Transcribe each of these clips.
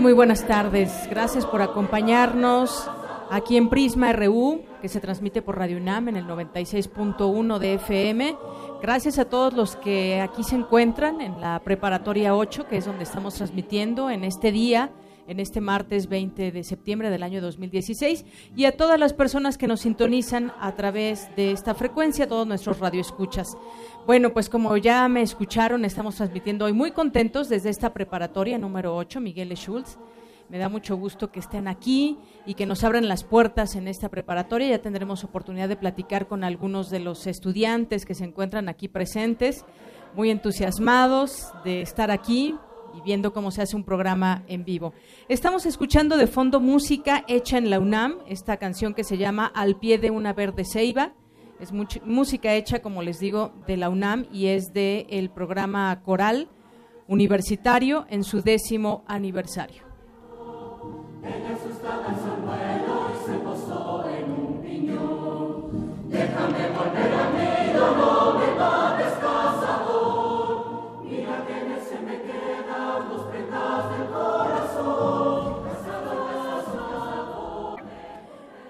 Muy buenas tardes. Gracias por acompañarnos aquí en Prisma RU, que se transmite por Radio UNAM en el 96.1 de FM. Gracias a todos los que aquí se encuentran en la preparatoria 8, que es donde estamos transmitiendo en este día en este martes 20 de septiembre del año 2016 y a todas las personas que nos sintonizan a través de esta frecuencia, todos nuestros radioescuchas. Bueno, pues como ya me escucharon, estamos transmitiendo hoy muy contentos desde esta preparatoria número 8, Miguel Schultz. Me da mucho gusto que estén aquí y que nos abran las puertas en esta preparatoria. Ya tendremos oportunidad de platicar con algunos de los estudiantes que se encuentran aquí presentes, muy entusiasmados de estar aquí y viendo cómo se hace un programa en vivo. Estamos escuchando de fondo música hecha en la UNAM, esta canción que se llama Al pie de una verde ceiba es música hecha, como les digo, de la UNAM y es del el programa coral universitario en su décimo aniversario.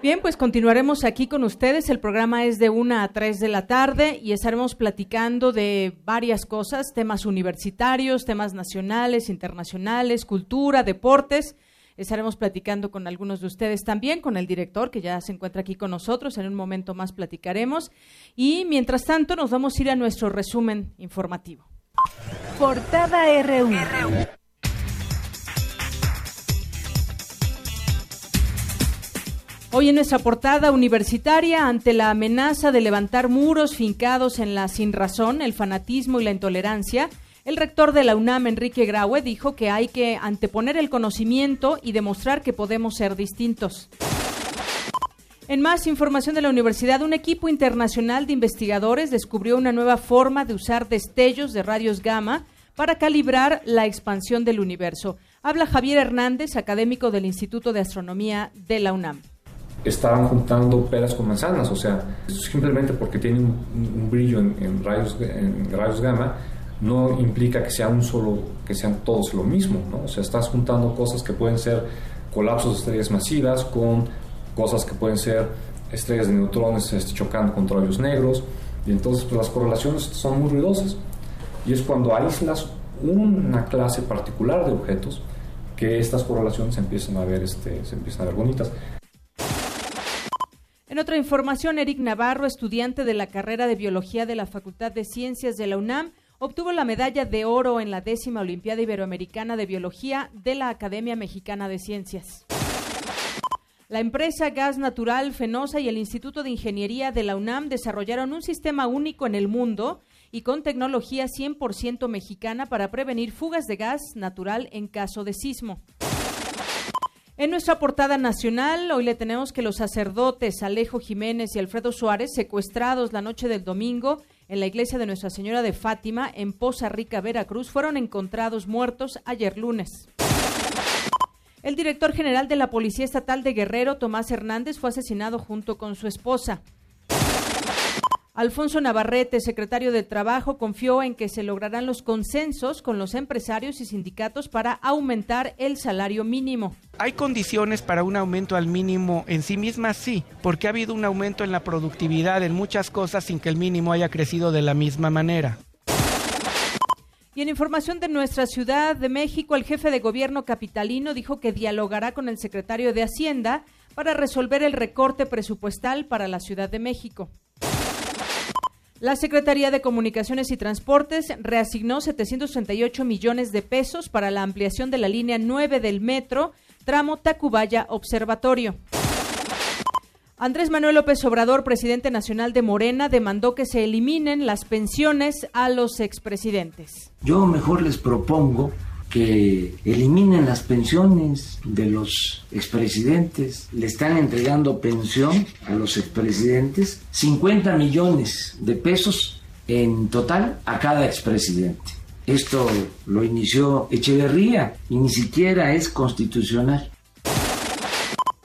Bien, pues continuaremos aquí con ustedes. El programa es de una a tres de la tarde y estaremos platicando de varias cosas, temas universitarios, temas nacionales, internacionales, cultura, deportes. Estaremos platicando con algunos de ustedes también, con el director que ya se encuentra aquí con nosotros. En un momento más platicaremos. Y mientras tanto nos vamos a ir a nuestro resumen informativo. Portada RU. Hoy en nuestra portada universitaria, ante la amenaza de levantar muros fincados en la sin razón, el fanatismo y la intolerancia, el rector de la UNAM, Enrique Graue, dijo que hay que anteponer el conocimiento y demostrar que podemos ser distintos. En más información de la universidad, un equipo internacional de investigadores descubrió una nueva forma de usar destellos de radios gamma para calibrar la expansión del universo. Habla Javier Hernández, académico del Instituto de Astronomía de la UNAM estaban juntando peras con manzanas, o sea, simplemente porque tiene un, brillo en, rayos, en rayos gamma no implica que sea un solo, que sean todos lo mismo, ¿no? O sea, estás juntando cosas que pueden ser colapsos de estrellas masivas con cosas que pueden ser estrellas de neutrones este, chocando contra rayos negros, y entonces pues, las correlaciones son muy ruidosas. Y es cuando aíslas una clase particular de objetos que estas correlaciones empiezan a ver, este, se empiezan a ver bonitas. En otra información, Eric Navarro, estudiante de la carrera de Biología de la Facultad de Ciencias de la UNAM, obtuvo la medalla de oro en la décima Olimpiada Iberoamericana de Biología de la Academia Mexicana de Ciencias. La empresa Gas Natural Fenosa y el Instituto de Ingeniería de la UNAM desarrollaron un sistema único en el mundo y con tecnología 100% mexicana para prevenir fugas de gas natural en caso de sismo. En nuestra portada nacional, hoy le tenemos que los sacerdotes Alejo Jiménez y Alfredo Suárez, secuestrados la noche del domingo en la iglesia de Nuestra Señora de Fátima, en Poza Rica, Veracruz, fueron encontrados muertos ayer lunes. El director general de la Policía Estatal de Guerrero, Tomás Hernández, fue asesinado junto con su esposa. Alfonso Navarrete, secretario de Trabajo, confió en que se lograrán los consensos con los empresarios y sindicatos para aumentar el salario mínimo. ¿Hay condiciones para un aumento al mínimo en sí misma? Sí, porque ha habido un aumento en la productividad en muchas cosas sin que el mínimo haya crecido de la misma manera. Y en información de nuestra Ciudad de México, el jefe de gobierno capitalino dijo que dialogará con el secretario de Hacienda para resolver el recorte presupuestal para la Ciudad de México. La Secretaría de Comunicaciones y Transportes reasignó 738 millones de pesos para la ampliación de la línea 9 del metro, tramo Tacubaya Observatorio. Andrés Manuel López Obrador, presidente nacional de Morena, demandó que se eliminen las pensiones a los expresidentes. Yo mejor les propongo que eliminen las pensiones de los expresidentes. Le están entregando pensión a los expresidentes, 50 millones de pesos en total a cada expresidente. Esto lo inició Echeverría y ni siquiera es constitucional.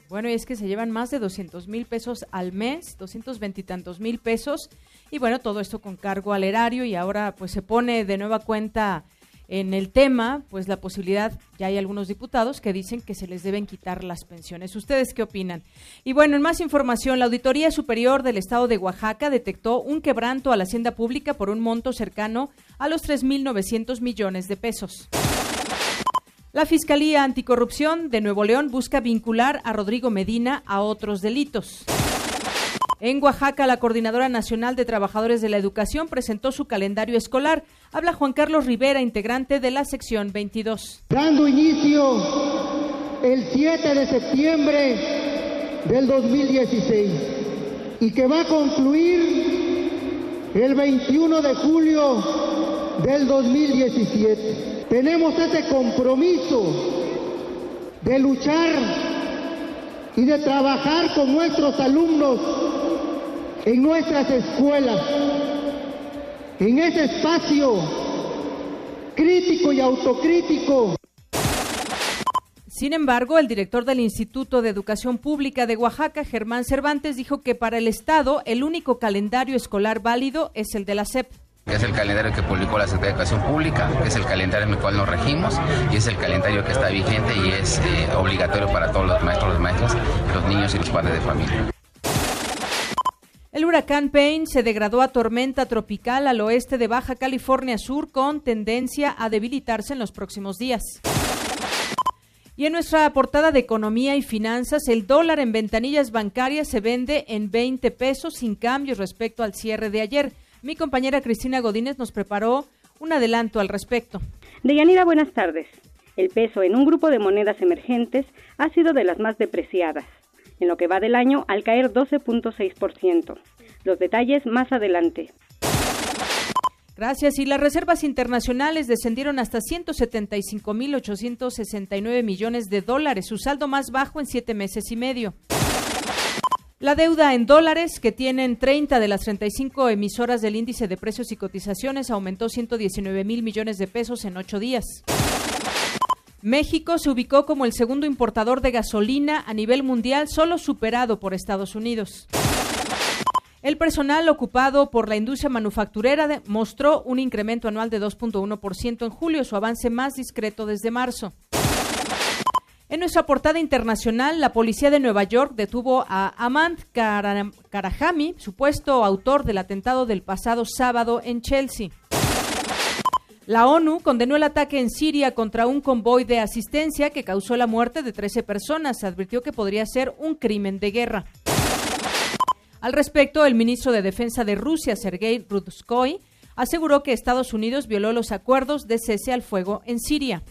Bueno, y es que se llevan más de 200 mil pesos al mes, 220 y tantos mil pesos. Y bueno, todo esto con cargo al erario y ahora pues se pone de nueva cuenta en el tema, pues la posibilidad, ya hay algunos diputados que dicen que se les deben quitar las pensiones. ¿Ustedes qué opinan? Y bueno, en más información, la Auditoría Superior del Estado de Oaxaca detectó un quebranto a la hacienda pública por un monto cercano a los 3.900 millones de pesos. La Fiscalía Anticorrupción de Nuevo León busca vincular a Rodrigo Medina a otros delitos. En Oaxaca, la Coordinadora Nacional de Trabajadores de la Educación presentó su calendario escolar. Habla Juan Carlos Rivera, integrante de la sección 22. Dando inicio el 7 de septiembre del 2016 y que va a concluir el 21 de julio del 2017 tenemos ese compromiso de luchar y de trabajar con nuestros alumnos en nuestras escuelas, en ese espacio crítico y autocrítico. Sin embargo, el director del Instituto de Educación Pública de Oaxaca, Germán Cervantes, dijo que para el Estado el único calendario escolar válido es el de la SEP que es el calendario que publicó la Secretaría de Educación Pública, que es el calendario en el cual nos regimos y es el calendario que está vigente y es eh, obligatorio para todos los maestros, los maestras, los niños y los padres de familia. El huracán Payne se degradó a tormenta tropical al oeste de Baja California Sur con tendencia a debilitarse en los próximos días. Y en nuestra portada de Economía y Finanzas, el dólar en ventanillas bancarias se vende en 20 pesos sin cambios respecto al cierre de ayer. Mi compañera Cristina Godínez nos preparó un adelanto al respecto. Deyanira, buenas tardes. El peso en un grupo de monedas emergentes ha sido de las más depreciadas, en lo que va del año al caer 12.6%. Los detalles más adelante. Gracias. Y las reservas internacionales descendieron hasta 175.869 millones de dólares, su saldo más bajo en siete meses y medio. La deuda en dólares, que tienen 30 de las 35 emisoras del índice de precios y cotizaciones, aumentó 119 mil millones de pesos en ocho días. México se ubicó como el segundo importador de gasolina a nivel mundial, solo superado por Estados Unidos. El personal ocupado por la industria manufacturera mostró un incremento anual de 2.1% en julio, su avance más discreto desde marzo. En nuestra portada internacional, la policía de Nueva York detuvo a Amand Karahami, supuesto autor del atentado del pasado sábado en Chelsea. La ONU condenó el ataque en Siria contra un convoy de asistencia que causó la muerte de 13 personas. Advirtió que podría ser un crimen de guerra. Al respecto, el ministro de Defensa de Rusia, Sergei Rudskoy, aseguró que Estados Unidos violó los acuerdos de cese al fuego en Siria.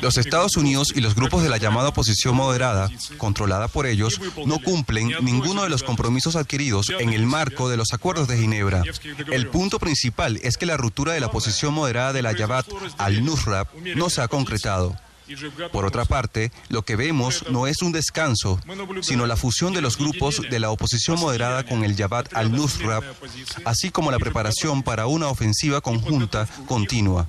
Los Estados Unidos y los grupos de la llamada oposición moderada, controlada por ellos, no cumplen ninguno de los compromisos adquiridos en el marco de los acuerdos de Ginebra. El punto principal es que la ruptura de la oposición moderada de la Yabat al-Nusra no se ha concretado. Por otra parte, lo que vemos no es un descanso, sino la fusión de los grupos de la oposición moderada con el Jabhat al-Nusra, así como la preparación para una ofensiva conjunta continua.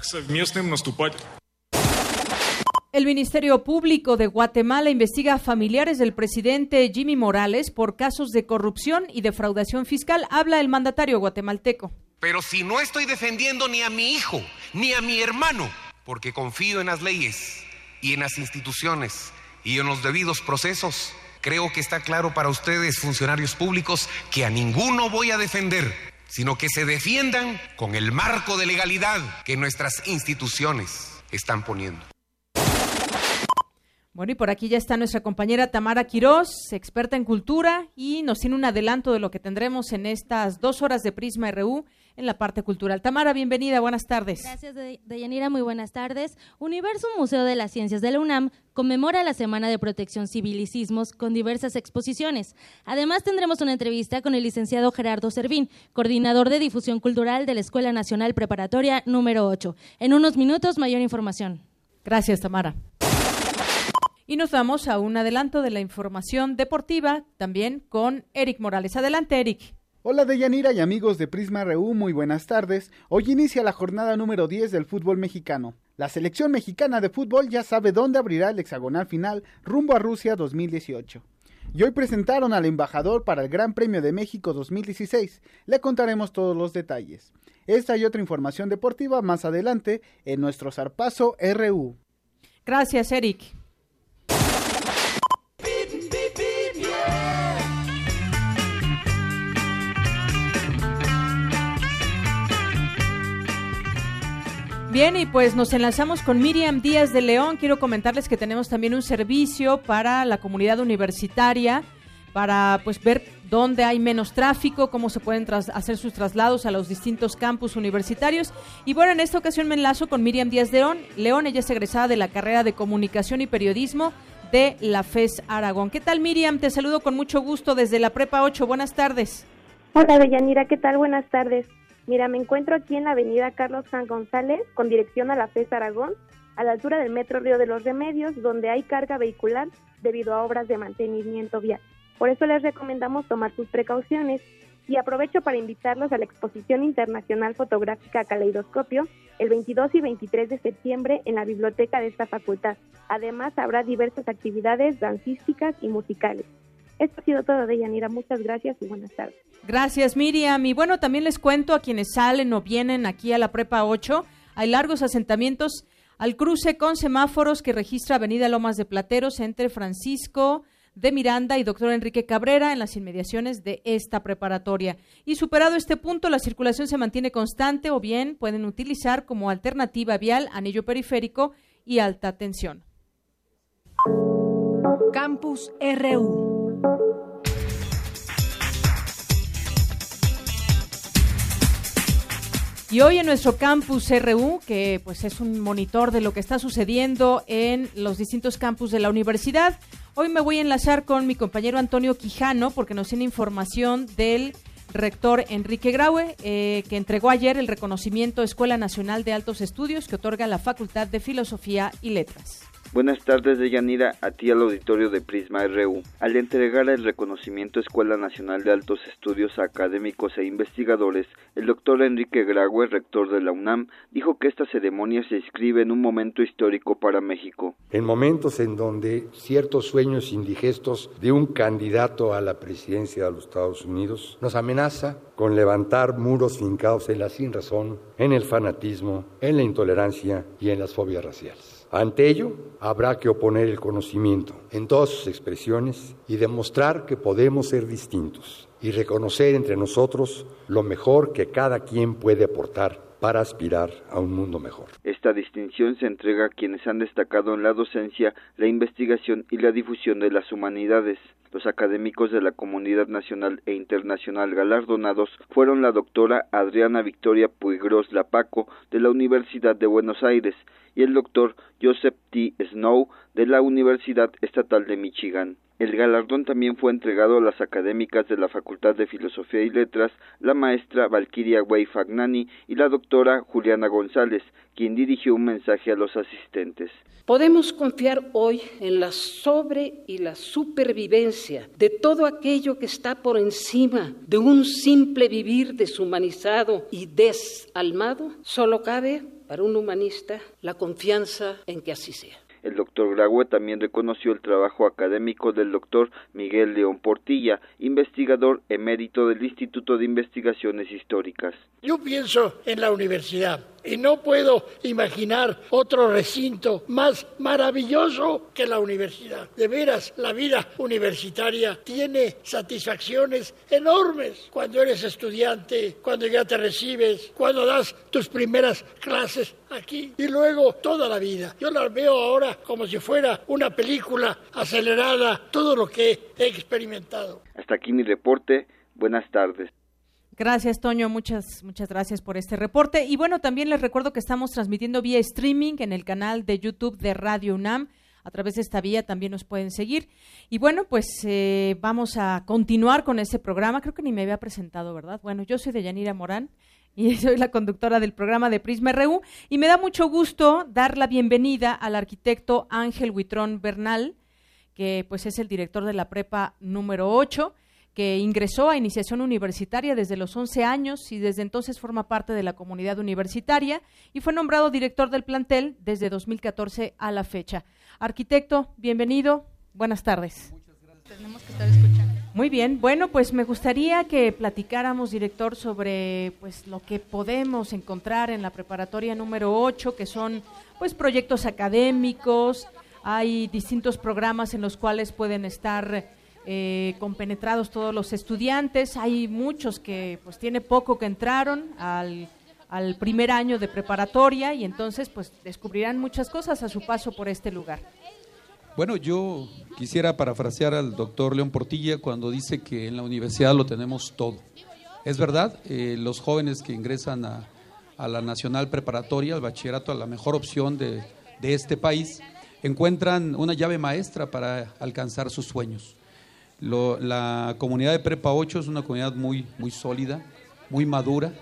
El Ministerio Público de Guatemala investiga a familiares del presidente Jimmy Morales por casos de corrupción y defraudación fiscal. Habla el mandatario guatemalteco. Pero si no estoy defendiendo ni a mi hijo, ni a mi hermano, porque confío en las leyes y en las instituciones y en los debidos procesos. Creo que está claro para ustedes, funcionarios públicos, que a ninguno voy a defender, sino que se defiendan con el marco de legalidad que nuestras instituciones están poniendo. Bueno, y por aquí ya está nuestra compañera Tamara Quirós, experta en cultura, y nos tiene un adelanto de lo que tendremos en estas dos horas de Prisma RU en la parte cultural. Tamara, bienvenida, buenas tardes. Gracias, Deyanira, muy buenas tardes. Universo Museo de las Ciencias de la UNAM conmemora la Semana de Protección Civil y Sismos con diversas exposiciones. Además, tendremos una entrevista con el licenciado Gerardo Servín, coordinador de difusión cultural de la Escuela Nacional Preparatoria número 8. En unos minutos, mayor información. Gracias, Tamara. Y nos vamos a un adelanto de la información deportiva también con Eric Morales. Adelante, Eric. Hola Deyanira y amigos de Prisma RU, muy buenas tardes. Hoy inicia la jornada número 10 del fútbol mexicano. La selección mexicana de fútbol ya sabe dónde abrirá el hexagonal final rumbo a Rusia 2018. Y hoy presentaron al embajador para el Gran Premio de México 2016. Le contaremos todos los detalles. Esta y otra información deportiva más adelante en nuestro zarpazo RU. Gracias, Eric. Bien, y pues nos enlazamos con Miriam Díaz de León. Quiero comentarles que tenemos también un servicio para la comunidad universitaria para pues ver dónde hay menos tráfico, cómo se pueden hacer sus traslados a los distintos campus universitarios. Y bueno, en esta ocasión me enlazo con Miriam Díaz de León. León, ella es egresada de la carrera de Comunicación y Periodismo de la FES Aragón. ¿Qué tal, Miriam? Te saludo con mucho gusto desde la Prepa 8. Buenas tardes. Hola, Deyanira. ¿Qué tal? Buenas tardes. Mira, me encuentro aquí en la avenida Carlos San González, con dirección a la FES Aragón, a la altura del Metro Río de los Remedios, donde hay carga vehicular debido a obras de mantenimiento vial. Por eso les recomendamos tomar sus precauciones y aprovecho para invitarlos a la Exposición Internacional Fotográfica Caleidoscopio el 22 y 23 de septiembre en la biblioteca de esta facultad. Además, habrá diversas actividades dancísticas y musicales. Esto ha sido todo de Yanira. Muchas gracias y buenas tardes. Gracias, Miriam. Y bueno, también les cuento a quienes salen o vienen aquí a la Prepa 8, hay largos asentamientos al cruce con semáforos que registra Avenida Lomas de Plateros entre Francisco de Miranda y doctor Enrique Cabrera en las inmediaciones de esta preparatoria. Y superado este punto, la circulación se mantiene constante o bien pueden utilizar como alternativa vial anillo periférico y alta tensión. Campus RU. Y hoy en nuestro campus RU, que pues es un monitor de lo que está sucediendo en los distintos campus de la universidad, hoy me voy a enlazar con mi compañero Antonio Quijano porque nos tiene información del rector Enrique Graue, eh, que entregó ayer el reconocimiento Escuela Nacional de Altos Estudios que otorga la Facultad de Filosofía y Letras. Buenas tardes, Deyanira, a ti al auditorio de Prisma RU. Al entregar el reconocimiento Escuela Nacional de Altos Estudios a académicos e investigadores, el doctor Enrique Graue, rector de la UNAM, dijo que esta ceremonia se inscribe en un momento histórico para México. En momentos en donde ciertos sueños indigestos de un candidato a la presidencia de los Estados Unidos nos amenaza con levantar muros fincados en la sinrazón, en el fanatismo, en la intolerancia y en las fobias raciales. Ante ello, habrá que oponer el conocimiento en todas sus expresiones y demostrar que podemos ser distintos y reconocer entre nosotros lo mejor que cada quien puede aportar para aspirar a un mundo mejor. Esta distinción se entrega a quienes han destacado en la docencia, la investigación y la difusión de las humanidades. Los académicos de la comunidad nacional e internacional galardonados fueron la doctora Adriana Victoria Puigros Lapaco de la Universidad de Buenos Aires y el doctor Joseph T. Snow de la Universidad Estatal de Michigan. El galardón también fue entregado a las académicas de la Facultad de Filosofía y Letras, la maestra Valquiria Way Fagnani y la doctora Juliana González, quien dirigió un mensaje a los asistentes. Podemos confiar hoy en la sobre y la supervivencia de todo aquello que está por encima de un simple vivir deshumanizado y desalmado. Solo cabe para un humanista la confianza en que así sea. El doctor Graue también reconoció el trabajo académico del doctor Miguel León Portilla, investigador emérito del Instituto de Investigaciones Históricas. Yo pienso en la universidad y no puedo imaginar otro recinto más maravilloso que la universidad. De veras, la vida universitaria tiene satisfacciones enormes cuando eres estudiante, cuando ya te recibes, cuando das tus primeras clases aquí y luego toda la vida. Yo la veo ahora como si fuera una película acelerada, todo lo que he experimentado. Hasta aquí mi reporte. Buenas tardes. Gracias, Toño. Muchas, muchas gracias por este reporte. Y bueno, también les recuerdo que estamos transmitiendo vía streaming en el canal de YouTube de Radio UNAM. A través de esta vía también nos pueden seguir. Y bueno, pues eh, vamos a continuar con este programa. Creo que ni me había presentado, ¿verdad? Bueno, yo soy de Yanira Morán y soy la conductora del programa de Prisma RU. Y me da mucho gusto dar la bienvenida al arquitecto Ángel Huitrón Bernal, que pues es el director de la prepa número 8 que ingresó a iniciación universitaria desde los 11 años y desde entonces forma parte de la comunidad universitaria y fue nombrado director del plantel desde 2014 a la fecha. Arquitecto, bienvenido. Buenas tardes. Muchas gracias. Tenemos que estar escuchando. Muy bien. Bueno, pues me gustaría que platicáramos, director, sobre pues lo que podemos encontrar en la preparatoria número 8, que son pues proyectos académicos, hay distintos programas en los cuales pueden estar eh, compenetrados todos los estudiantes. Hay muchos que pues tiene poco que entraron al, primer año de preparatoria y entonces pues descubrirán muchas cosas a su paso por este lugar. Bueno, yo quisiera parafrasear al doctor León Portilla cuando dice que en la universidad lo tenemos todo. Es verdad, eh, los jóvenes que ingresan a, la nacional preparatoria, al bachillerato, a la mejor opción de este país, encuentran una llave maestra para alcanzar sus sueños la comunidad de Prepa 8 es una comunidad muy, muy sólida, muy madura.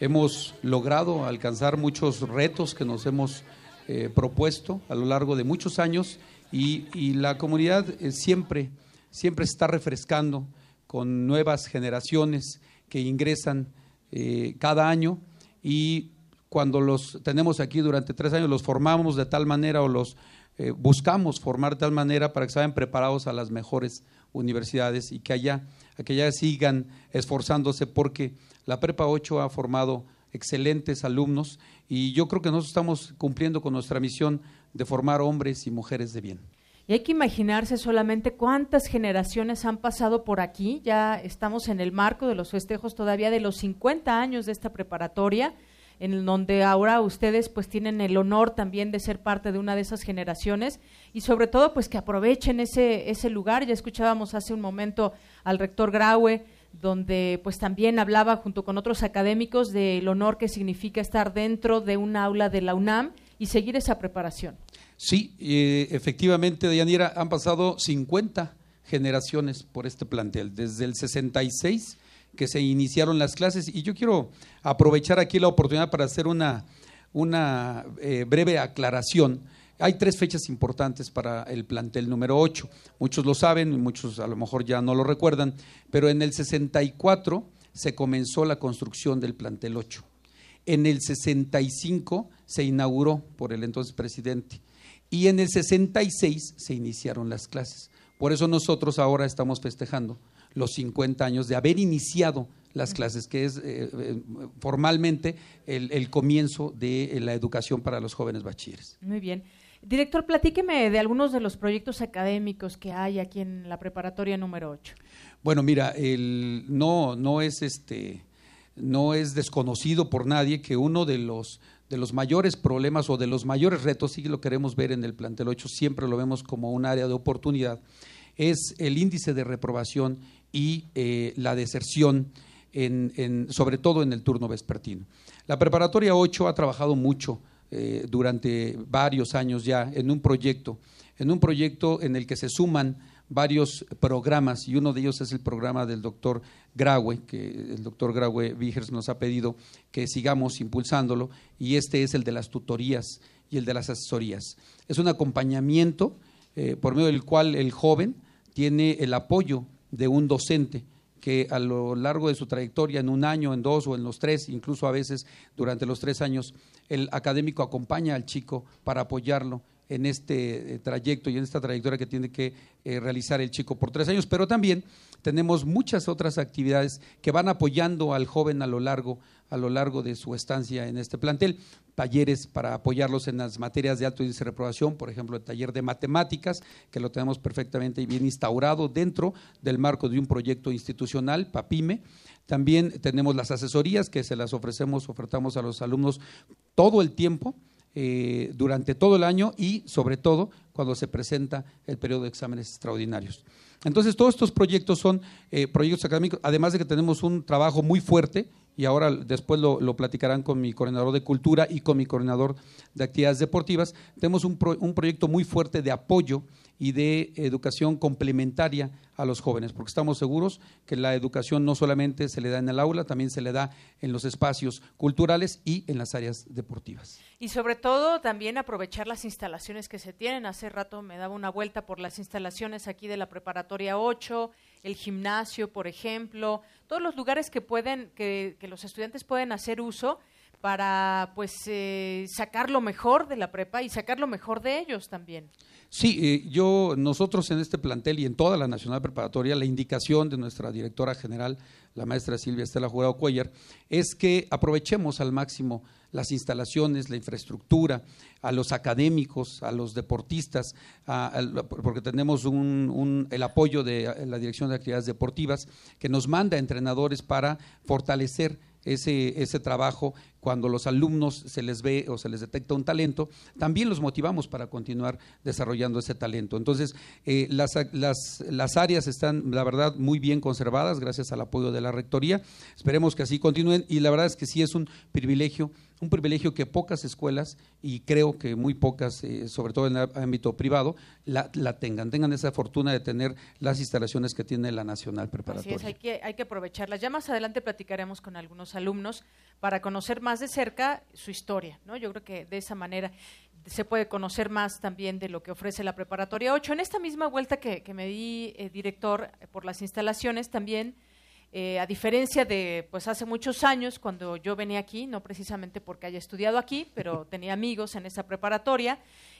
Hemos logrado alcanzar muchos retos que nos hemos eh, propuesto a lo largo de muchos años y, la comunidad eh, siempre, siempre está refrescando con nuevas generaciones que ingresan eh, cada año y cuando los tenemos aquí durante tres años los formamos de tal manera o los buscamos formar de tal manera para que se vayan preparados a las mejores universidades y que allá, que allá sigan esforzándose porque la Prepa 8 ha formado excelentes alumnos y yo creo que nosotros estamos cumpliendo con nuestra misión de formar hombres y mujeres de bien. Y hay que imaginarse solamente cuántas generaciones han pasado por aquí. Ya estamos en el marco de los festejos todavía de los 50 años de esta preparatoria en donde ahora ustedes pues tienen el honor también de ser parte de una de esas generaciones y sobre todo pues que aprovechen ese, ese lugar. Ya escuchábamos hace un momento al rector Graue, donde pues también hablaba junto con otros académicos del honor que significa estar dentro de un aula de la UNAM y seguir esa preparación. Sí, eh, efectivamente, Deyanira, han pasado 50 generaciones por este plantel, desde el 66 que se iniciaron las clases y yo quiero aprovechar aquí la oportunidad para hacer una, una eh, breve aclaración. Hay tres fechas importantes para el plantel número 8. Muchos lo saben muchos a lo mejor ya no lo recuerdan, pero en el 64 se comenzó la construcción del plantel 8. En el 65 se inauguró por el entonces presidente y en el 66 se iniciaron las clases. Por eso nosotros ahora estamos festejando los 50 años de haber iniciado las clases, que es eh, eh, formalmente el, comienzo de la educación para los jóvenes bachilleres. Muy bien. Director, platíqueme de algunos de los proyectos académicos que hay aquí en la preparatoria número 8. Bueno, mira, el, no, no es este no es desconocido por nadie que uno de los de los mayores problemas o de los mayores retos, sí lo queremos ver en el plantel 8, siempre lo vemos como un área de oportunidad, es el índice de reprobación y eh, la deserción, en, sobre todo en el turno vespertino. La preparatoria 8 ha trabajado mucho eh, durante varios años ya en un proyecto, en un proyecto en el que se suman varios programas y uno de ellos es el programa del doctor Graue, que el doctor Graue Vigers nos ha pedido que sigamos impulsándolo y este es el de las tutorías y el de las asesorías. Es un acompañamiento eh, por medio del cual el joven tiene el apoyo de un docente que a lo largo de su trayectoria, en un año, en dos o en los tres, incluso a veces durante los tres años, el académico acompaña al chico para apoyarlo en este eh, trayecto y en esta trayectoria que tiene que eh, realizar el chico por tres años, pero también tenemos muchas otras actividades que van apoyando al joven a lo largo a lo largo de su estancia en este plantel. Talleres para apoyarlos en las materias de alto índice de reprobación, por ejemplo, el taller de matemáticas, que lo tenemos perfectamente bien instaurado dentro del marco de un proyecto institucional, PAPIME. También tenemos las asesorías que se las ofrecemos, ofertamos a los alumnos todo el tiempo eh, durante todo el año y sobre todo cuando se presenta el periodo de exámenes extraordinarios. Entonces, todos estos proyectos son eh, proyectos académicos, además de que tenemos un trabajo muy fuerte y ahora después lo, platicarán con mi coordinador de cultura y con mi coordinador de actividades deportivas. Tenemos un, un, proyecto muy fuerte de apoyo y de educación complementaria a los jóvenes, porque estamos seguros que la educación no solamente se le da en el aula, también se le da en los espacios culturales y en las áreas deportivas. Y sobre todo también aprovechar las instalaciones que se tienen. Hace rato me daba una vuelta por las instalaciones aquí de la preparatoria 8, el gimnasio, por ejemplo, todos los lugares que pueden, que, los estudiantes pueden hacer uso para pues eh, sacar lo mejor de la prepa y sacar lo mejor de ellos también. Sí, eh, yo, nosotros en este plantel y en toda la Nacional Preparatoria, la indicación de nuestra directora general, la maestra Silvia Estela Jurado Cuellar, es que aprovechemos al máximo las instalaciones, la infraestructura, a los académicos, a los deportistas, porque tenemos el apoyo de la Dirección de Actividades Deportivas que nos manda entrenadores para fortalecer ese, ese trabajo cuando los alumnos se les ve o se les detecta un talento, también los motivamos para continuar desarrollando ese talento. Entonces, eh, las, las, las, áreas están, la verdad, muy bien conservadas gracias al apoyo de la Rectoría. Esperemos que así continúen y la verdad es que sí es un privilegio un privilegio que pocas escuelas, y creo que muy pocas, eh, sobre todo en el ámbito privado, la, tengan, tengan esa fortuna de tener las instalaciones que tiene la Nacional Preparatoria. Así es, hay que, hay que aprovecharlas. Ya más adelante platicaremos con algunos alumnos para conocer más de cerca su historia, ¿no? Yo creo que de esa manera se puede conocer más también de lo que ofrece la Preparatoria 8. En esta misma vuelta que, me di, eh, director, por las instalaciones, también eh, a diferencia de pues hace muchos años cuando yo venía aquí, no precisamente porque haya estudiado aquí, pero tenía amigos en esa preparatoria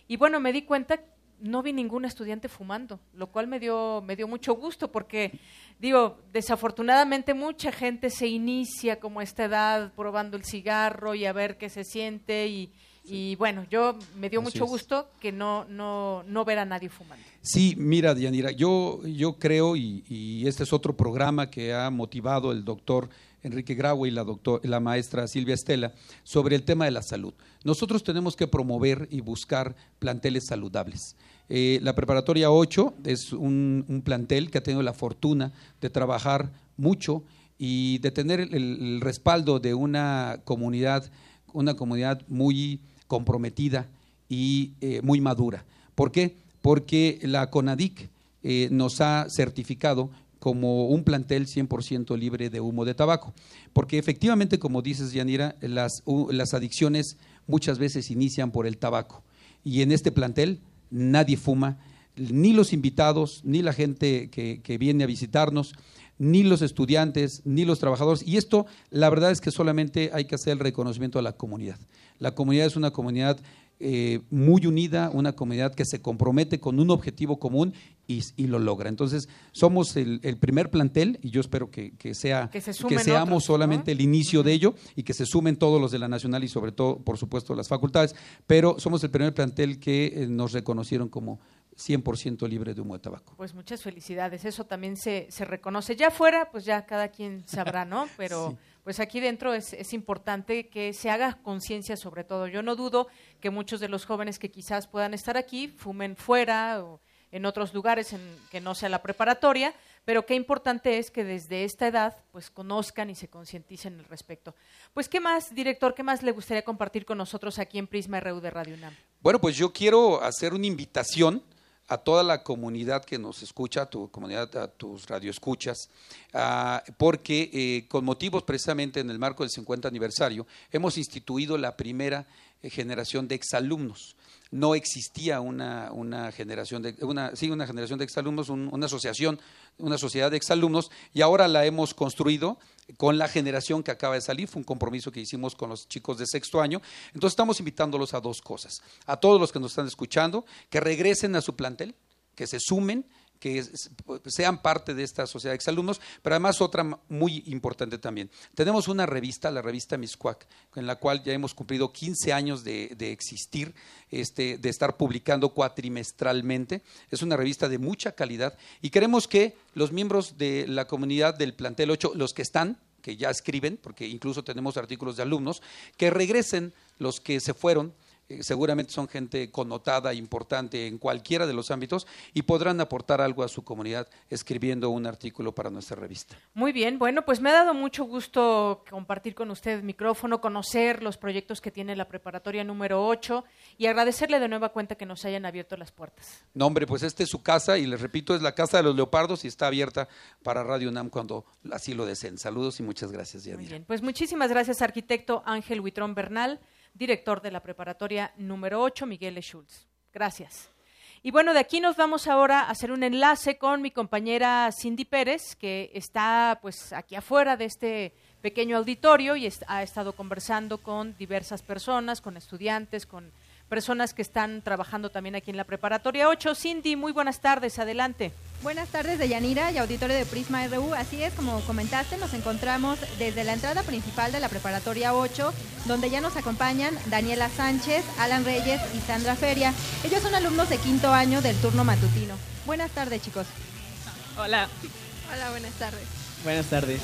y bueno, me di cuenta no vi ningún estudiante fumando, lo cual me dio me dio mucho gusto porque digo, desafortunadamente mucha gente se inicia como a esta edad probando el cigarro y a ver qué se siente y y bueno, yo me dio mucho gusto que no, no, no ver a nadie fumando. Sí, mira, Dianira, yo, yo creo, y, este es otro programa que ha motivado el doctor Enrique Grau y la, doctor, la maestra Silvia Estela, sobre el tema de la salud. Nosotros tenemos que promover y buscar planteles saludables. Eh, la preparatoria 8 es un, un, plantel que ha tenido la fortuna de trabajar mucho y de tener el, el respaldo de una comunidad, una comunidad muy comprometida y eh, muy madura. ¿Por qué? Porque la CONADIC eh, nos ha certificado como un plantel 100% libre de humo de tabaco. Porque efectivamente, como dices, Yanira, las, las adicciones muchas veces inician por el tabaco. Y en este plantel nadie fuma, ni los invitados, ni la gente que, que viene a visitarnos, ni los estudiantes, ni los trabajadores. Y esto, la verdad es que solamente hay que hacer el reconocimiento a la comunidad. La comunidad es una comunidad eh, muy unida, una comunidad que se compromete con un objetivo común y, lo logra. Entonces, somos el, primer plantel y yo espero que, sea, que, seamos solamente el inicio de ello y que se sumen todos los de la Nacional y sobre todo, por supuesto, las facultades, pero somos el primer plantel que eh, nos reconocieron como 100% libre de humo de tabaco. Pues muchas felicidades, eso también se, se reconoce. Ya fuera, pues ya cada quien sabrá, ¿no? Pero pues aquí dentro es, es importante que se haga conciencia sobre todo. Yo no dudo que muchos de los jóvenes que quizás puedan estar aquí fumen fuera o en otros lugares en, que no sea la preparatoria, pero qué importante es que desde esta edad pues conozcan y se concienticen al respecto. Pues qué más, director, qué más le gustaría compartir con nosotros aquí en Prisma RU de Radio UNAM. Bueno, pues yo quiero hacer una invitación a toda la comunidad que nos escucha, a tu comunidad, a tus radioescuchas, uh, porque eh, con motivos precisamente en el marco del 50 aniversario hemos instituido la primera eh, generación de exalumnos. No existía una, una generación de una, sí, una generación de exalumnos, una asociación, una sociedad de exalumnos, y ahora la hemos construido con la generación que acaba de salir. Fue un compromiso que hicimos con los chicos de sexto año. Entonces estamos invitándolos a dos cosas. A todos los que nos están escuchando, que regresen a su plantel, que se sumen que sean parte de esta sociedad de exalumnos, pero además otra muy importante también. Tenemos una revista, la revista Miscuac, en la cual ya hemos cumplido 15 años de, existir, este, de estar publicando cuatrimestralmente. Es una revista de mucha calidad y queremos que los miembros de la comunidad del plantel 8, los que están, que ya escriben, porque incluso tenemos artículos de alumnos, que regresen los que se fueron eh, seguramente son gente connotada, importante en cualquiera de los ámbitos y podrán aportar algo a su comunidad escribiendo un artículo para nuestra revista. Muy bien, bueno, pues me ha dado mucho gusto compartir con usted el micrófono, conocer los proyectos que tiene la preparatoria número 8 y agradecerle de nueva cuenta que nos hayan abierto las puertas. No, hombre, pues esta es su casa y les repito, es la casa de los leopardos y está abierta para Radio UNAM cuando así lo deseen. Saludos y muchas gracias, Yanira. Muy bien, pues muchísimas gracias, arquitecto Ángel Huitrón Bernal director de la preparatoria número 8, Miguel Schultz. Gracias. Y bueno, de aquí nos vamos ahora a hacer un enlace con mi compañera Cindy Pérez, que está pues aquí afuera de este pequeño auditorio y ha estado conversando con diversas personas, con estudiantes, con personas que están trabajando también aquí en la preparatoria 8. Cindy, muy buenas tardes, adelante. Buenas tardes de Yanira y auditorio de Prisma RU. Así es, como comentaste, nos encontramos desde la entrada principal de la preparatoria 8, donde ya nos acompañan Daniela Sánchez, Alan Reyes y Sandra Feria. Ellos son alumnos de quinto año del turno matutino. Buenas tardes, chicos. Hola. Hola, buenas tardes. Buenas tardes.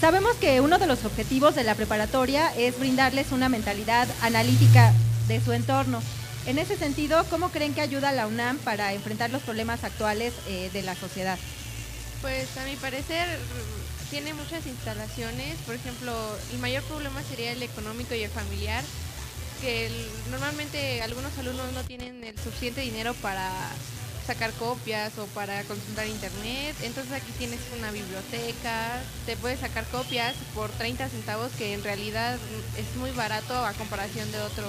Sabemos que uno de los objetivos de la preparatoria es brindarles una mentalidad analítica de su entorno. En ese sentido, ¿cómo creen que ayuda la UNAM para enfrentar los problemas actuales eh, de la sociedad? Pues a mi parecer tiene muchas instalaciones, por ejemplo, el mayor problema sería el económico y el familiar, que normalmente algunos alumnos no tienen el suficiente dinero para sacar copias o para consultar internet, entonces aquí tienes una biblioteca, te puedes sacar copias por 30 centavos que en realidad es muy barato a comparación de otros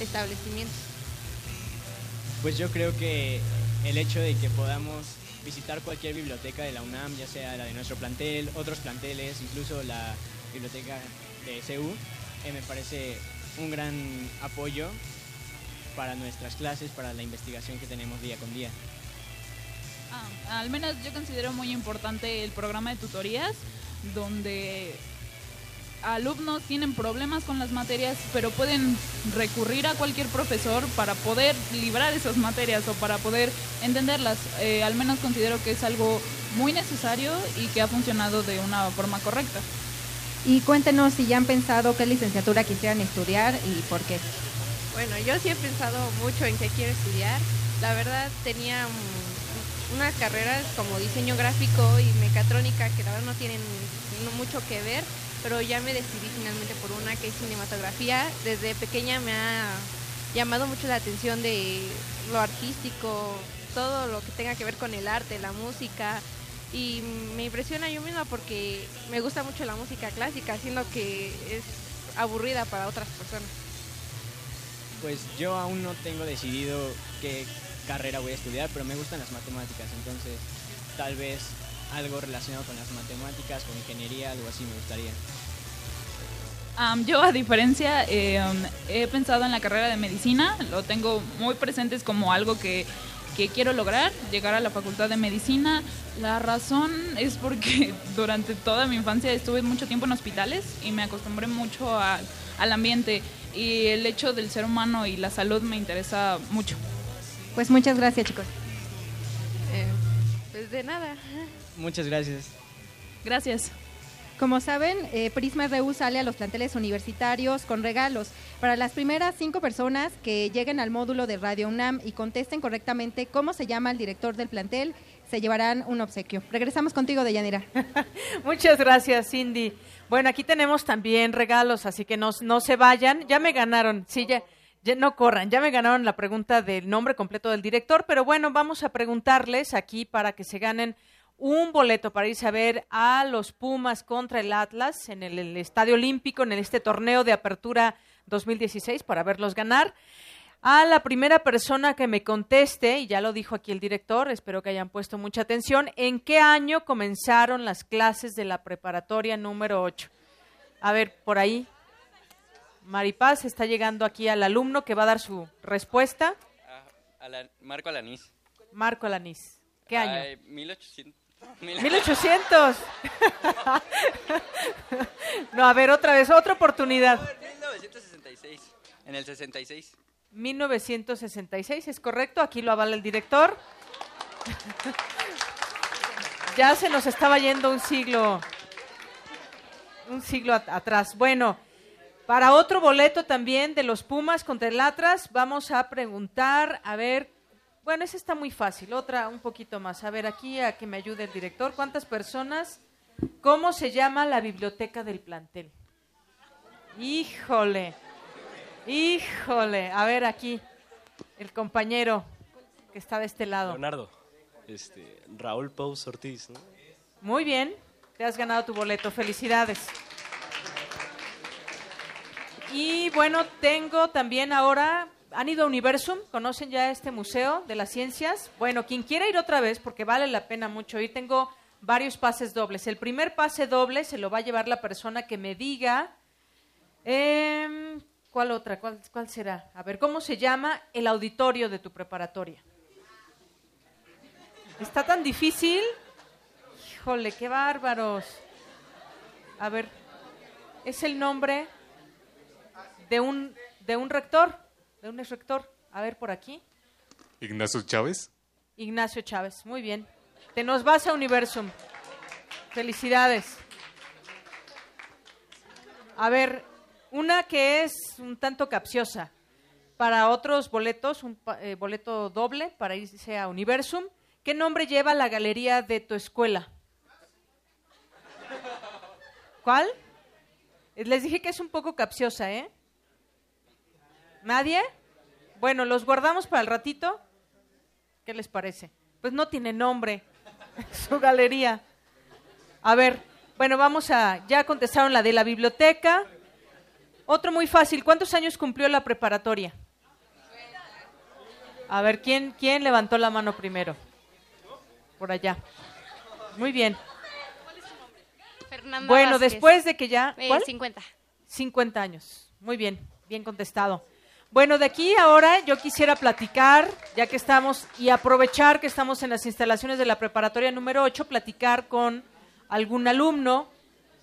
establecimientos? Pues yo creo que el hecho de que podamos visitar cualquier biblioteca de la UNAM, ya sea la de nuestro plantel, otros planteles, incluso la biblioteca de CEU, eh, me parece un gran apoyo para nuestras clases, para la investigación que tenemos día con día. Ah, al menos yo considero muy importante el programa de tutorías, donde alumnos tienen problemas con las materias, pero pueden recurrir a cualquier profesor para poder librar esas materias o para poder entenderlas. Eh, al menos considero que es algo muy necesario y que ha funcionado de una forma correcta. Y cuéntenos si ya han pensado qué licenciatura quisieran estudiar y por qué. Bueno, yo sí he pensado mucho en qué quiero estudiar. La verdad tenía unas carreras como diseño gráfico y mecatrónica que la verdad no tienen mucho que ver pero ya me decidí finalmente por una que es cinematografía. Desde pequeña me ha llamado mucho la atención de lo artístico, todo lo que tenga que ver con el arte, la música. Y me impresiona yo misma porque me gusta mucho la música clásica, siendo que es aburrida para otras personas. Pues yo aún no tengo decidido qué carrera voy a estudiar, pero me gustan las matemáticas, entonces tal vez algo relacionado con las matemáticas, con ingeniería, algo así me gustaría. yo, a diferencia, em, he pensado en la carrera de medicina, lo tengo muy presente como algo que, que, quiero lograr, llegar a la facultad de medicina. La razón es porque durante toda mi infancia estuve mucho tiempo en hospitales y me acostumbré mucho al ambiente y el hecho del ser humano y la salud me interesa mucho. Pues muchas gracias, chicos. Eh, pues de nada. Muchas gracias. Gracias. Como saben, eh, Prisma RU sale a los planteles universitarios con regalos. Para las primeras cinco personas que lleguen al módulo de Radio UNAM y contesten correctamente cómo se llama el director del plantel, se llevarán un obsequio. Regresamos contigo, Deyanira. Muchas gracias, Cindy. Bueno, aquí tenemos también regalos, así que no, no se vayan. Ya me ganaron, sí, ya, ya no corran, ya me ganaron la pregunta del nombre completo del director, pero bueno, vamos a preguntarles aquí para que se ganen un boleto para irse a ver a los Pumas contra el Atlas en el, Estadio Olímpico, en este torneo de apertura 2016 para verlos ganar. A la primera persona que me conteste, y ya lo dijo aquí el director, espero que hayan puesto mucha atención, ¿en qué año comenzaron las clases de la preparatoria número 8? A ver, por ahí. Maripaz está llegando aquí al alumno que va a dar su respuesta. Marco Alanís. Marco Alanís. ¿Qué año? Ay, 1800. 1800. no, a ver, otra vez, otra oportunidad. 1966. En el 66. 1966, es correcto, aquí lo avala el director. ya se nos estaba yendo un siglo, un siglo atrás. Bueno, para otro boleto también de los Pumas contra el Atlas, vamos a preguntar, a ver, bueno, ese está muy fácil, otra un poquito más. A ver, aquí a que me ayude el director, ¿cuántas personas? ¿Cómo se llama la biblioteca del plantel? Híjole. Híjole, a ver aquí, el compañero que está de este lado. Leonardo, este, Raúl Pous Ortiz, ¿no? Muy bien, te has ganado tu boleto, felicidades. Y bueno, tengo también ahora, ¿han ido a Universum? ¿Conocen ya este museo de las ciencias? Bueno, quien quiera ir otra vez, porque vale la pena mucho ir, tengo varios pases dobles. El primer pase doble se lo va a llevar la persona que me diga... Eh, ¿Cuál otra? ¿Cuál, ¿Cuál será? A ver, ¿cómo se llama el auditorio de tu preparatoria? ¿Está tan difícil? Híjole, qué bárbaros. A ver, es el nombre de un, de un rector, de un. A ver, por aquí. Ignacio Chávez. Ignacio Chávez, muy bien. Te nos vas a Universum. Felicidades. A ver, una que es un tanto capciosa. Para otros boletos, un eh, boleto doble para irse a Universum. ¿Qué nombre lleva la galería de tu escuela? ¿Cuál? Les dije que es un poco capciosa, ¿eh? ¿Nadie? Bueno, los guardamos para el ratito. ¿Qué les parece? Pues no tiene nombre su galería. A ver, bueno, vamos a, ya contestaron la de la biblioteca. Otro muy fácil, ¿cuántos años cumplió la preparatoria? A ver, ¿quién, quién levantó la mano primero? Por allá. Muy bien. Fernanda Bueno, Vázquez. después de que ya... Eh, ¿cuál? 50. 50 años. Muy bien, bien contestado. Bueno, de aquí ahora yo quisiera platicar, ya que estamos, y aprovechar que estamos en las instalaciones de la preparatoria número 8, platicar con algún alumno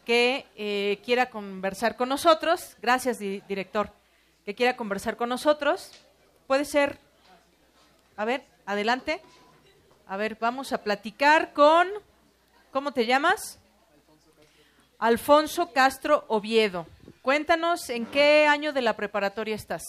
que eh, quiera conversar con nosotros. Gracias, di- director. Que quiera conversar con nosotros. Puede ser, a ver, adelante. A ver, vamos a platicar con, ¿cómo te llamas? Alfonso Castro Oviedo. Cuéntanos en qué año de la preparatoria estás.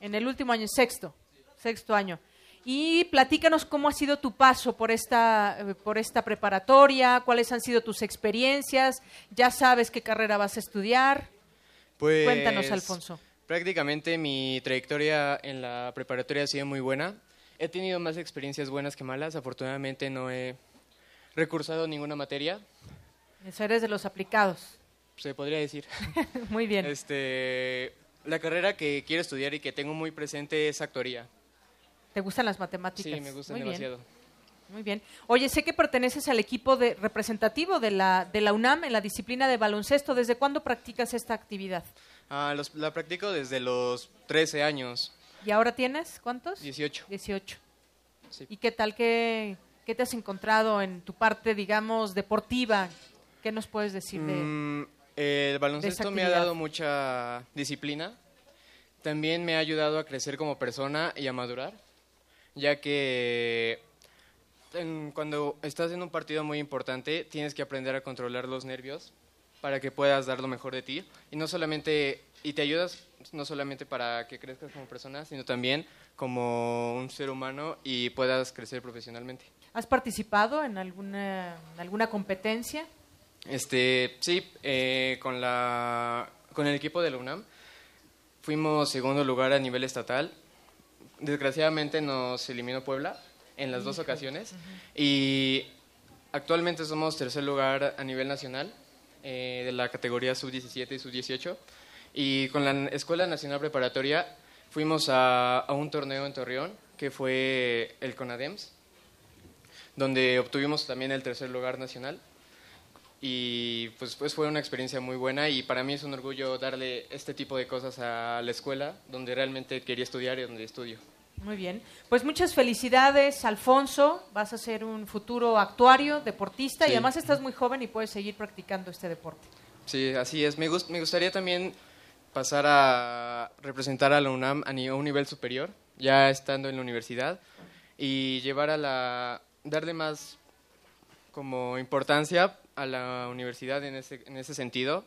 En el último año, sexto, sexto año. Y platícanos cómo ha sido tu paso por esta, por esta preparatoria, cuáles han sido tus experiencias, ya sabes qué carrera vas a estudiar. Pues, Cuéntanos, Alfonso. Prácticamente mi trayectoria en la preparatoria ha sido muy buena. He tenido más experiencias buenas que malas. Afortunadamente no he recursado ninguna materia, Eso eres de los aplicados. se podría decir. Muy bien. Este, la carrera que quiero estudiar y que tengo muy presente es actoría. ¿Te gustan las matemáticas? Sí, me gustan Muy bien. demasiado. Muy bien. Oye, sé que perteneces al equipo de, representativo de la, de la UNAM en la disciplina de baloncesto. ¿Desde cuándo practicas esta actividad? Ah, los- la practico desde los 13 años, ¿Y ahora tienes cuántos? 18. 18. Sí. ¿Y qué tal? ¿Qué, qué te has encontrado en tu parte, digamos, deportiva? ¿Qué nos puedes decir de...? Mm, el baloncesto me ha dado mucha disciplina. También me ha ayudado a crecer como persona y a madurar, ya que en- cuando estás en un partido muy importante tienes que aprender a controlar los nervios para que puedas dar lo mejor de ti y no solamente y te ayudas no solamente para que crezcas como persona, sino también como un ser humano y puedas crecer profesionalmente. ¿Has participado en alguna, en alguna competencia? Este, sí, eh, con, la, con el equipo de la UNAM fuimos segundo lugar a nivel estatal. Desgraciadamente nos eliminó Puebla en las dos ocasiones y actualmente somos tercer lugar a nivel nacional eh, de la categoría sub-17 y sub-18 Y con la Escuela Nacional Preparatoria fuimos a, a un torneo en Torreón, que fue el CONADEMS, donde obtuvimos también el tercer lugar nacional. Y pues, pues fue una experiencia muy buena y para mí es un orgullo darle este tipo de cosas a la escuela donde realmente quería estudiar y donde estudio. Muy bien. Pues muchas felicidades, Alfonso. Vas a ser un futuro actuario, deportista y además estás muy joven y puedes seguir practicando este deporte. Sí, así es. Me, gust- me gustaría también pasar a representar a la UNAM a un nivel superior, ya estando en la universidad, y llevar a la... darle más como importancia a la universidad en ese, en ese sentido,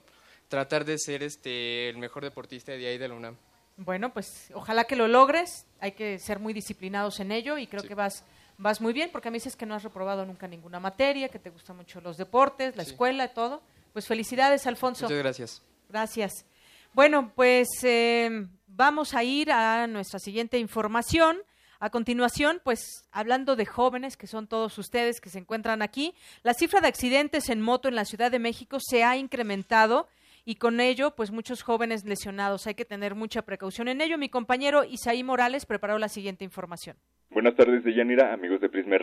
tratar de ser este el mejor deportista de ahí de la UNAM. Bueno, pues ojalá que lo logres. Hay que ser muy disciplinados en ello y creo que vas vas muy bien porque a mí dices que no has reprobado nunca ninguna materia, que te gustan mucho los deportes, la escuela y todo. Pues felicidades, Alfonso. Muchas gracias. Gracias. Bueno, pues eh, vamos a ir a nuestra siguiente información. A continuación, pues hablando de jóvenes, que son todos ustedes que se encuentran aquí, la cifra de accidentes en moto en la Ciudad de México se ha incrementado y con ello, pues muchos jóvenes lesionados. Hay que tener mucha precaución en ello. Mi compañero Isaí Morales preparó la siguiente información. Buenas tardes, Deyanira, amigos de Prisma.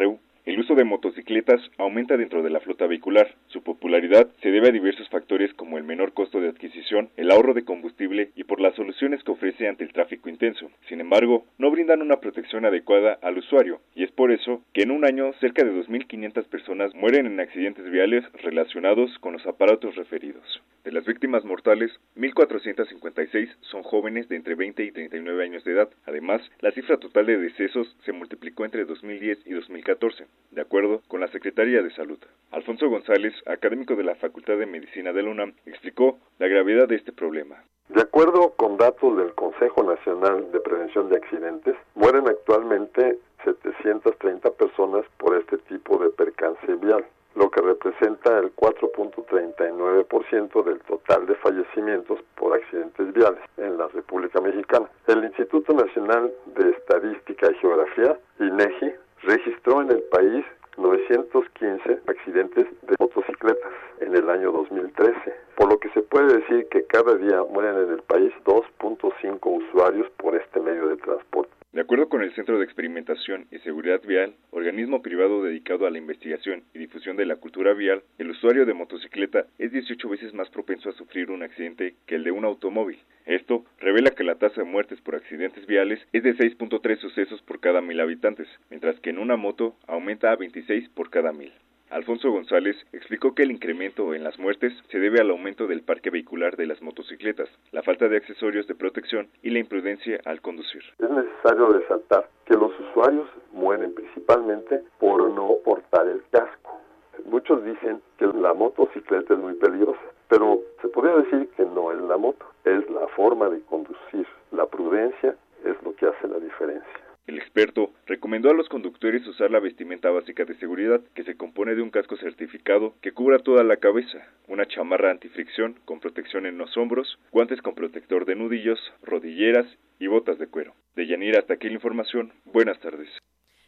El uso de motocicletas aumenta dentro de la flota vehicular. Su popularidad se debe a diversos factores como el menor costo de adquisición, el ahorro de combustible y por las soluciones que ofrece ante el tráfico intenso. Sin embargo, no brindan una protección adecuada al usuario y es por eso que en un año cerca de 2.500 personas mueren en accidentes viales relacionados con los aparatos referidos. De las víctimas mortales, 1.456 son jóvenes de entre 20 y 39 años de edad. Además, la cifra total de decesos se multiplicó entre 2010 y 2014, de acuerdo con la Secretaría de Salud. Alfonso González, académico de la Facultad de Medicina de la UNAM, explicó la gravedad de este problema. De acuerdo con datos del Consejo Nacional de Prevención de Accidentes, mueren actualmente 730 personas por este tipo de percance vial, lo que representa el 4.39% del total de fallecimientos por accidentes viales en la República Mexicana. El Instituto Nacional de Estadística y Geografía, INEGI, registró en el país 915 accidentes de motocicletas en el año 2013, por lo que se puede decir que cada día mueren en el país 2.5 usuarios por este medio de transporte. De acuerdo con el Centro de Experimentación y Seguridad Vial, organismo privado dedicado a la investigación y difusión de la cultura vial, el usuario de motocicleta es 18 veces más propenso a sufrir un accidente que el de un automóvil. Esto revela que la tasa de muertes por accidentes viales es de 6.3 sucesos por cada mil habitantes, mientras que en una moto aumenta a 26 por cada mil. Alfonso González explicó que el incremento en las muertes se debe al aumento del parque vehicular de las motocicletas, la falta de accesorios de protección y la imprudencia al conducir. Es necesario resaltar que los usuarios mueren principalmente por no portar el casco. Muchos dicen que la motocicleta es muy peligrosa, pero se podría decir que no es la moto, es la forma de conducir. La prudencia es lo que hace la diferencia. El experto recomendó a los conductores usar la vestimenta básica de seguridad, que se compone de un casco certificado que cubra toda la cabeza, una chamarra antifricción con protección en los hombros, guantes con protector de nudillos, rodilleras y botas de cuero. De Yanira hasta aquí la información. Buenas tardes.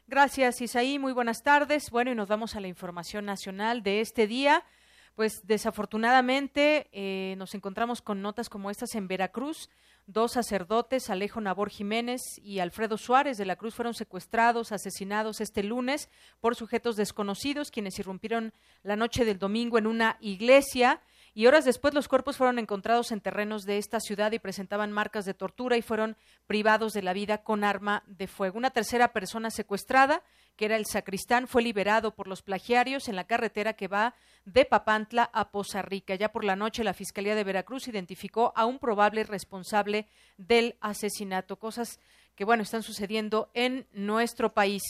Gracias, Isaí. Muy buenas tardes. Bueno, y nos vamos a la información nacional de este día. Pues desafortunadamente eh, nos encontramos con notas como estas en Veracruz. Dos sacerdotes, Alejo Nabor Jiménez y Alfredo Suárez de la Cruz, fueron secuestrados, asesinados este lunes por sujetos desconocidos, quienes irrumpieron la noche del domingo en una iglesia. Y horas después los cuerpos fueron encontrados en terrenos de esta ciudad y presentaban marcas de tortura y fueron privados de la vida con arma de fuego. Una tercera persona secuestrada, que era el sacristán, fue liberado por los plagiarios en la carretera que va de Papantla a Poza Rica. Ya por la noche la Fiscalía de Veracruz identificó a un probable responsable del asesinato. Cosas que, bueno, están sucediendo en nuestro país.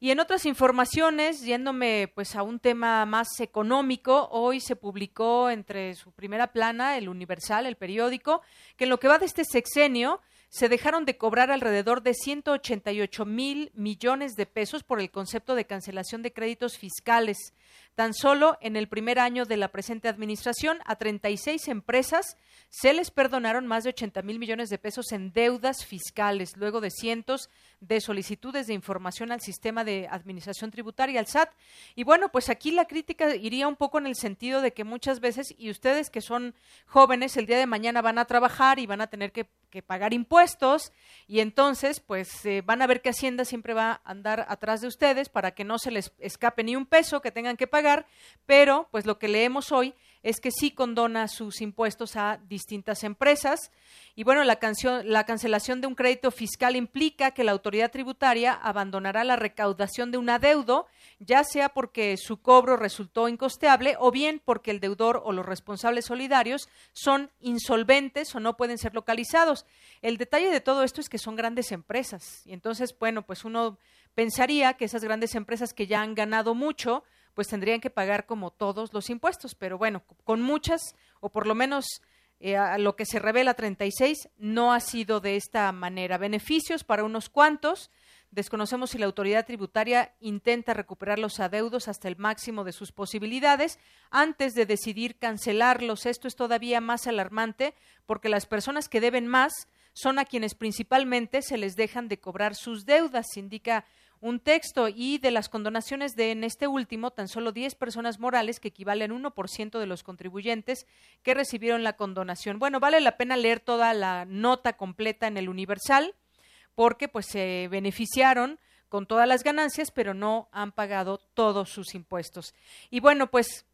Y en otras informaciones, yéndome pues a un tema más económico, hoy se publicó entre su primera plana, el Universal, el periódico, que en lo que va de este sexenio se dejaron de cobrar alrededor de 188 mil millones de pesos por el concepto de cancelación de créditos fiscales. Tan solo en el primer año de la presente administración, a 36 empresas se les perdonaron más de 80 mil millones de pesos en deudas fiscales, luego de cientos de solicitudes de información al sistema de administración tributaria, al SAT. Y bueno, pues aquí la crítica iría un poco en el sentido de que muchas veces, y ustedes que son jóvenes, el día de mañana van a trabajar y van a tener que, pagar impuestos, y entonces, pues eh, van a ver que Hacienda siempre va a andar atrás de ustedes para que no se les escape ni un peso que tengan que pagar, pero pues lo que leemos hoy es que sí condona sus impuestos a distintas empresas. Y bueno, la, la, cancelación de un crédito fiscal implica que la autoridad tributaria abandonará la recaudación de un adeudo, ya sea porque su cobro resultó incosteable o bien porque el deudor o los responsables solidarios son insolventes o no pueden ser localizados. El detalle de todo esto es que son grandes empresas. Y entonces, bueno, pues uno pensaría que esas grandes empresas que ya han ganado mucho, pues tendrían que pagar como todos los impuestos. Pero bueno, con muchas, o por lo menos eh, a lo que se revela 36, no ha sido de esta manera. Beneficios para unos cuantos. Desconocemos si la autoridad tributaria intenta recuperar los adeudos hasta el máximo de sus posibilidades antes de decidir cancelarlos. Esto es todavía más alarmante porque las personas que deben más son a quienes principalmente se les dejan de cobrar sus deudas, indica un texto y de las condonaciones de en este último tan solo 10 personas morales que equivalen a 1% de los contribuyentes que recibieron la condonación. Bueno, vale la pena leer toda la nota completa en el Universal porque pues se beneficiaron con todas las ganancias, pero no han pagado todos sus impuestos. Y bueno, pues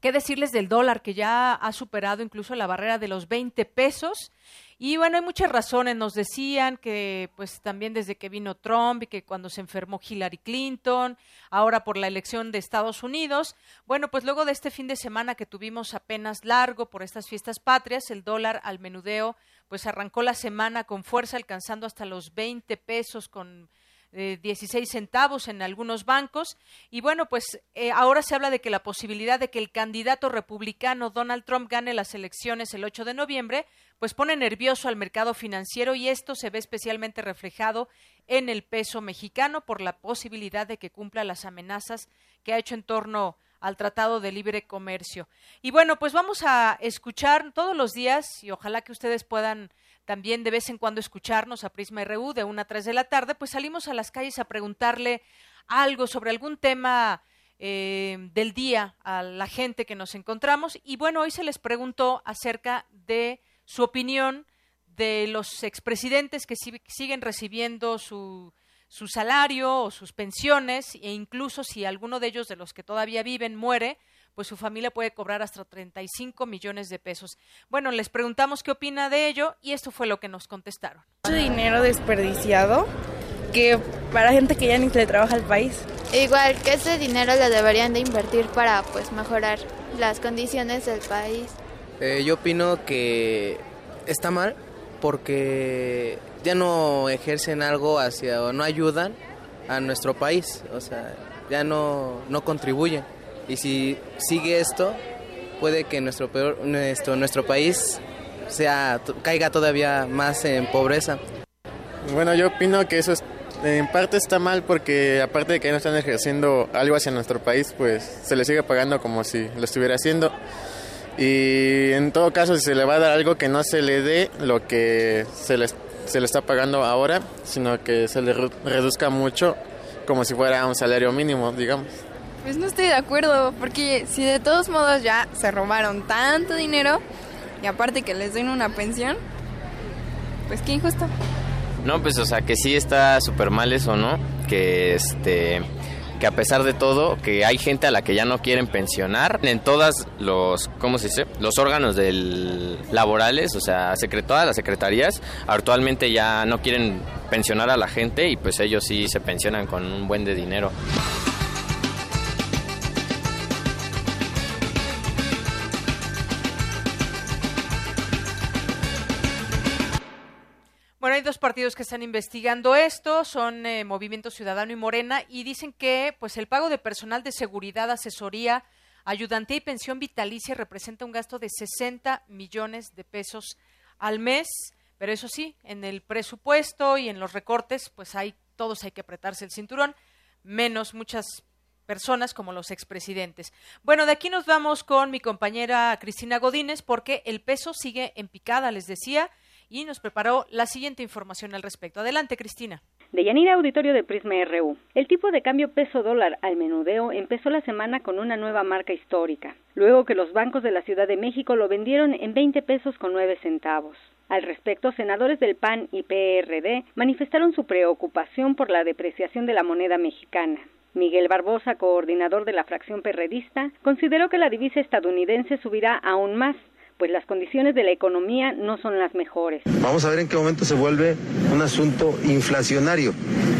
¿Qué decirles del dólar que ya ha superado incluso la barrera de los 20 pesos? Y bueno, hay muchas razones. Nos decían que pues también desde que vino Trump y que cuando se enfermó Hillary Clinton, ahora por la elección de Estados Unidos. Bueno, pues luego de este fin de semana que tuvimos apenas largo por estas fiestas patrias, el dólar al menudeo pues arrancó la semana con fuerza alcanzando hasta los 20 pesos con 16 eh, centavos en algunos bancos. Y bueno, pues eh, ahora se habla de que la posibilidad de que el candidato republicano Donald Trump gane las elecciones el 8 de noviembre, pues pone nervioso al mercado financiero y esto se ve especialmente reflejado en el peso mexicano por la posibilidad de que cumpla las amenazas que ha hecho en torno al Tratado de Libre Comercio. Y bueno, pues vamos a escuchar todos los días y ojalá que ustedes puedan también de vez en cuando escucharnos a Prisma RU de una a 3 de la tarde, pues salimos a las calles a preguntarle algo sobre algún tema eh, del día a la gente que nos encontramos. Y bueno, hoy se les preguntó acerca de su opinión de los expresidentes que siguen recibiendo su, su salario o sus pensiones e incluso si alguno de ellos de los que todavía viven muere, pues su familia puede cobrar hasta 35 millones de pesos. Bueno, les preguntamos qué opina de ello y esto fue lo que nos contestaron. Mucho dinero desperdiciado que para gente que ya ni le trabaja al país. Igual que ese dinero lo deberían de invertir para pues mejorar las condiciones del país. Eh, yo opino que está mal porque ya no ejercen algo hacia o no ayudan a nuestro país, o sea, ya no, no contribuyen. Y si sigue esto, puede que nuestro, peor, nuestro, nuestro país sea, caiga todavía más en pobreza. Bueno, yo opino que eso en parte está mal porque aparte de que no están ejerciendo algo hacia nuestro país, pues se le sigue pagando como si lo estuviera haciendo. Y en todo caso, si se le va a dar algo que no se le dé lo que se le, se le está pagando ahora, sino que se le reduzca mucho como si fuera un salario mínimo, digamos. Pues no estoy de acuerdo, porque si de todos modos ya se robaron tanto dinero y aparte que les den una pensión, pues qué injusto. No, pues o sea que sí está súper mal eso, ¿no? Que este que a pesar de todo, que hay gente a la que ya no quieren pensionar en todas los, ¿cómo se dice? Los órganos del laborales, o sea, todas las secretarías, actualmente ya no quieren pensionar a la gente y pues ellos sí se pensionan con un buen de dinero. Partidos que están investigando esto, son eh, Movimiento Ciudadano y Morena, y dicen que pues el pago de personal de seguridad, asesoría, ayudantía y pensión vitalicia representa un gasto de 60 millones de pesos al mes, pero eso sí, en el presupuesto y en los recortes, pues hay todos hay que apretarse el cinturón, menos muchas personas como los expresidentes. Bueno, de aquí nos vamos con mi compañera Cristina Godínez porque el peso sigue en picada, les decía, y nos preparó la siguiente información al respecto. Adelante, Cristina. De Yanira Auditorio de Prisma RU. El tipo de cambio peso dólar al menudeo empezó la semana con una nueva marca histórica, luego que los bancos de la Ciudad de México lo vendieron en 20 pesos con 9 centavos. Al respecto, senadores del PAN y PRD manifestaron su preocupación por la depreciación de la moneda mexicana. Miguel Barbosa, coordinador de la fracción perredista, consideró que la divisa estadounidense subirá aún más, pues las condiciones de la economía no son las mejores. Vamos a ver en qué momento se vuelve un asunto inflacionario,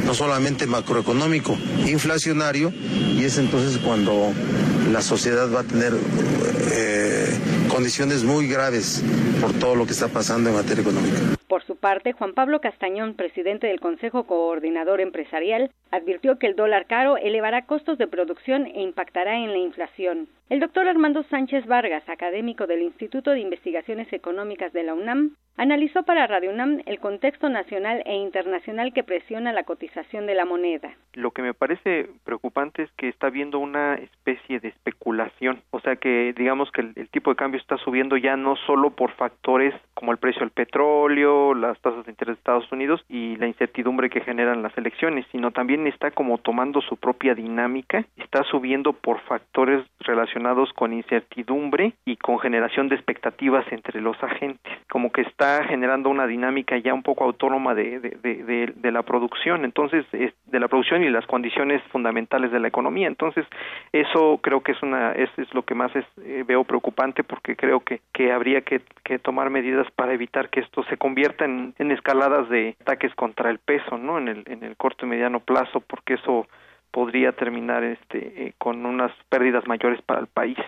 no solamente macroeconómico, inflacionario, y es entonces cuando la sociedad va a tener eh, condiciones muy graves por todo lo que está pasando en materia económica. Por su parte, Juan Pablo Castañón, presidente del Consejo Coordinador Empresarial, advirtió que el dólar caro elevará costos de producción e impactará en la inflación. El doctor Armando Sánchez Vargas, académico del Instituto de Investigaciones Económicas de la UNAM, analizó para Radio UNAM el contexto nacional e internacional que presiona la cotización de la moneda. Lo que me parece preocupante es que está habiendo una especie de especulación, o sea que digamos que el, tipo de cambio está subiendo ya no solo por factores como el precio del petróleo, las tasas de interés de Estados Unidos y la incertidumbre que generan las elecciones, sino también está como tomando su propia dinámica, está subiendo por factores relacionados con incertidumbre y con generación de expectativas entre los agentes, como que está generando una dinámica ya un poco autónoma de, de, de, de la producción, entonces es de la producción y las condiciones fundamentales de la economía, entonces eso creo que es una es, es lo que más es, eh, veo preocupante porque creo que, que habría que, tomar medidas para evitar que esto se convierta en, en escaladas de ataques contra el peso, ¿no? En el, en el corto y mediano plazo, porque eso podría terminar este, eh, con unas pérdidas mayores para el país.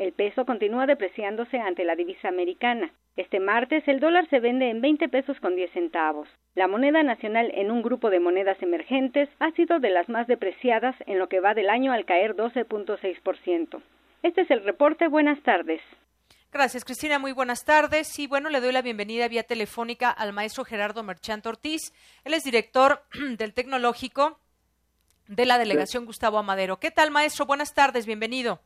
El peso continúa depreciándose ante la divisa americana. Este martes el dólar se vende en 20 pesos con 10 centavos. La moneda nacional en un grupo de monedas emergentes ha sido de las más depreciadas en lo que va del año al caer 12.6%. Este es el reporte. Buenas tardes. Gracias, Cristina. Muy buenas tardes. Y bueno, le doy la bienvenida vía telefónica al maestro Gerardo Merchant Ortiz. Él es director del Tecnológico de la Delegación sí. Gustavo Amadero. ¿Qué tal, maestro? Buenas tardes. Bienvenido.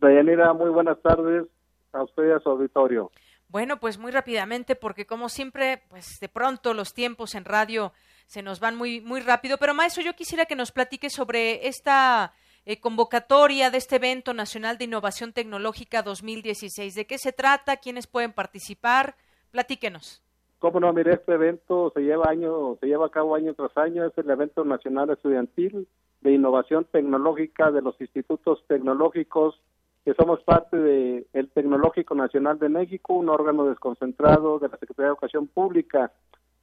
Dayanira, muy buenas tardes a usted y a su auditorio. Bueno, pues muy rápidamente, porque como siempre, pues de pronto los tiempos en radio se nos van muy, muy rápido. Pero maestro, yo quisiera que nos platique sobre esta eh, convocatoria de este evento nacional de innovación tecnológica 2016. ¿De qué se trata? ¿Quiénes pueden participar? Platíquenos. Cómo no, mire, este evento se lleva año, se lleva a cabo año tras año, es el evento nacional estudiantil de innovación tecnológica de los institutos tecnológicos que somos parte del de Tecnológico Nacional de México, un órgano desconcentrado de la Secretaría de Educación Pública.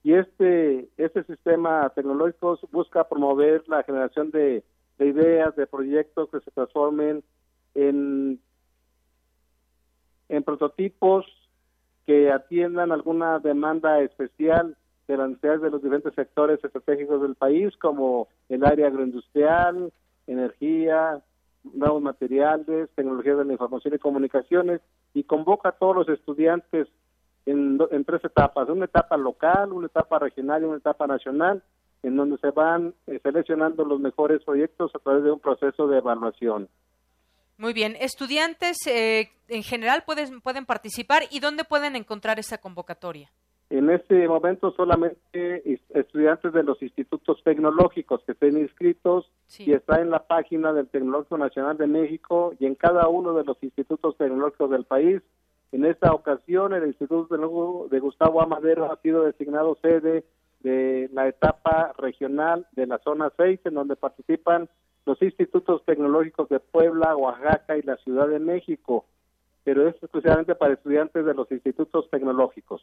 Y este, este sistema tecnológico busca promover la generación de, de ideas, de proyectos que se transformen en, en prototipos que atiendan alguna demanda especial de las necesidades de los diferentes sectores estratégicos del país, como el área agroindustrial, energía, nuevos materiales, tecnologías de la información y comunicaciones, y convoca a todos los estudiantes en, en tres etapas, una etapa local, una etapa regional y una etapa nacional, en donde se van eh, seleccionando los mejores proyectos a través de un proceso de evaluación. Muy bien. ¿Estudiantes eh, en general pueden, pueden participar y dónde pueden encontrar esa convocatoria? En este momento solamente estudiantes de los institutos tecnológicos que estén inscritos sí. y está en la página del Tecnológico Nacional de México y en cada uno de los institutos tecnológicos del país. En esta ocasión el Instituto de Gustavo Amadero ha sido designado sede de la etapa regional de la zona 6 en donde participan los institutos tecnológicos de Puebla, Oaxaca y la Ciudad de México, pero es exclusivamente para estudiantes de los institutos tecnológicos.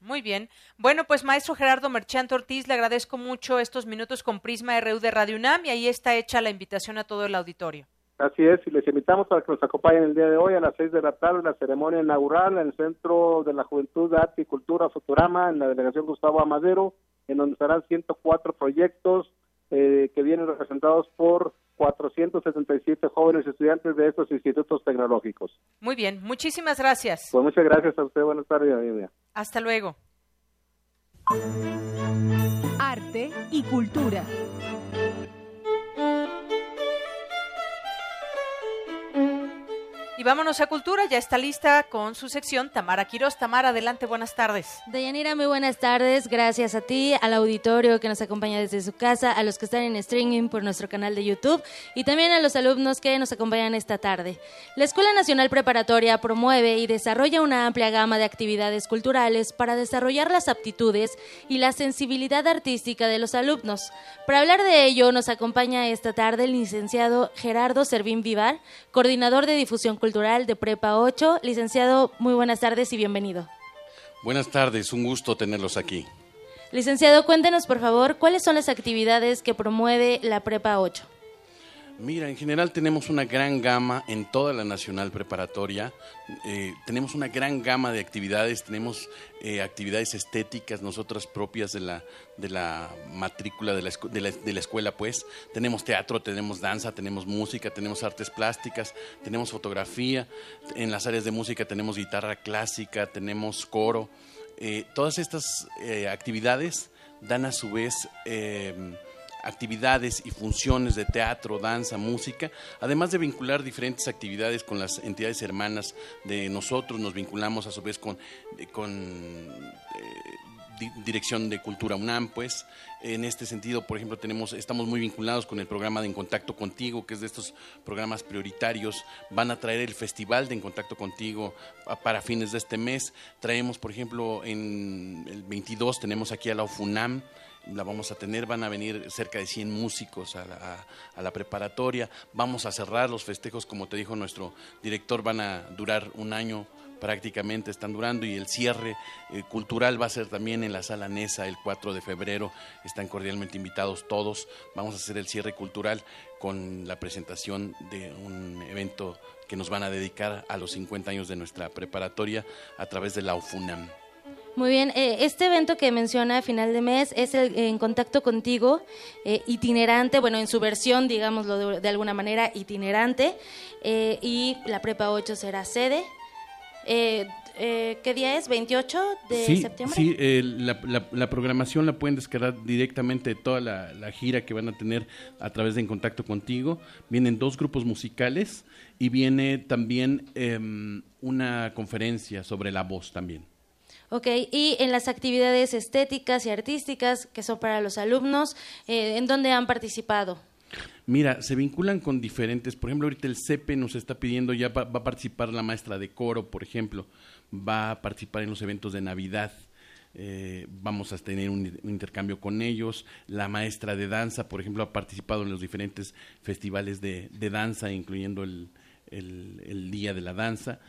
Muy bien. Bueno, pues maestro Gerardo Merchant Ortiz, le agradezco mucho estos minutos con Prisma RU de Radio UNAM y ahí está hecha la invitación a todo el auditorio. Así es, y les invitamos para que nos acompañen el día de hoy a las seis de la tarde en la ceremonia inaugural en el Centro de la Juventud, Arte y Cultura Futurama, en la delegación Gustavo Amadero, en donde estarán 104 proyectos eh, que vienen representados por 477 jóvenes estudiantes de estos institutos tecnológicos. Muy bien, muchísimas gracias. Pues muchas gracias a usted, buenas tardes. Amiga. Hasta luego. Arte y cultura. Y vámonos a Cultura, ya está lista con su sección Tamara Quiroz. Tamara, adelante, buenas tardes. Dayanira, muy buenas tardes. Gracias a ti, al auditorio que nos acompaña desde su casa, a los que están en streaming por nuestro canal de YouTube y también a los alumnos que nos acompañan esta tarde. La Escuela Nacional Preparatoria promueve y desarrolla una amplia gama de actividades culturales para desarrollar las aptitudes y la sensibilidad artística de los alumnos. Para hablar de ello, nos acompaña esta tarde el licenciado Gerardo Servín Vivar, coordinador de difusión cultural Cultural de Prepa 8. Licenciado, muy buenas tardes y bienvenido. Buenas tardes, un gusto tenerlos aquí. Licenciado, cuéntenos por favor cuáles son las actividades que promueve la Prepa 8. Mira, en general tenemos una gran gama en toda la nacional preparatoria. Eh, tenemos una gran gama de actividades, tenemos eh, actividades estéticas, nosotras propias de la, de la matrícula de la, de, la, de la, escuela, pues. Tenemos teatro, tenemos danza, tenemos música, tenemos artes plásticas, tenemos fotografía. En las áreas de música tenemos guitarra clásica, tenemos coro. Eh, todas estas actividades dan a su vez actividades y funciones de teatro, danza, música, además de vincular diferentes actividades con las entidades hermanas de nosotros, nos vinculamos a su vez con, con eh, Dirección de Cultura UNAM, pues en este sentido, por ejemplo, tenemos, estamos muy vinculados con el programa de En Contacto Contigo, que es de estos programas prioritarios. Van a traer el Festival de En Contacto Contigo para fines de este mes. Traemos, por ejemplo, en el 22 tenemos aquí a la UFUNAM, la vamos a tener, van a venir cerca de 100 músicos a la, preparatoria, vamos a cerrar los festejos, como te dijo nuestro director, van a durar un año prácticamente, están durando y el cierre eh, cultural va a ser también en la sala Nesa el 4 de febrero, están cordialmente invitados todos, vamos a hacer el cierre cultural con la presentación de un evento que nos van a dedicar a los 50 años de nuestra preparatoria a través de la UFUNAM. Muy bien, eh, este evento que menciona a final de mes es el En Contacto Contigo, eh, itinerante, bueno, en su versión, digámoslo de, alguna manera, itinerante, eh, y la Prepa 8 será sede. ¿Qué día es? ¿28 de septiembre? Sí, la, la, programación la pueden descargar directamente de toda la, la, gira que van a tener a través de En Contacto Contigo. Vienen dos grupos musicales y viene también em, una conferencia sobre la voz también. Ok, y en las actividades estéticas y artísticas que son para los alumnos, eh, ¿en dónde han participado? Mira, se vinculan con diferentes, por ejemplo, ahorita el CEPE nos está pidiendo, ya va, a participar la maestra de coro, por ejemplo, va a participar en los eventos de Navidad, eh, vamos a tener un, intercambio con ellos. La maestra de danza, por ejemplo, ha participado en los diferentes festivales de, danza, incluyendo el, el, Día de la Danza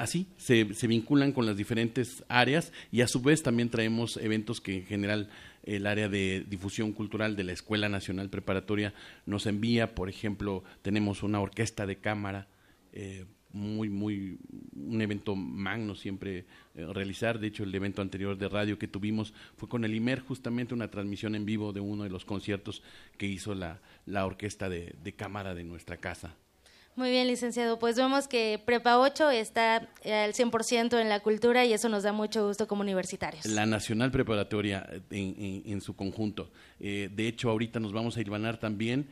así se, se, vinculan con las diferentes áreas y a su vez también traemos eventos que en general el área de difusión cultural de la Escuela Nacional Preparatoria nos envía. Por ejemplo, tenemos una orquesta de cámara. Eh, muy, muy, un evento magno siempre eh, realizar. De hecho, el evento anterior de radio que tuvimos fue con el IMER, justamente una transmisión en vivo de uno de los conciertos que hizo la, la orquesta de cámara de nuestra casa. Muy bien, licenciado. Pues vemos que Prepa 8 está eh, al 100% en la cultura y eso nos da mucho gusto como universitarios. La Nacional Preparatoria en, en, su conjunto. Eh, de hecho, ahorita nos vamos a ir también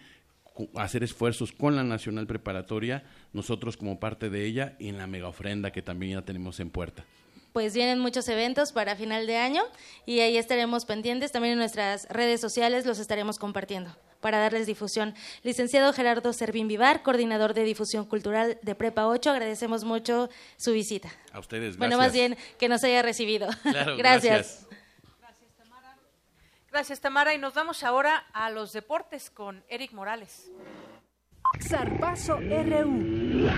a hacer esfuerzos con la Nacional Preparatoria, nosotros como parte de ella, y en la mega ofrenda que también ya tenemos en puerta pues vienen muchos eventos para final de año y ahí estaremos pendientes. También en nuestras redes sociales los estaremos compartiendo para darles difusión. Licenciado Gerardo Servín Vivar, coordinador de difusión cultural de Prepa 8, agradecemos mucho su visita. A ustedes, gracias. Bueno, más bien que nos haya recibido. Claro, gracias. Gracias, Tamara. Gracias, Tamara. Y nos vamos ahora a los deportes con Eric Morales. Zarpazo RU.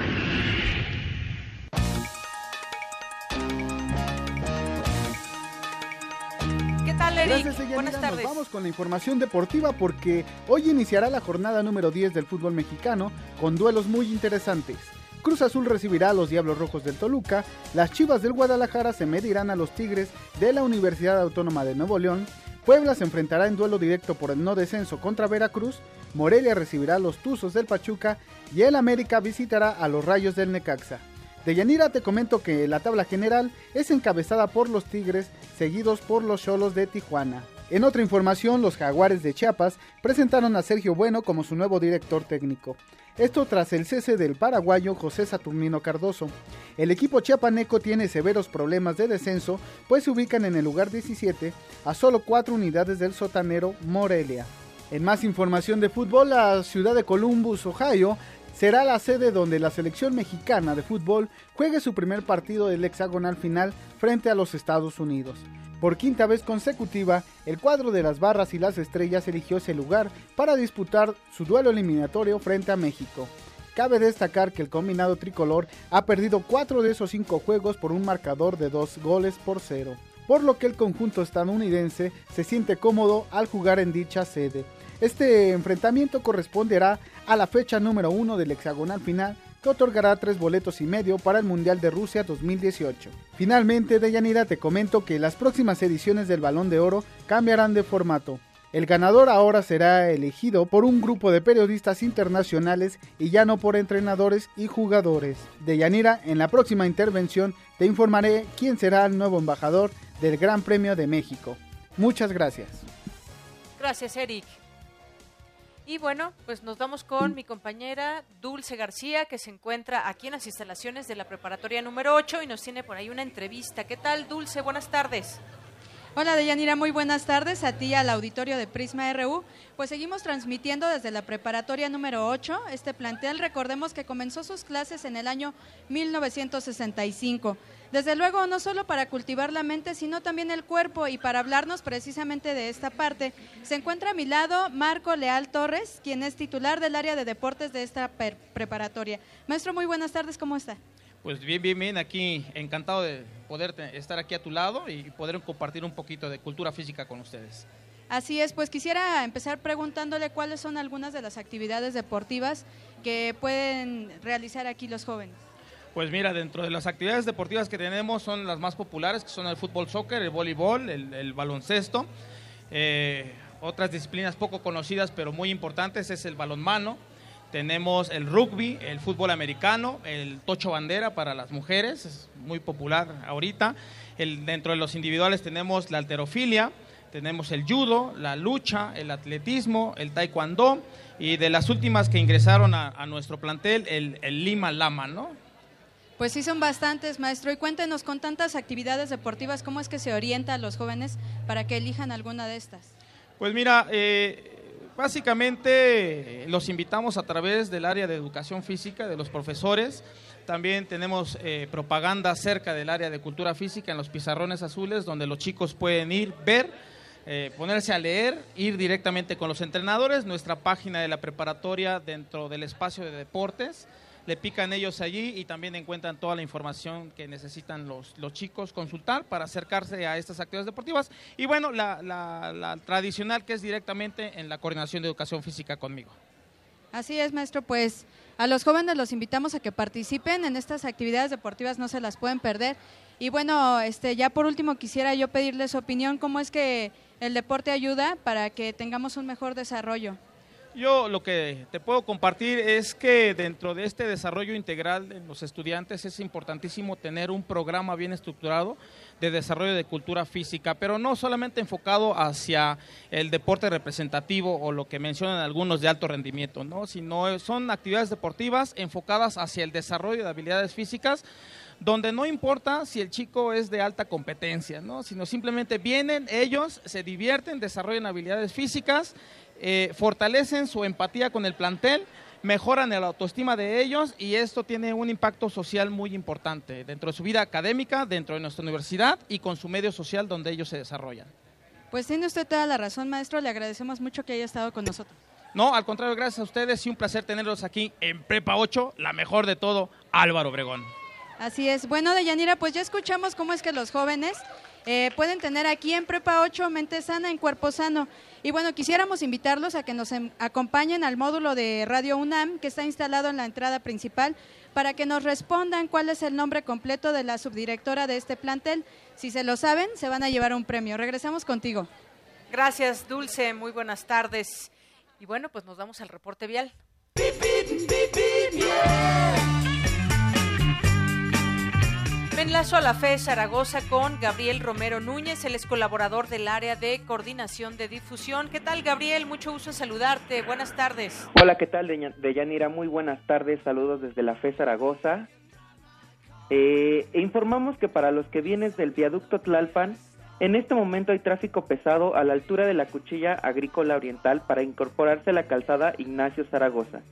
Gracias, Buenas tardes. Nos vamos con la información deportiva porque hoy iniciará la jornada número 10 del fútbol mexicano con duelos muy interesantes. Cruz Azul recibirá a los Diablos Rojos del Toluca, las Chivas del Guadalajara se medirán a los Tigres de la Universidad Autónoma de Nuevo León, Puebla se enfrentará en duelo directo por el no descenso contra Veracruz, Morelia recibirá a los Tuzos del Pachuca y el América visitará a los Rayos del Necaxa. De Yanira te comento que la tabla general es encabezada por los Tigres, seguidos por los Cholos de Tijuana. En otra información, los Jaguares de Chiapas presentaron a Sergio Bueno como su nuevo director técnico. Esto tras el cese del paraguayo José Saturnino Cardoso. El equipo chiapaneco tiene severos problemas de descenso, pues se ubican en el lugar 17 a solo 4 unidades del sotanero Morelia. En más información de fútbol, la ciudad de Columbus, Ohio, será la sede donde la selección mexicana de fútbol juegue su primer partido del hexagonal final frente a los Estados Unidos. Por quinta vez consecutiva, el cuadro de las barras y las estrellas eligió ese lugar para disputar su duelo eliminatorio frente a México. Cabe destacar que el combinado tricolor ha perdido cuatro de esos cinco juegos por un marcador de dos goles por cero, por lo que el conjunto estadounidense se siente cómodo al jugar en dicha sede. Este enfrentamiento corresponderá a la fecha número uno del hexagonal final que otorgará tres boletos y medio para el Mundial de Rusia 2018. Finalmente, Deyanira, te comento que las próximas ediciones del Balón de Oro cambiarán de formato. El ganador ahora será elegido por un grupo de periodistas internacionales y ya no por entrenadores y jugadores. Deyanira, en la próxima intervención te informaré quién será el nuevo embajador del Gran Premio de México. Muchas gracias. Gracias, Eric. Y bueno, pues nos vamos con mi compañera Dulce García, que se encuentra aquí en las instalaciones de la preparatoria número 8 y nos tiene por ahí una entrevista. ¿Qué tal, Dulce? Buenas tardes. Hola Deyanira, muy buenas tardes a ti y al auditorio de Prisma RU. Pues seguimos transmitiendo desde la preparatoria número 8. Este plantel, recordemos que comenzó sus clases en el año 1965. Desde luego, no solo para cultivar la mente, sino también el cuerpo. Y para hablarnos precisamente de esta parte, se encuentra a mi lado Marco Leal Torres, quien es titular del área de deportes de esta preparatoria. Maestro, muy buenas tardes, ¿cómo está? Pues bien, bien, bien, aquí encantado de poder estar aquí a tu lado y poder compartir un poquito de cultura física con ustedes. Así es, pues quisiera empezar preguntándole cuáles son algunas de las actividades deportivas que pueden realizar aquí los jóvenes. Pues mira, dentro de las actividades deportivas que tenemos son las más populares, que son el fútbol soccer, el voleibol, el, baloncesto. Eh, otras disciplinas poco conocidas pero muy importantes es el balonmano. Tenemos el rugby, el fútbol americano, el tocho bandera para las mujeres, es muy popular ahorita. Dentro de los individuales tenemos la alterofilia, tenemos el judo, la lucha, el atletismo, el taekwondo y de las últimas que ingresaron a, nuestro plantel, el, el lima lama, ¿no? Pues sí, son bastantes, maestro. Y cuéntenos, con tantas actividades deportivas, ¿cómo es que se orienta a los jóvenes para que elijan alguna de estas? Pues mira, eh, básicamente los invitamos a través del área de educación física, de los profesores. También tenemos eh, propaganda cerca del área de cultura física en los pizarrones azules, donde los chicos pueden ir, ver, eh, ponerse a leer, ir directamente con los entrenadores. Nuestra página de la preparatoria dentro del espacio de deportes le pican ellos allí y también encuentran toda la información que necesitan los, los chicos consultar para acercarse a estas actividades deportivas. Y bueno, la, la, tradicional que es directamente en la coordinación de educación física conmigo. Así es, maestro, pues a los jóvenes los invitamos a que participen en estas actividades deportivas, no se las pueden perder. Y bueno, este, ya por último quisiera yo pedirles su opinión, ¿cómo es que el deporte ayuda para que tengamos un mejor desarrollo? Yo lo que te puedo compartir es que dentro de este desarrollo integral de los estudiantes es importantísimo tener un programa bien estructurado de desarrollo de cultura física, pero no solamente enfocado hacia el deporte representativo o lo que mencionan algunos de alto rendimiento, ¿no? sino son actividades deportivas enfocadas hacia el desarrollo de habilidades físicas donde no importa si el chico es de alta competencia, ¿no? sino simplemente vienen ellos, se divierten, desarrollan habilidades físicas eh, fortalecen su empatía con el plantel, mejoran la autoestima de ellos y esto tiene un impacto social muy importante dentro de su vida académica, dentro de nuestra universidad y con su medio social donde ellos se desarrollan. Pues tiene usted toda la razón, maestro. Le agradecemos mucho que haya estado con nosotros. No, al contrario, gracias a ustedes y un placer tenerlos aquí en Prepa 8, la mejor de todo, Álvaro Obregón. Así es. Bueno, Deyanira, pues ya escuchamos cómo es que los jóvenes eh, pueden tener aquí en Prepa 8 mente sana en cuerpo sano. Y bueno, quisiéramos invitarlos a que nos em, acompañen al módulo de Radio UNAM que está instalado en la entrada principal para que nos respondan cuál es el nombre completo de la subdirectora de este plantel. Si se lo saben, se van a llevar un premio. Regresamos contigo. Gracias, Dulce. Muy buenas tardes. Y bueno, pues nos vamos al reporte vial. Enlazo a la FE Zaragoza con Gabriel Romero Núñez, él es colaborador del área de coordinación de difusión. ¿Qué tal, Gabriel? Mucho gusto saludarte. Buenas tardes. Hola, ¿qué tal, Deyanira? Muy buenas tardes. Saludos desde la FE Zaragoza. Eh, e informamos que para los que vienen del viaducto Tlalpan, en este momento hay tráfico pesado a la altura de la cuchilla agrícola oriental para incorporarse a la calzada Ignacio Zaragoza,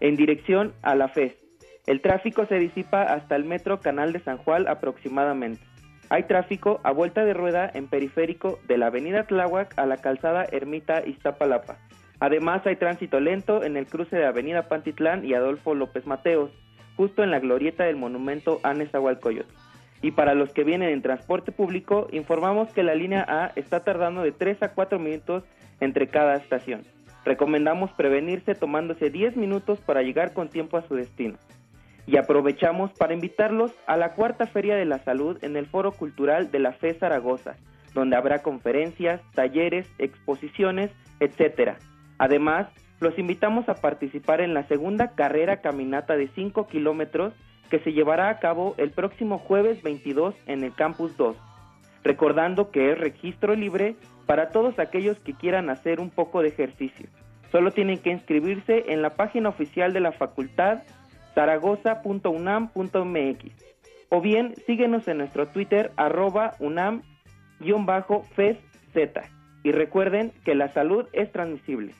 en dirección a la FES. El tráfico se disipa hasta el metro Canal de San Juan aproximadamente. Hay tráfico a vuelta de rueda en periférico de la avenida Tláhuac a la calzada Ermita Iztapalapa. Además hay tránsito lento en el cruce de avenida Pantitlán y Adolfo López Mateos, justo en la glorieta del monumento Anezahualcoyotl. Y para los que vienen en transporte público, informamos que la línea A está tardando de 3 a 4 minutos entre cada estación. Recomendamos prevenirse tomándose 10 minutos para llegar con tiempo a su destino. Y aprovechamos para invitarlos a la cuarta Feria de la Salud en el Foro Cultural de la FE Zaragoza, donde habrá conferencias, talleres, exposiciones, etc. Además, los invitamos a participar en la segunda carrera caminata de 5 kilómetros que se llevará a cabo el próximo jueves 22 en el Campus 2, recordando que es registro libre para todos aquellos que quieran hacer un poco de ejercicio. Solo tienen que inscribirse en la página oficial de la facultad zaragoza.unam.mx o bien síguenos en nuestro Twitter arroba unam-feszz y recuerden que la salud es transmisible.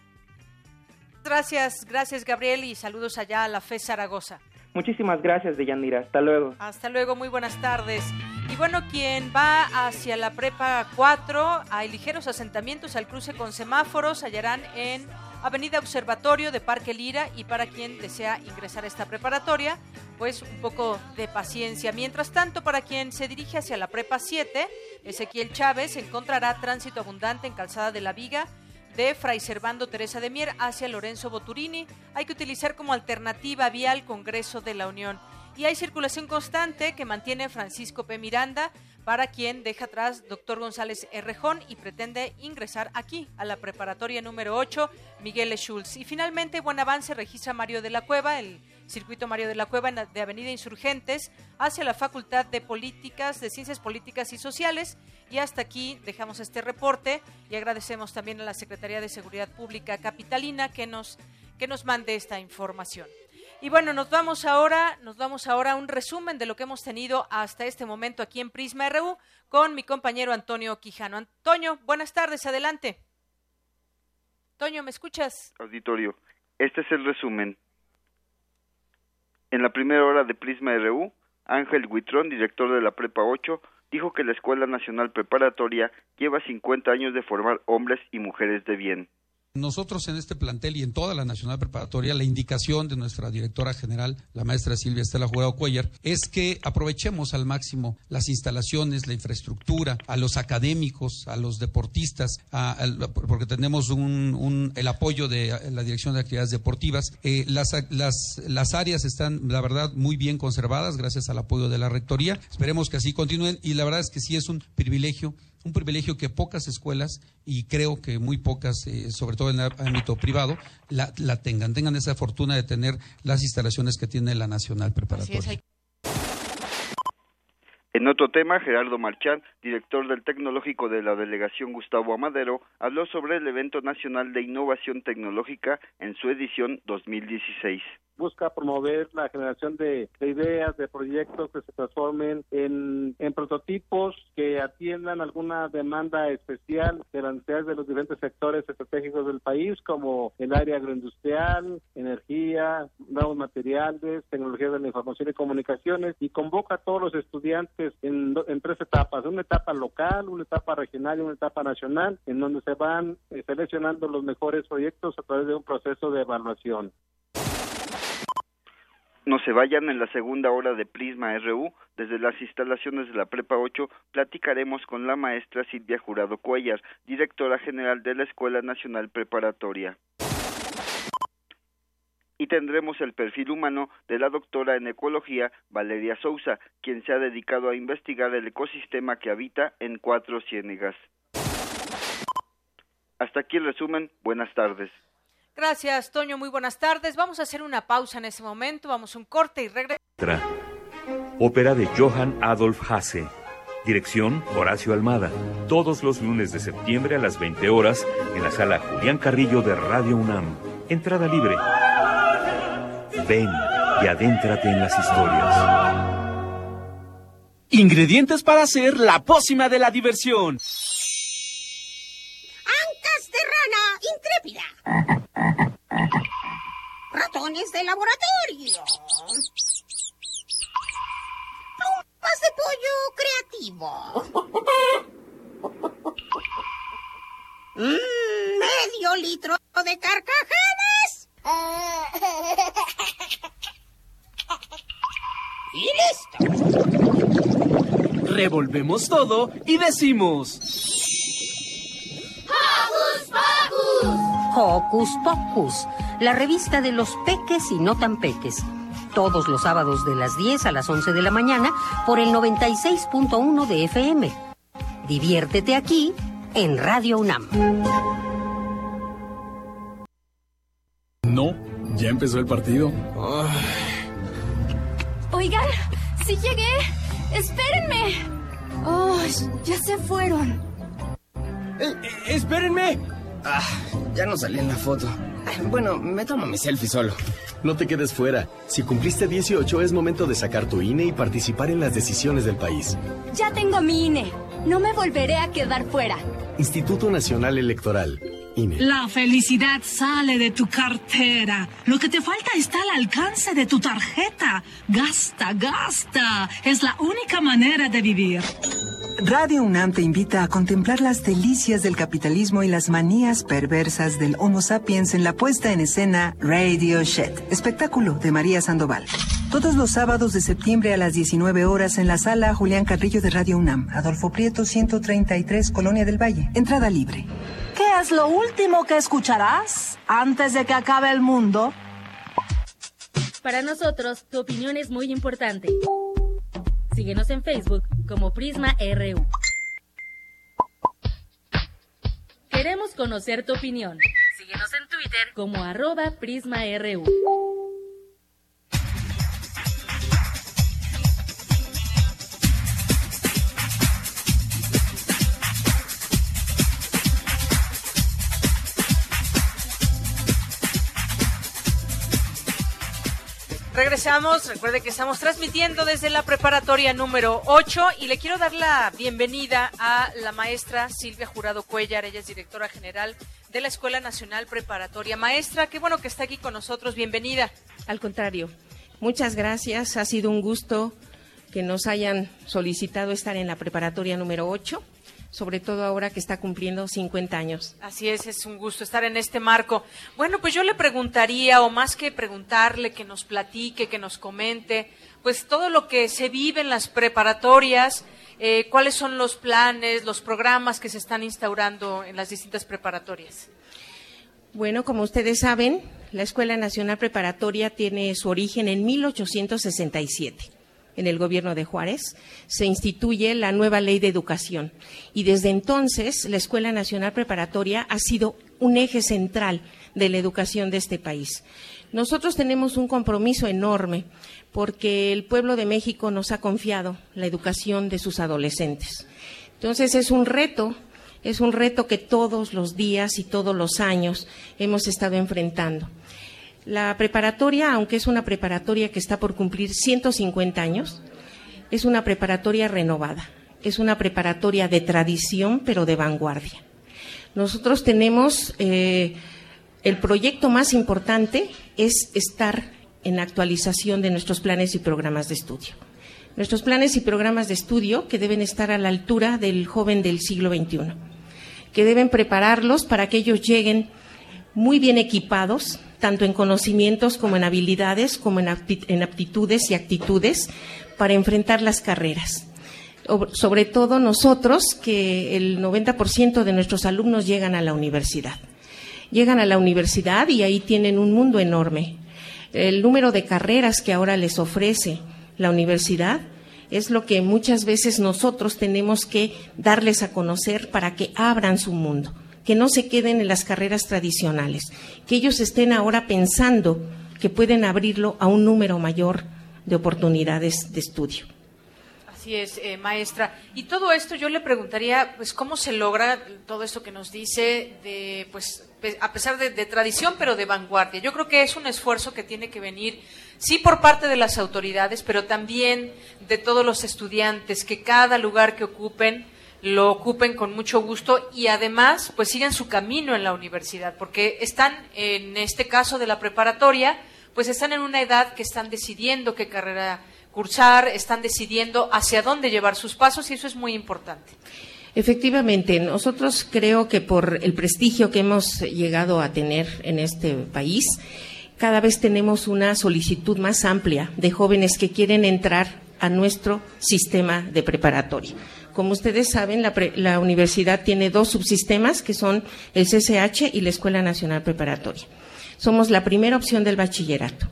Gracias, gracias Gabriel y saludos allá a la FE Zaragoza. Muchísimas gracias, Deyanira. Hasta luego. Hasta luego, muy buenas tardes. Y bueno, quien va hacia la prepa 4, hay ligeros asentamientos al cruce con semáforos, hallarán en Avenida Observatorio de Parque Lira y para quien desea ingresar a esta preparatoria, pues un poco de paciencia. Mientras tanto, para quien se dirige hacia la prepa 7, Ezequiel Chávez encontrará tránsito abundante en Calzada de la Viga de Fray Servando Teresa de Mier hacia Lorenzo Boturini. Hay que utilizar como alternativa vía al Congreso de la Unión. Y hay circulación constante que mantiene Francisco P. Miranda para quien deja atrás doctor González Errejón y pretende ingresar aquí a la preparatoria número 8 Miguel Schultz. Y finalmente buen avance registra Mario de la Cueva, el circuito Mario de la Cueva de Avenida Insurgentes hacia la Facultad de Políticas, de Ciencias Políticas y Sociales. Y hasta aquí dejamos este reporte y agradecemos también a la Secretaría de Seguridad Pública Capitalina que nos, que nos mande esta información. Y bueno, nos vamos ahora, nos vamos ahora a un resumen de lo que hemos tenido hasta este momento aquí en Prisma RU con mi compañero Antonio Quijano. Antonio, buenas tardes, adelante. Antonio, ¿me escuchas? Auditorio, este es el resumen. En la primera hora de Prisma RU, Ángel Huitrón, director de la Prepa 8, dijo que la Escuela Nacional Preparatoria lleva 50 años de formar hombres y mujeres de bien. Nosotros en este plantel y en toda la Nacional Preparatoria, la indicación de nuestra directora general, la maestra Silvia Estela Jurado Cuellar, es que aprovechemos al máximo las instalaciones, la infraestructura, a los académicos, a los deportistas, porque tenemos un, el apoyo de la Dirección de Actividades Deportivas. Eh, las, las, las áreas están, la verdad, muy bien conservadas gracias al apoyo de la Rectoría. Esperemos que así continúen y la verdad es que sí es un privilegio un privilegio que pocas escuelas, y creo que muy pocas, eh, sobre todo en el ámbito privado, la, la, tengan, tengan esa fortuna de tener las instalaciones que tiene la Nacional Preparatoria. En otro tema, Gerardo Marchán, director del Tecnológico de la Delegación Gustavo Amadero, habló sobre el evento nacional de innovación tecnológica en su edición 2016 busca promover la generación de, ideas, de proyectos que se transformen en, prototipos que atiendan alguna demanda especial de las necesidades de los diferentes sectores estratégicos del país, como el área agroindustrial, energía, nuevos materiales, tecnologías de la información y comunicaciones, y convoca a todos los estudiantes en, en tres etapas, una etapa local, una etapa regional y una etapa nacional, en donde se van eh, seleccionando los mejores proyectos a través de un proceso de evaluación. No se vayan en la segunda hora de Prisma RU. Desde las instalaciones de la Prepa 8 platicaremos con la maestra Silvia Jurado Cuellar, directora general de la Escuela Nacional Preparatoria. Y tendremos el perfil humano de la doctora en ecología Valeria Sousa, quien se ha dedicado a investigar el ecosistema que habita en Cuatro Ciénegas. Hasta aquí el resumen. Buenas tardes. Gracias, Toño. Muy buenas tardes. Vamos a hacer una pausa en ese momento. Vamos a un corte y regresamos. ópera de Johann Adolf Hasse. Dirección Horacio Almada. Todos los lunes de septiembre a las 20 horas en la sala Julián Carrillo de Radio UNAM. Entrada libre. Ven y adéntrate en las historias. Ingredientes para hacer la pócima de la diversión. Ancas de rana intrépida. Ratones de laboratorio. Plumas de pollo creativo. Mm, medio litro de carcajadas. Y listo. Revolvemos todo y decimos... ¡Hocus Pocus! Hocus Pocus, la revista de los peques y no tan peques. Todos los sábados de las 10 a las 11 de la mañana por el 96.1 de FM. Diviértete aquí en Radio UNAM. No, ya empezó el partido. Oigan, si llegué. Espérenme. Oh, ya se fueron. Eh, espérenme. Ah, ya no salí en la foto. Bueno, me tomo mi selfie solo. No te quedes fuera. Si cumpliste 18 es momento de sacar tu INE y participar en las decisiones del país. Ya tengo mi INE. No me volveré a quedar fuera. Instituto Nacional Electoral. INE. La felicidad sale de tu cartera. Lo que te falta está al alcance de tu tarjeta. Gasta, gasta. Es la única manera de vivir. Radio UNAM te invita a contemplar las delicias del capitalismo y las manías perversas del Homo sapiens en la puesta en escena Radio Shed, espectáculo de María Sandoval. Todos los sábados de septiembre a las 19 horas en la sala Julián Carrillo de Radio UNAM, Adolfo Prieto 133, Colonia del Valle. Entrada libre. ¿Qué es lo último que escucharás antes de que acabe el mundo? Para nosotros, tu opinión es muy importante. Síguenos en Facebook como Prisma RU. Queremos conocer tu opinión. Síguenos en Twitter como arroba Prisma Regresamos, recuerde que estamos transmitiendo desde la preparatoria número 8 y le quiero dar la bienvenida a la maestra Silvia Jurado Cuellar, ella es directora general de la Escuela Nacional Preparatoria. Maestra, qué bueno que está aquí con nosotros, bienvenida. Al contrario, muchas gracias, ha sido un gusto que nos hayan solicitado estar en la preparatoria número 8 sobre todo ahora que está cumpliendo 50 años. Así es, es un gusto estar en este marco. Bueno, pues yo le preguntaría, o más que preguntarle, que nos platique, que nos comente, pues todo lo que se vive en las preparatorias, eh, cuáles son los planes, los programas que se están instaurando en las distintas preparatorias. Bueno, como ustedes saben, la Escuela Nacional Preparatoria tiene su origen en 1867 en el gobierno de Juárez, se instituye la nueva ley de educación. Y desde entonces la Escuela Nacional Preparatoria ha sido un eje central de la educación de este país. Nosotros tenemos un compromiso enorme porque el pueblo de México nos ha confiado la educación de sus adolescentes. Entonces es un reto, es un reto que todos los días y todos los años hemos estado enfrentando. La preparatoria, aunque es una preparatoria que está por cumplir 150 años, es una preparatoria renovada, es una preparatoria de tradición, pero de vanguardia. Nosotros tenemos eh, el proyecto más importante es estar en actualización de nuestros planes y programas de estudio. Nuestros planes y programas de estudio que deben estar a la altura del joven del siglo XXI, que deben prepararlos para que ellos lleguen muy bien equipados, tanto en conocimientos como en habilidades, como en aptitudes y actitudes para enfrentar las carreras. Sobre todo nosotros, que el 90% de nuestros alumnos llegan a la universidad. Llegan a la universidad y ahí tienen un mundo enorme. El número de carreras que ahora les ofrece la universidad es lo que muchas veces nosotros tenemos que darles a conocer para que abran su mundo que no se queden en las carreras tradicionales, que ellos estén ahora pensando que pueden abrirlo a un número mayor de oportunidades de estudio. Así es, eh, maestra. Y todo esto yo le preguntaría, pues, ¿cómo se logra todo esto que nos dice de, pues, a pesar de, de, tradición, pero de vanguardia? Yo creo que es un esfuerzo que tiene que venir, sí, por parte de las autoridades, pero también de todos los estudiantes, que cada lugar que ocupen lo ocupen con mucho gusto y además, pues, sigan su camino en la universidad, porque están, en este caso de la preparatoria, pues, están en una edad que están decidiendo qué carrera cursar, están decidiendo hacia dónde llevar sus pasos y eso es muy importante. Efectivamente, nosotros creo que por el prestigio que hemos llegado a tener en este país, cada vez tenemos una solicitud más amplia de jóvenes que quieren entrar a nuestro sistema de preparatoria. Como ustedes saben, la, la, universidad tiene dos subsistemas, que son el CCH y la Escuela Nacional Preparatoria. Somos la primera opción del bachillerato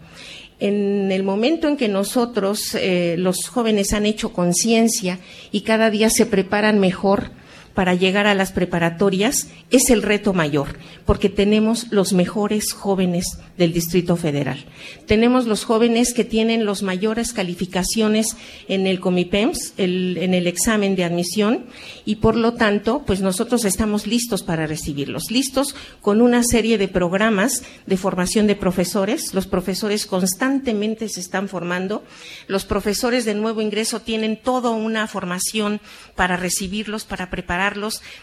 en el momento en que nosotros, eh, los jóvenes, han hecho conciencia y cada día se preparan mejor para llegar a las preparatorias es el reto mayor, porque tenemos los mejores jóvenes del Distrito Federal. Tenemos los jóvenes que tienen las mayores calificaciones en el Comipems, en el examen de admisión, y por lo tanto, pues nosotros estamos listos para recibirlos, listos con una serie de programas de formación de profesores. Los profesores constantemente se están formando. Los profesores de nuevo ingreso tienen toda una formación para recibirlos, para prepararlos,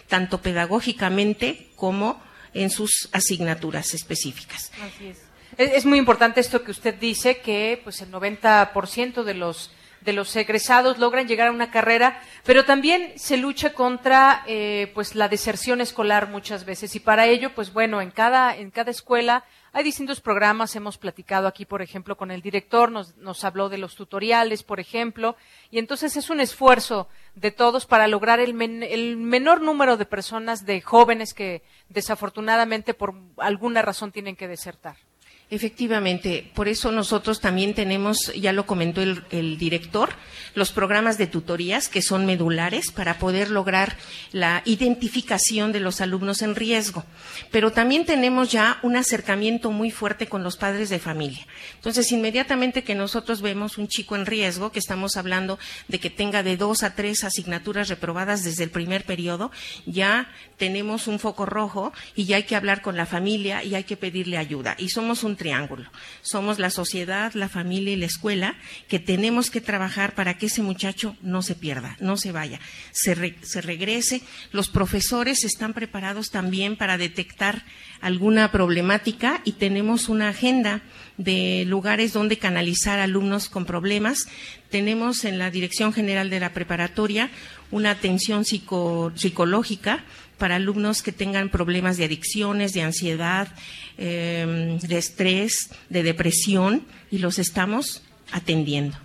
tanto pedagógicamente como en sus asignaturas específicas. Es. Es muy importante esto que usted dice, que pues el 90% de los de los egresados logran llegar a una carrera, pero también se lucha contra eh, pues la deserción escolar muchas veces y para ello pues bueno en cada en cada escuela hay distintos programas, hemos platicado aquí, por ejemplo, con el director, nos, nos, habló de los tutoriales, por ejemplo, y entonces es un esfuerzo de todos para lograr el, men el menor número de personas, de jóvenes que desafortunadamente por alguna razón tienen que desertar. Efectivamente, por eso nosotros también tenemos, ya lo comentó el, director, los programas de tutorías que son medulares para poder lograr la identificación de los alumnos en riesgo. Pero también tenemos ya un acercamiento muy fuerte con los padres de familia. Entonces, inmediatamente que nosotros vemos un chico en riesgo, que estamos hablando de que tenga de dos a tres asignaturas reprobadas desde el primer periodo, ya tenemos un foco rojo y ya hay que hablar con la familia y hay que pedirle ayuda. Y somos un triángulo. Somos la sociedad, la familia y la escuela que tenemos que trabajar para que ese muchacho no se pierda, no se vaya, se, regrese. Los profesores están preparados también para detectar alguna problemática y tenemos una agenda de lugares donde canalizar alumnos con problemas. Tenemos en la Dirección General de la Preparatoria una atención psicológica para alumnos que tengan problemas de adicciones, de ansiedad, em, de estrés, de depresión y los estamos atendiendo.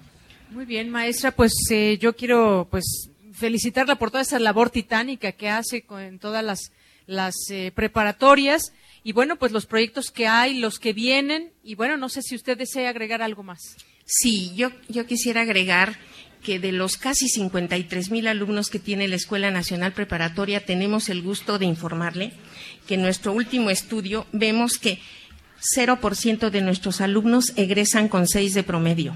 Muy bien, maestra, pues eh, yo quiero pues felicitarla por toda esa labor titánica que hace en todas las, las eh, preparatorias y bueno, pues los proyectos que hay, los que vienen y bueno, no sé si usted desea agregar algo más. Sí, yo, yo quisiera agregar que de los casi 53 mil alumnos que tiene la Escuela Nacional Preparatoria, tenemos el gusto de informarle que en nuestro último estudio vemos que 0% de nuestros alumnos egresan con 6 de promedio.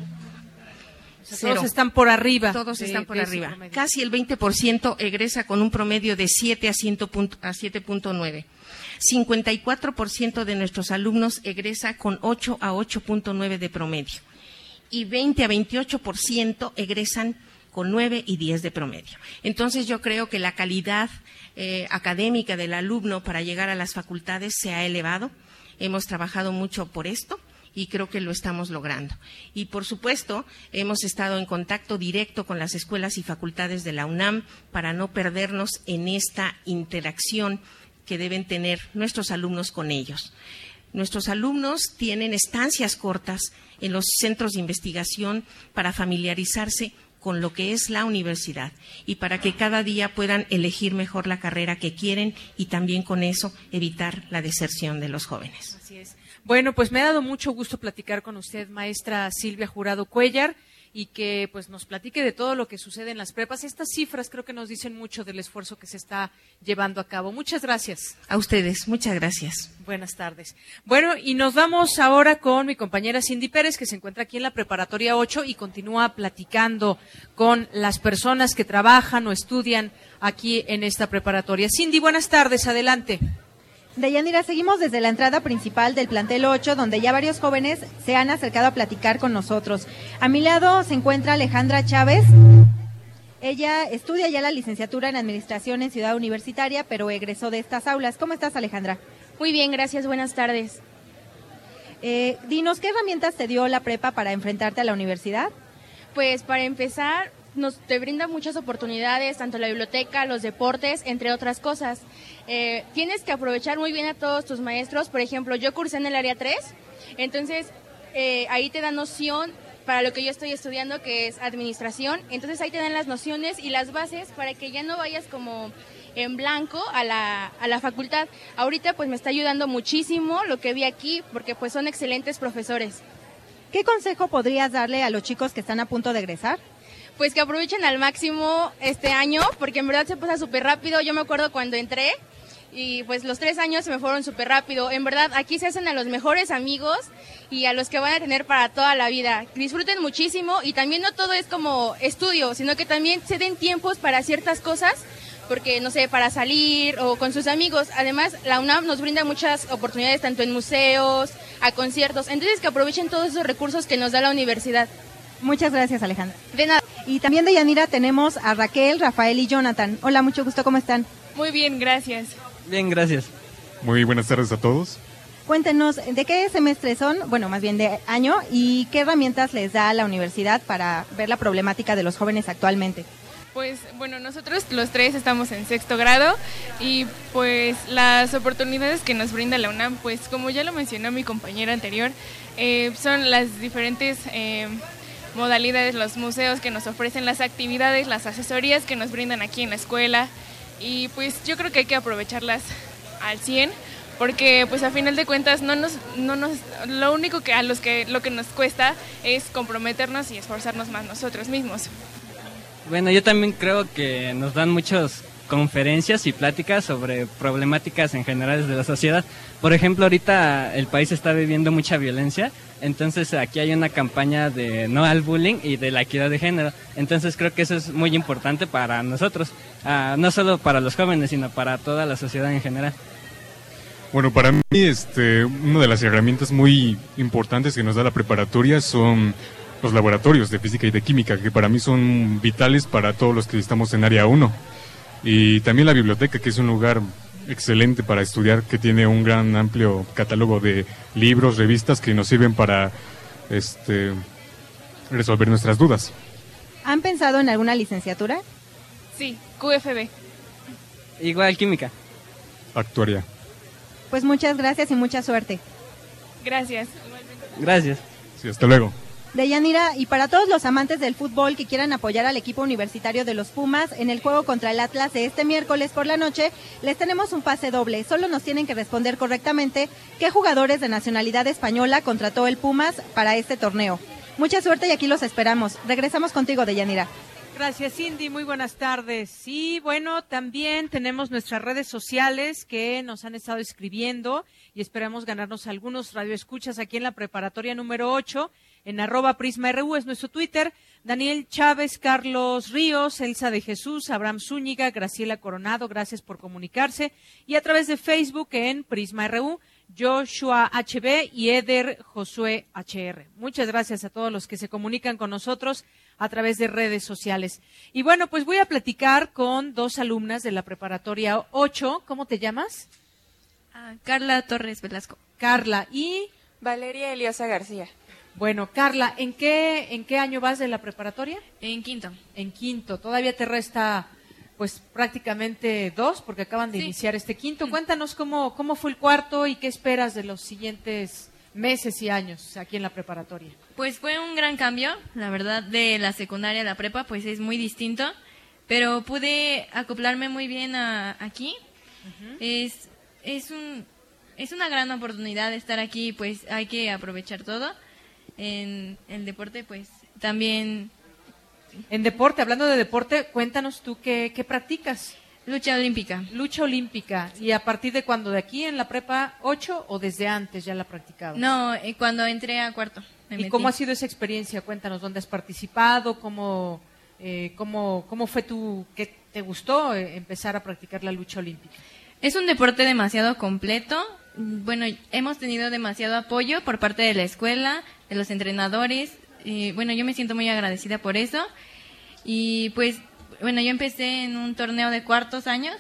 todos están por arriba. Todos están por arriba. Casi el 20% egresa con un promedio de 7 a 7.9. 54% de nuestros alumnos egresa con 8 a 8.9 de promedio y 20 a 28% egresan con 9 y 10 de promedio. Entonces yo creo que la calidad eh, académica del alumno para llegar a las facultades se ha elevado. Hemos trabajado mucho por esto y creo que lo estamos logrando. Y por supuesto, hemos estado en contacto directo con las escuelas y facultades de la UNAM para no perdernos en esta interacción que deben tener nuestros alumnos con ellos. Nuestros alumnos tienen estancias cortas en los centros de investigación para familiarizarse con lo que es la universidad y para que cada día puedan elegir mejor la carrera que quieren y también con eso evitar la deserción de los jóvenes. Así es. Bueno, pues me ha dado mucho gusto platicar con usted, maestra Silvia Jurado Cuellar. Y que pues nos platique de todo lo que sucede en las prepas. Estas cifras creo que nos dicen mucho del esfuerzo que se está llevando a cabo. Muchas gracias. A ustedes, muchas gracias. Buenas tardes. Bueno, y nos vamos ahora con mi compañera Cindy Pérez, que se encuentra aquí en la preparatoria 8 y continúa platicando con las personas que trabajan o estudian aquí en esta preparatoria. Cindy, buenas tardes, adelante. Deyanira, seguimos desde la entrada principal del plantel 8, donde ya varios jóvenes se han acercado a platicar con nosotros. A mi lado se encuentra Alejandra Chávez. Ella estudia ya la licenciatura en Administración en Ciudad Universitaria, pero egresó de estas aulas. ¿Cómo estás, Alejandra? Muy bien, gracias. Buenas tardes. Eh, dinos, ¿qué herramientas te dio la prepa para enfrentarte a la universidad? Pues para empezar, nos te brinda muchas oportunidades, tanto la biblioteca, los deportes, entre otras cosas. Eh, tienes que aprovechar muy bien a todos tus maestros. Por ejemplo, yo cursé en el área 3, entonces eh, ahí te da noción para lo que yo estoy estudiando, que es administración. Entonces ahí te dan las nociones y las bases para que ya no vayas como en blanco a la, a la facultad. Ahorita pues me está ayudando muchísimo lo que vi aquí, porque pues son excelentes profesores. ¿Qué consejo podrías darle a los chicos que están a punto de egresar? Pues que aprovechen al máximo este año, porque en verdad se pasa súper rápido. Yo me acuerdo cuando entré y pues los tres años se me fueron súper rápido. En verdad, aquí se hacen a los mejores amigos y a los que van a tener para toda la vida. Disfruten muchísimo y también no todo es como estudio, sino que también se den tiempos para ciertas cosas, porque no sé, para salir o con sus amigos. Además, la UNAM nos brinda muchas oportunidades tanto en museos, a conciertos. Entonces, que aprovechen todos esos recursos que nos da la universidad. Muchas gracias, Alejandra. De nada. Y también de Yanira tenemos a Raquel, Rafael y Jonathan. Hola, mucho gusto, ¿cómo están? Muy bien, gracias. Bien, gracias. Muy buenas tardes a todos. Cuéntenos, ¿de qué semestre son? Bueno, más bien de año, y qué herramientas les da la universidad para ver la problemática de los jóvenes actualmente. Pues bueno, nosotros los tres estamos en sexto grado y pues las oportunidades que nos brinda la UNAM, pues como ya lo mencionó mi compañera anterior, eh, son las diferentes eh, modalidades, los museos que nos ofrecen, las actividades, las asesorías que nos brindan aquí en la escuela y pues yo creo que hay que aprovecharlas al 100 porque pues a final de cuentas no nos, no nos, lo único que a los que lo que nos cuesta es comprometernos y esforzarnos más nosotros mismos. Bueno, yo también creo que nos dan muchas conferencias y pláticas sobre problemáticas en general de la sociedad. Por ejemplo, ahorita el país está viviendo mucha violencia, entonces aquí hay una campaña de no al bullying y de la equidad de género. Entonces creo que eso es muy importante para nosotros, ah, no solo para los jóvenes, sino para toda la sociedad en general. Bueno, para mí este, una de las herramientas muy importantes que nos da la preparatoria son los laboratorios de física y de química, que para mí son vitales para todos los que estamos en área 1. Y también la biblioteca, que es un lugar excelente para estudiar, que tiene un gran amplio catálogo de libros, revistas que nos sirven para este, resolver nuestras dudas. ¿Han pensado en alguna licenciatura? Sí, QFB. Igual química. Actuaria. Pues muchas gracias y mucha suerte. Gracias. Gracias. Sí, hasta luego. Deyanira, y para todos los amantes del fútbol que quieran apoyar al equipo universitario de los Pumas en el juego contra el Atlas de este miércoles por la noche, les tenemos un pase doble. Solo nos tienen que responder correctamente qué jugadores de nacionalidad española contrató el Pumas para este torneo. Mucha suerte y aquí los esperamos. Regresamos contigo, Deyanira. Gracias, Cindy. Muy buenas tardes. Y bueno, también tenemos nuestras redes sociales que nos han estado escribiendo y esperamos ganarnos algunos radioescuchas aquí en la preparatoria número 8 en arroba Prisma RU es nuestro Twitter. Daniel Chávez, Carlos Ríos, Elsa de Jesús, Abraham Zúñiga, Graciela Coronado, gracias por comunicarse. Y a través de Facebook en Prisma RU, Joshua HB y Eder Josué HR. Muchas gracias a todos los que se comunican con nosotros a través de redes sociales. Y bueno, pues voy a platicar con dos alumnas de la preparatoria 8. ¿Cómo te llamas? Ah, Carla Torres Velasco. Carla y Valeria Eliosa García. Bueno, Carla, ¿en qué, ¿en qué año vas de la preparatoria? En quinto. En quinto. Todavía te resta, pues, prácticamente dos, porque acaban de iniciar este quinto. Cuéntanos cómo, cómo fue el cuarto y qué esperas de los siguientes meses y años aquí en la preparatoria. Pues fue un gran cambio, la verdad, de la secundaria a la prepa, pues es muy distinto, pero pude acoplarme muy bien aquí. Es, es, un, es una gran oportunidad estar aquí, pues hay que aprovechar todo en el deporte, pues También En deporte, hablando de deporte, cuéntanos tú qué, qué practicas. lucha olímpica. Lucha olímpica. ¿Y a partir de cuándo? ¿De aquí en la prepa 8 o desde antes ya la practicabas? No, eh, cuando entré a cuarto. me ¿Y metí. cómo ha sido esa experiencia? Cuéntanos, ¿dónde has participado? ¿Cómo, eh, cómo, cómo fue tu, qué te gustó eh, empezar a practicar la lucha olímpica? Es un deporte demasiado completo. Bueno, hemos tenido demasiado apoyo por parte de la escuela, de los entrenadores. Y bueno, yo me siento muy agradecida por eso. Y pues, bueno, yo empecé en un torneo de cuartos años.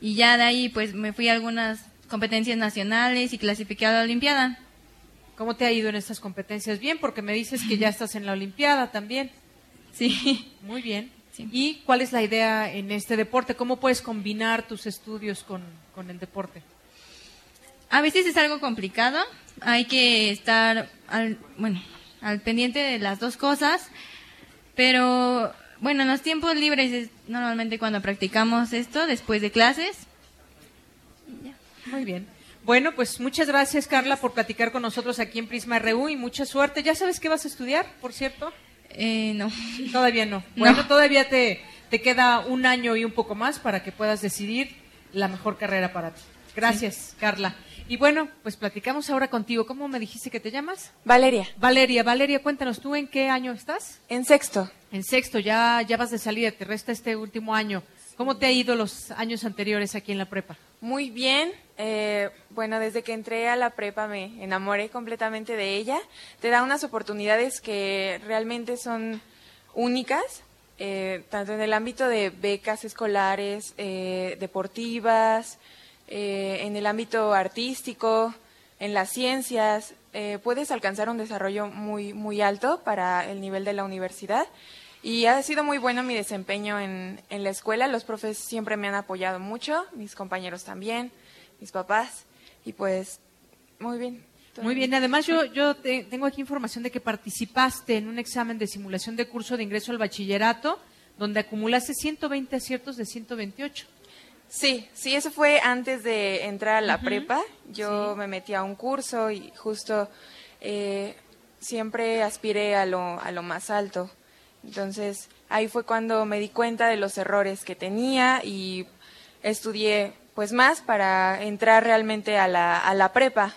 Y ya de ahí, pues me fui a algunas competencias nacionales y clasifiqué a la Olimpiada. ¿Cómo te ha ido en estas competencias? Bien, porque me dices que ya estás en la Olimpiada también. Sí. Muy bien. ¿Y cuál es la idea en este deporte? ¿Cómo puedes combinar tus estudios con, con el deporte? A veces es algo complicado, hay que estar al, bueno, al pendiente de las dos cosas, pero bueno, en los tiempos libres es normalmente cuando practicamos esto después de clases. Muy bien. Bueno, pues muchas gracias, Carla, por platicar con nosotros aquí en Prisma RU y mucha suerte. ¿Ya sabes qué vas a estudiar, por cierto? Eh, no. Todavía no. No. Bueno, todavía te, te queda un año y un poco más para que puedas decidir la mejor carrera para ti. Gracias, Carla. Y bueno, pues platicamos ahora contigo. ¿Cómo me dijiste que te llamas? Valeria. Valeria, Valeria, cuéntanos, ¿tú en qué año estás? En sexto. En sexto, ya, ya vas de salida, te resta este último año. ¿Cómo te ha ido los años anteriores aquí en la prepa? Muy bien. Eh, bueno, desde que entré a la prepa me enamoré completamente de ella. Te da unas oportunidades que realmente son únicas, eh, tanto en el ámbito de becas escolares, eh, deportivas, eh, en el ámbito artístico, en las ciencias. eh, puedes alcanzar un desarrollo muy, muy alto para el nivel de la universidad. Y ha sido muy bueno mi desempeño en, en la escuela. Los profes siempre me han apoyado mucho, mis compañeros también, mis papás. Y pues, muy bien. Muy bien, además yo, yo te- tengo aquí información de que participaste en un examen de simulación de curso de ingreso al bachillerato, donde acumulaste 120 aciertos de 128. Sí, sí, eso fue antes de entrar a la prepa. Yo me metí a un curso y justo eh, siempre aspiré a lo, a lo más alto. Entonces ahí fue cuando me di cuenta de los errores que tenía y estudié pues más para entrar realmente a la, a la prepa.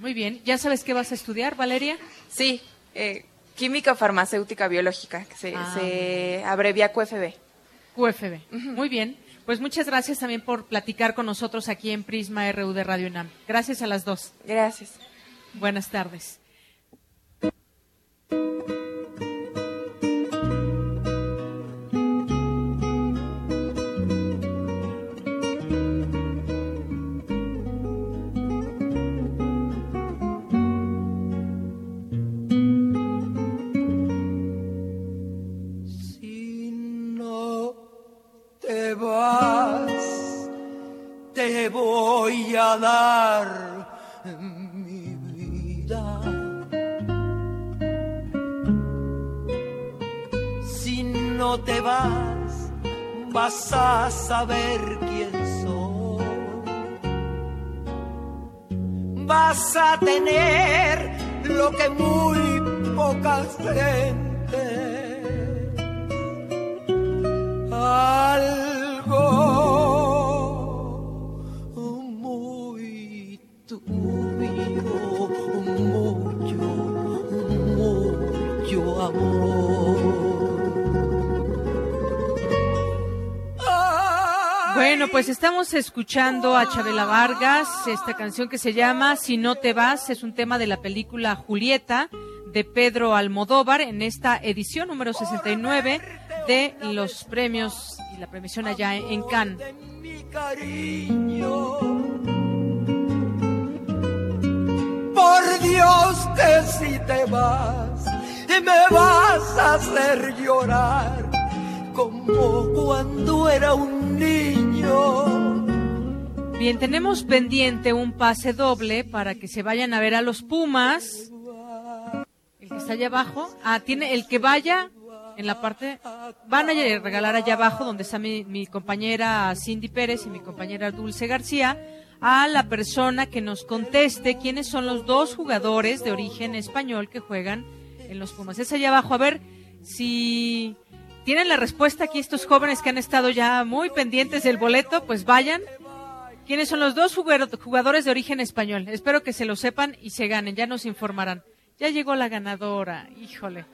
Muy bien, ¿ya sabes qué vas a estudiar, Valeria? Sí, eh, química farmacéutica biológica, que se, Ah, se abrevia QFB. QFB. Muy bien, pues muchas gracias también por platicar con nosotros aquí en Prisma RU de Radio UNAM. Gracias a las dos. Gracias. Buenas tardes. Voy a dar mi vida. Si no te vas, vas a saber quién soy. Vas a tener lo que muy poca gente algo pues estamos escuchando a Chabela Vargas, esta canción que se llama Si no te vas, es un tema de la película Julieta de Pedro Almodóvar en esta edición número 69 de los premios y la premiación allá en Cannes. Por Dios que si te vas, me vas a hacer llorar como cuando era un niño. Bien, tenemos pendiente un pase doble para que se vayan a ver a los Pumas. El que está allá abajo. Ah, tiene el que vaya en la parte. Van a regalar allá abajo, donde está mi, mi compañera Cindy Pérez y mi compañera Dulce García, a la persona que nos conteste quiénes son los dos jugadores de origen español que juegan en los Pumas. Es allá abajo. A ver si tienen la respuesta aquí estos jóvenes que han estado ya muy pendientes del boleto, pues vayan. ¿Quiénes son los dos jugadores de origen español? Espero que se lo sepan y se ganen, ya nos informarán. Ya llegó la ganadora, híjole.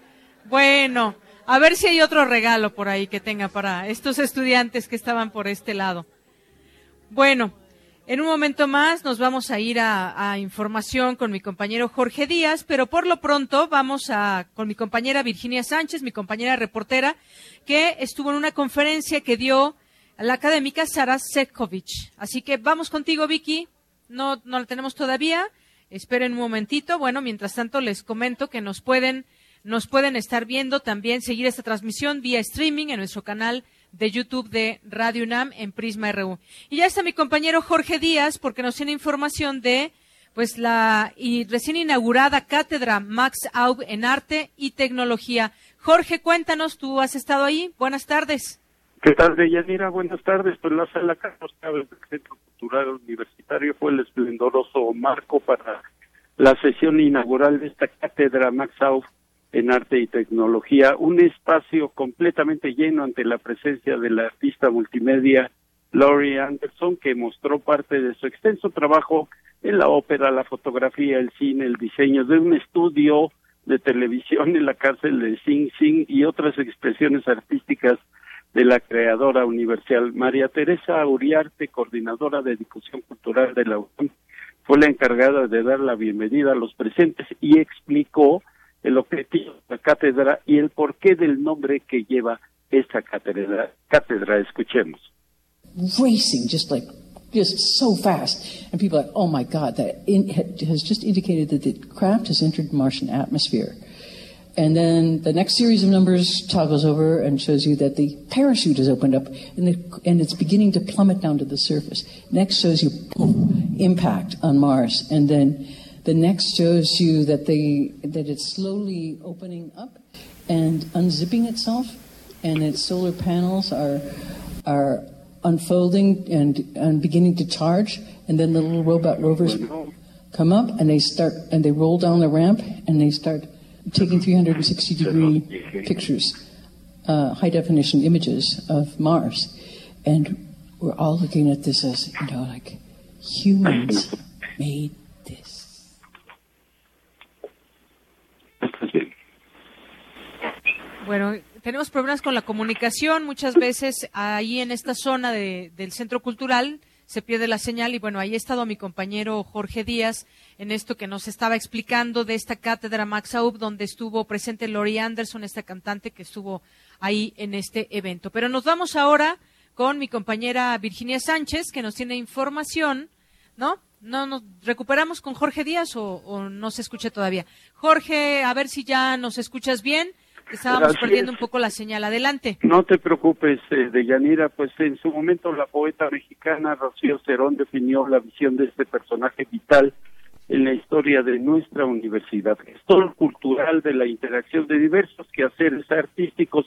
Bueno, a ver si hay otro regalo por ahí que tenga para estos estudiantes que estaban por este lado. Bueno, en un momento más nos vamos a ir a, información con mi compañero Jorge Díaz, pero por lo pronto vamos a con mi compañera Virginia Sánchez, mi compañera reportera, que estuvo en una conferencia que dio la académica Sara Sekovic. Así que vamos contigo, Vicky. No, no la tenemos todavía. Esperen un momentito. Bueno, mientras tanto les comento que nos pueden, nos pueden estar viendo también, seguir esta transmisión vía streaming en nuestro canal de YouTube de Radio UNAM en Prisma RU. Y ya está mi compañero Jorge Díaz porque nos tiene información de pues la recién inaugurada cátedra Max Aub en arte y tecnología. Jorge, cuéntanos, tú has estado ahí. Buenas tardes. ¿Qué tal, Deyanira? Buenas tardes. Pues la sala Carlos Chávez del Centro Cultural Universitario fue el esplendoroso marco para la sesión inaugural de esta cátedra Max Aub en arte y tecnología, un espacio completamente lleno ante la presencia de la artista multimedia Laurie Anderson, que mostró parte de su extenso trabajo en la ópera, la fotografía, el cine, el diseño de un estudio de televisión en la cárcel de Sing Sing y otras expresiones artísticas de la creadora universal. María Teresa Uriarte, coordinadora de difusión cultural de la UNAM, fue la encargada de dar la bienvenida a los presentes y explicó el objetivo de la cátedra y el porqué del nombre que lleva esta cátedra. cátedra. Escuchemos. Racing, just like just so fast, and people are like, oh my God, that in, has just indicated that the craft has entered Martian atmosphere. And then the next series of numbers toggles over and shows you that the parachute has opened up and, the, and it's beginning to plummet down to the surface. Next shows you boom, impact on Mars, and then the next shows you that they that it's slowly opening up and unzipping itself, and its solar panels are are unfolding and and beginning to charge, and then the little robot rovers come up and they start and they roll down the ramp and they start taking 360 degree pictures, uh, high definition images of Mars, and we're all looking at this as you know like humans made Bueno, tenemos problemas con la comunicación. Muchas veces ahí en esta zona del centro cultural se pierde la señal y bueno, ahí ha estado mi compañero Jorge Díaz en esto que nos estaba explicando de esta cátedra Max Aub donde estuvo presente Lori Anderson, esta cantante que estuvo ahí en este evento. Pero nos vamos ahora con mi compañera Virginia Sánchez que nos tiene información, ¿no? ¿No nos recuperamos con Jorge Díaz o, o no se escucha todavía? Jorge, a ver si ya nos escuchas bien. Estábamos perdiendo un poco la señal. Adelante. No te preocupes, eh, Deyanira. Pues en su momento la poeta mexicana Rocío Cerón definió la visión de este personaje vital en la historia de nuestra universidad. Gestor cultural de la interacción de diversos quehaceres artísticos.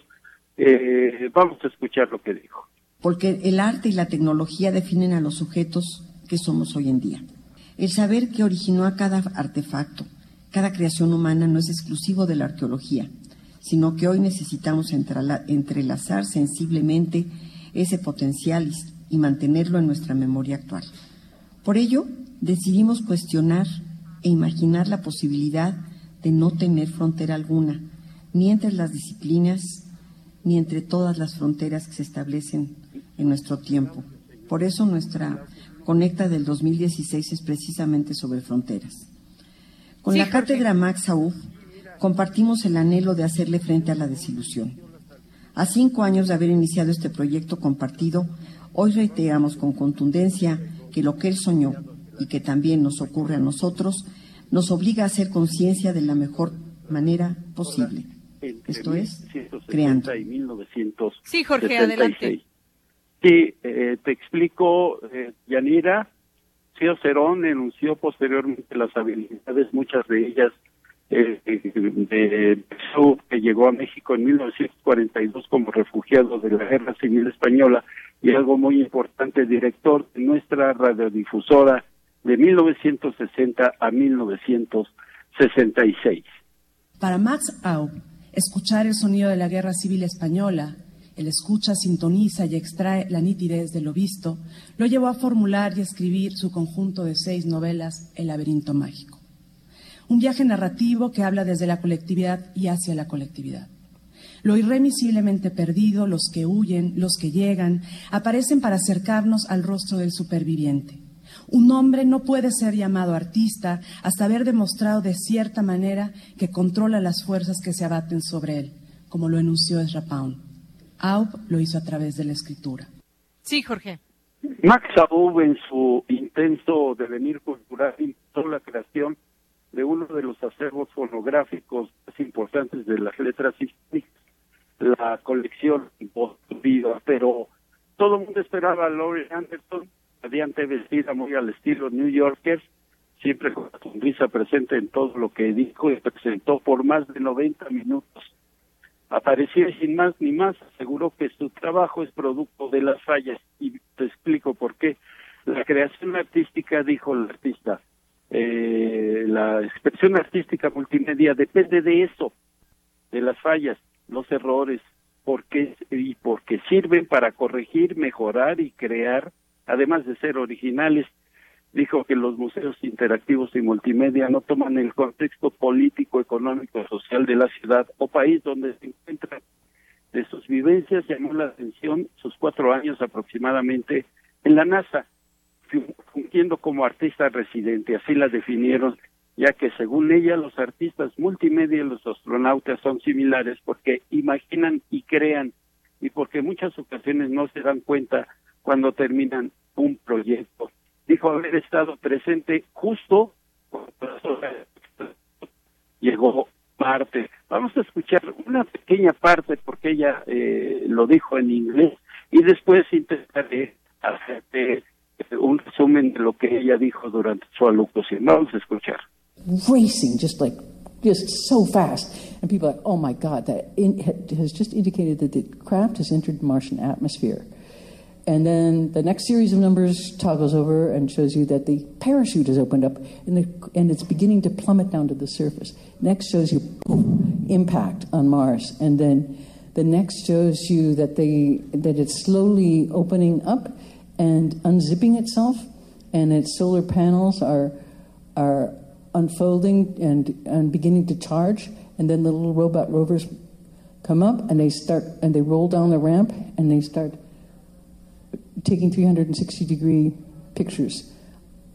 Eh, vamos a escuchar lo que dijo. Porque el arte y la tecnología definen a los sujetos que somos hoy en día. El saber que originó a cada artefacto, cada creación humana no es exclusivo de la arqueología sino que hoy necesitamos entrelazar sensiblemente ese potencial y mantenerlo en nuestra memoria actual. Por ello, decidimos cuestionar e imaginar la posibilidad de no tener frontera alguna, ni entre las disciplinas, ni entre todas las fronteras que se establecen en nuestro tiempo. Por eso nuestra Conecta del 2016 es precisamente sobre fronteras. Con la cátedra Max Aub compartimos el anhelo de hacerle frente a la desilusión. A cinco años de haber iniciado este proyecto compartido, hoy reiteramos con contundencia que lo que él soñó y que también nos ocurre a nosotros, nos obliga a hacer conciencia de la mejor manera posible. Esto es, creando. sí, Jorge, adelante. Sí, eh, te explico, eh, Yanira. Cío Cerón enunció posteriormente las habilidades, muchas de ellas eh, de que llegó a México en 1942 como refugiado de la Guerra Civil Española y algo muy importante, director de nuestra radiodifusora de 1960 a 1966. Para Max Aub, escuchar el sonido de la guerra civil española, el escucha sintoniza y extrae la nitidez de lo visto, lo llevó a formular y escribir su conjunto de seis novelas, El laberinto mágico. Un viaje narrativo que habla desde la colectividad y hacia la colectividad. Lo irremisiblemente perdido, los que huyen, los que llegan, aparecen para acercarnos al rostro del superviviente. Un hombre no puede ser llamado artista hasta haber demostrado de cierta manera que controla las fuerzas que se abaten sobre él, como lo enunció Ezra Pound. Aub lo hizo a través de la escritura. Sí, Jorge. Max Aub, en su intenso devenir cultural, intentó la creación de uno de los acervos fonográficos más importantes de las letras hispánicas la colección vida, pero todo el mundo esperaba a Laurie Anderson, radiante vestida muy al estilo New Yorker, siempre con la sonrisa presente en todo lo que dijo y presentó por más de 90 minutos. Apareció sin más ni más, aseguró que su trabajo es producto de las fallas y te explico por qué. La creación artística, dijo el artista, eh, la expresión artística multimedia depende de eso, de las fallas los errores, porque y porque sirven para corregir, mejorar y crear, además de ser originales. Dijo que los museos interactivos y multimedia no toman el contexto político, económico, social de la ciudad o país donde se encuentran. De sus vivencias llamó la atención sus cuatro años aproximadamente en la NASA, fungiendo como artista residente, así la definieron ya que según ella los artistas multimedia y los astronautas son similares porque imaginan y crean y porque en muchas ocasiones no se dan cuenta cuando terminan un proyecto. Dijo haber estado presente justo cuando llegó Marte. Vamos a escuchar una pequeña parte porque ella eh, lo dijo en inglés y después intentaré hacerte un resumen de lo que ella dijo durante su alocución. Vamos a escuchar. racing, just like just so fast. And people are like, oh my God, that in, has just indicated that the craft has entered Martian atmosphere. And then the next series of numbers toggles over and shows you that the parachute has opened up and, the, and it's beginning to plummet down to the surface. Next shows you boom, impact on Mars. And then the next shows you that, they, that it's slowly opening up and unzipping itself, and its solar panels are, are unfolding and, and beginning to charge, and then the little robot rovers come up and they start and they roll down the ramp and they start taking 360 degree pictures,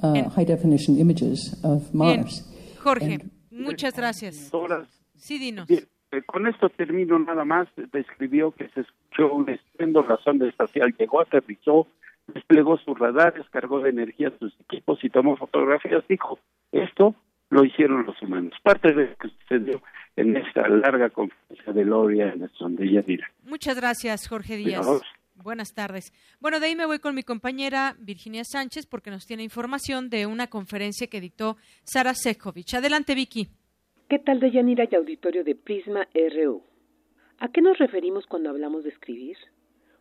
uh, high definition images of Mars. Bien. Jorge, and, muchas gracias. Sí, dinos. Bien. Eh, con esto termino nada más. Describió que se escuchó un estruendo, la sonda espacial llegó, aterrizó, desplegó sus radares, cargó de energía sus equipos y tomó fotografías. Dijo, esto lo hicieron los humanos. Parte de lo que sucedió en esta larga conferencia de Loria en donde ella dirá. Muchas gracias, Jorge Díaz. Buenas tardes. Bueno, de ahí me voy con mi compañera Virginia Sánchez porque nos tiene información de una conferencia que dictó Sara Sekovic. Adelante, Vicky. ¿Qué tal, Deyanira y auditorio de Prisma RU? ¿A qué nos referimos cuando hablamos de escribir?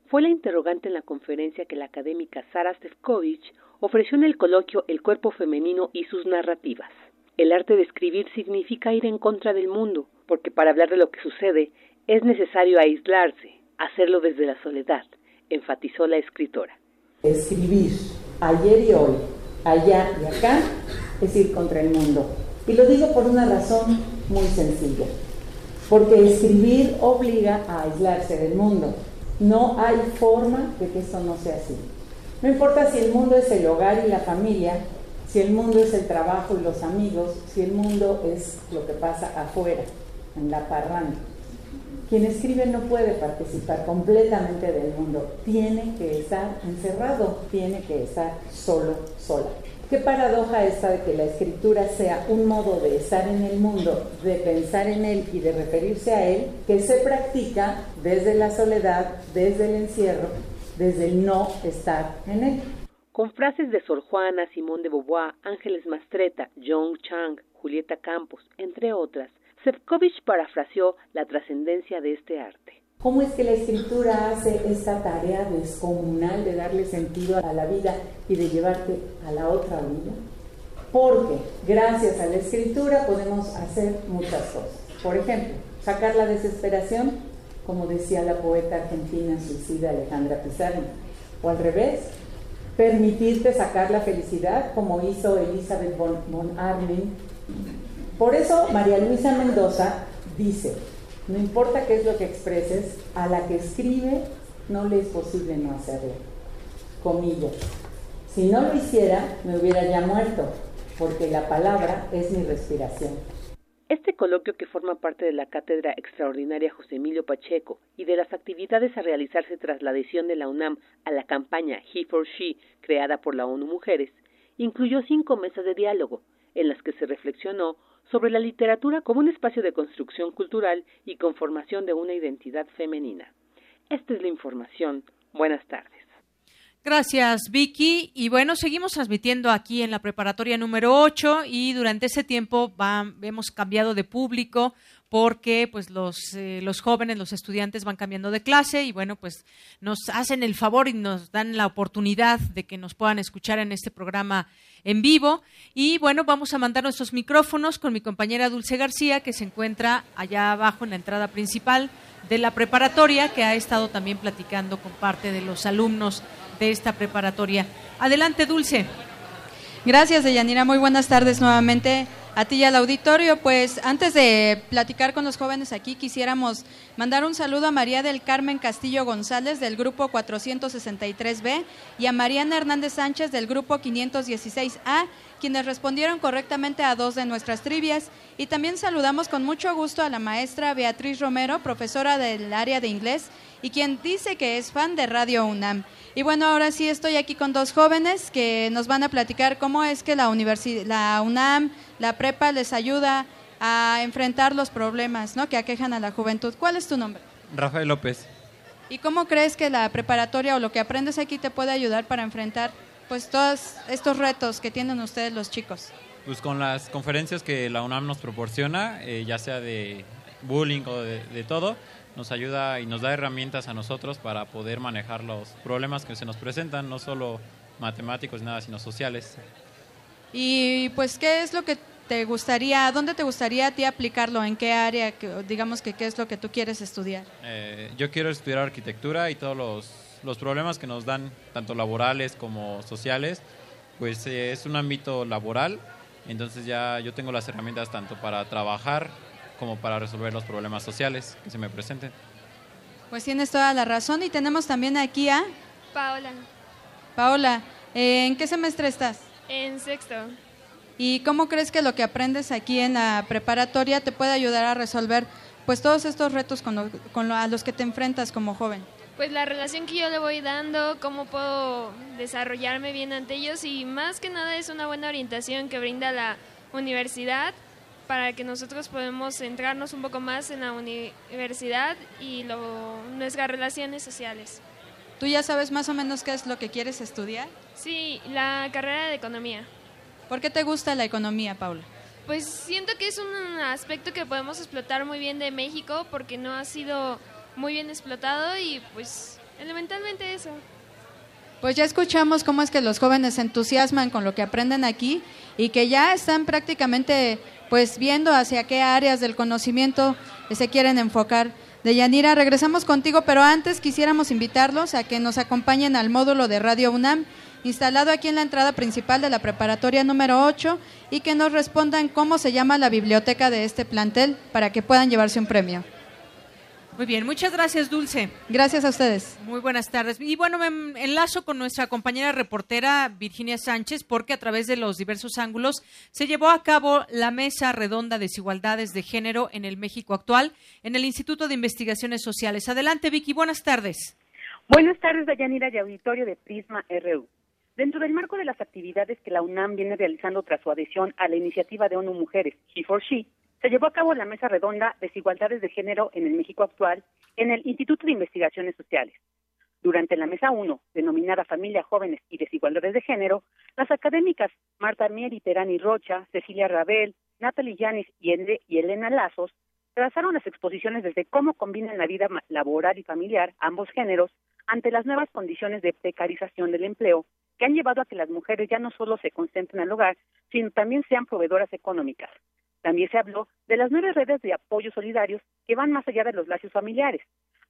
Fue la interrogante en la conferencia que la académica Sara Sefcovic ofreció en el coloquio El cuerpo femenino y sus narrativas. El arte de escribir significa ir en contra del mundo, porque para hablar de lo que sucede es necesario aislarse, hacerlo desde la soledad, enfatizó la escritora. Escribir ayer y hoy, allá y acá, es ir contra el mundo. Y lo digo por una razón muy sencilla, porque escribir obliga a aislarse del mundo. No hay forma de que eso no sea así. No importa si el mundo es el hogar y la familia, si el mundo es el trabajo y los amigos, si el mundo es lo que pasa afuera, en la parranda. Quien escribe no puede participar completamente del mundo, tiene que estar encerrado, tiene que estar solo, sola. Qué paradoja esta de que la escritura sea un modo de estar en el mundo, de pensar en él y de referirse a él, que se practica desde la soledad, desde el encierro, desde el no estar en él con frases de Sor Juana, Simón de Beauvoir, Ángeles Mastreta, John Chang, Julieta Campos, entre otras, Sefcovic parafraseó la trascendencia de este arte. ¿Cómo es que la escritura hace esta tarea descomunal de darle sentido a la vida y de llevarte a la otra vida? Porque gracias a la escritura podemos hacer muchas cosas. Por ejemplo, sacar la desesperación, como decía la poeta argentina suicida Alejandra Pizarro, o al revés, permitirte sacar la felicidad, como hizo Elizabeth von, von Arnim. Por eso María Luisa Mendoza dice, no importa qué es lo que expreses, a la que escribe no le es posible no hacerlo. Comillas. Si no lo hiciera, me hubiera ya muerto, porque la palabra es mi respiración. Este coloquio que forma parte de la Cátedra Extraordinaria José Emilio Pacheco y de las actividades a realizarse tras la adhesión de la UNAM a la campaña He for She creada por la ONU Mujeres, incluyó cinco mesas de diálogo, en las que se reflexionó sobre la literatura como un espacio de construcción cultural y conformación de una identidad femenina. Esta es la información. Buenas tardes. Gracias, Vicky. Y bueno, seguimos transmitiendo aquí en la preparatoria número 8 y durante ese tiempo hemos cambiado de público porque pues los, eh, los jóvenes, los estudiantes van cambiando de clase y bueno, pues nos hacen el favor y nos dan la oportunidad de que nos puedan escuchar en este programa en vivo. Y bueno, vamos a mandar nuestros micrófonos con mi compañera Dulce García, que se encuentra allá abajo en la entrada principal de la preparatoria, que ha estado también platicando con parte de los alumnos de esta preparatoria. Adelante, Dulce. Gracias, Deyanira. Muy buenas tardes nuevamente a ti y al auditorio. Pues antes de platicar con los jóvenes aquí, quisiéramos mandar un saludo a María del Carmen Castillo González del grupo 463B y a Mariana Hernández Sánchez del grupo 516A, quienes respondieron correctamente a dos de nuestras trivias. Y también saludamos con mucho gusto a la maestra Beatriz Romero, profesora del área de inglés y quien dice que es fan de Radio UNAM. Y bueno, ahora sí estoy aquí con dos jóvenes que nos van a platicar cómo es que la, la UNAM, la prepa les ayuda a enfrentar los problemas ¿no? que aquejan a la juventud. ¿Cuál es tu nombre? Rafael López. ¿Y cómo crees que la preparatoria o lo que aprendes aquí te puede ayudar para enfrentar pues todos estos retos que tienen ustedes los chicos? Pues con las conferencias que la UNAM nos proporciona, eh, ya sea de bullying o de todo, nos ayuda y nos da herramientas a nosotros para poder manejar los problemas que se nos presentan, no solo matemáticos, nada, sino sociales. Y pues, ¿qué es lo que te gustaría, dónde te gustaría a ti aplicarlo? ¿En qué área, digamos que qué es lo que tú quieres estudiar? Eh, yo quiero estudiar arquitectura y todos los, los, problemas que nos dan, tanto laborales como sociales, pues eh, es un ámbito laboral, entonces ya yo tengo las herramientas tanto para trabajar como para resolver los problemas sociales que se me presenten. Pues tienes toda la razón y tenemos también aquí a... Paola. Paola, eh, ¿en qué semestre estás? En sexto. ¿Y cómo crees que lo que aprendes aquí en la preparatoria te puede ayudar a resolver pues todos estos retos con, con a los que te enfrentas como joven? Pues la relación que yo le voy dando, cómo puedo desarrollarme bien ante ellos y más que nada es una buena orientación que brinda la universidad para que nosotros podamos centrarnos un poco más en la universidad y lo, nuestras relaciones sociales. ¿Tú ya sabes más o menos qué es lo que quieres estudiar? Sí, la carrera de economía. ¿Por qué te gusta la economía, Paula? Pues siento que es un aspecto que podemos explotar muy bien de México porque no ha sido muy bien explotado y pues elementalmente eso. Pues ya escuchamos cómo es que los jóvenes se entusiasman con lo que aprenden aquí y que ya están prácticamente pues viendo hacia qué áreas del conocimiento se quieren enfocar. De Yanira, regresamos contigo, pero antes quisiéramos invitarlos a que nos acompañen al módulo de Radio UNAM, instalado aquí en la entrada principal de la preparatoria número 8, y que nos respondan cómo se llama la biblioteca de este plantel para que puedan llevarse un premio. Muy bien, muchas gracias, Dulce. Gracias a ustedes. Muy buenas tardes. Y bueno, me enlazo con nuestra compañera reportera Virginia Sánchez porque a través de los diversos ángulos se llevó a cabo la mesa redonda Desigualdades de Género en el México actual en el Instituto de Investigaciones Sociales. Adelante, Vicky, buenas tardes. Buenas tardes, Dayanira y auditorio de Prisma RU. Dentro del marco de las actividades que la UNAM viene realizando tras su adhesión a la iniciativa de ONU Mujeres, She for She, se llevó a cabo la mesa redonda Desigualdades de Género en el México actual en el Instituto de Investigaciones Sociales. Durante la mesa 1, denominada Familia, Jóvenes y Desigualdades de Género, las académicas Marta Mieri Terani Rocha, Cecilia Rabel, Natalie Yanis y, Elena Lazos trazaron las exposiciones desde cómo combinan la vida laboral y familiar ambos géneros ante las nuevas condiciones de precarización del empleo que han llevado a que las mujeres ya no solo se concentren al hogar, sino también sean proveedoras económicas. También se habló de las nueve redes de apoyo solidarios que van más allá de los lazos familiares.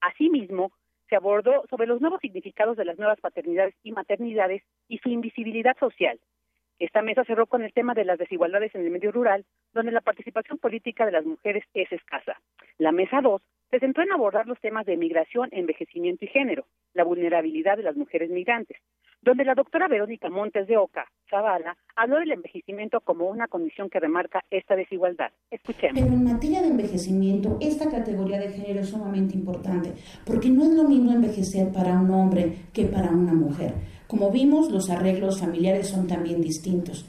Asimismo, se abordó sobre los nuevos significados de las nuevas paternidades y maternidades y su invisibilidad social. Esta mesa cerró con el tema de las desigualdades en el medio rural, donde la participación política de las mujeres es escasa. La mesa 2 se centró en abordar los temas de migración, envejecimiento y género, la vulnerabilidad de las mujeres migrantes, donde la doctora Verónica Montes de Oca, Zavala, habló del envejecimiento como una condición que remarca esta desigualdad. Escuchemos. Pero en materia de envejecimiento, esta categoría de género es sumamente importante, porque no es lo mismo envejecer para un hombre que para una mujer. Como vimos, los arreglos familiares son también distintos.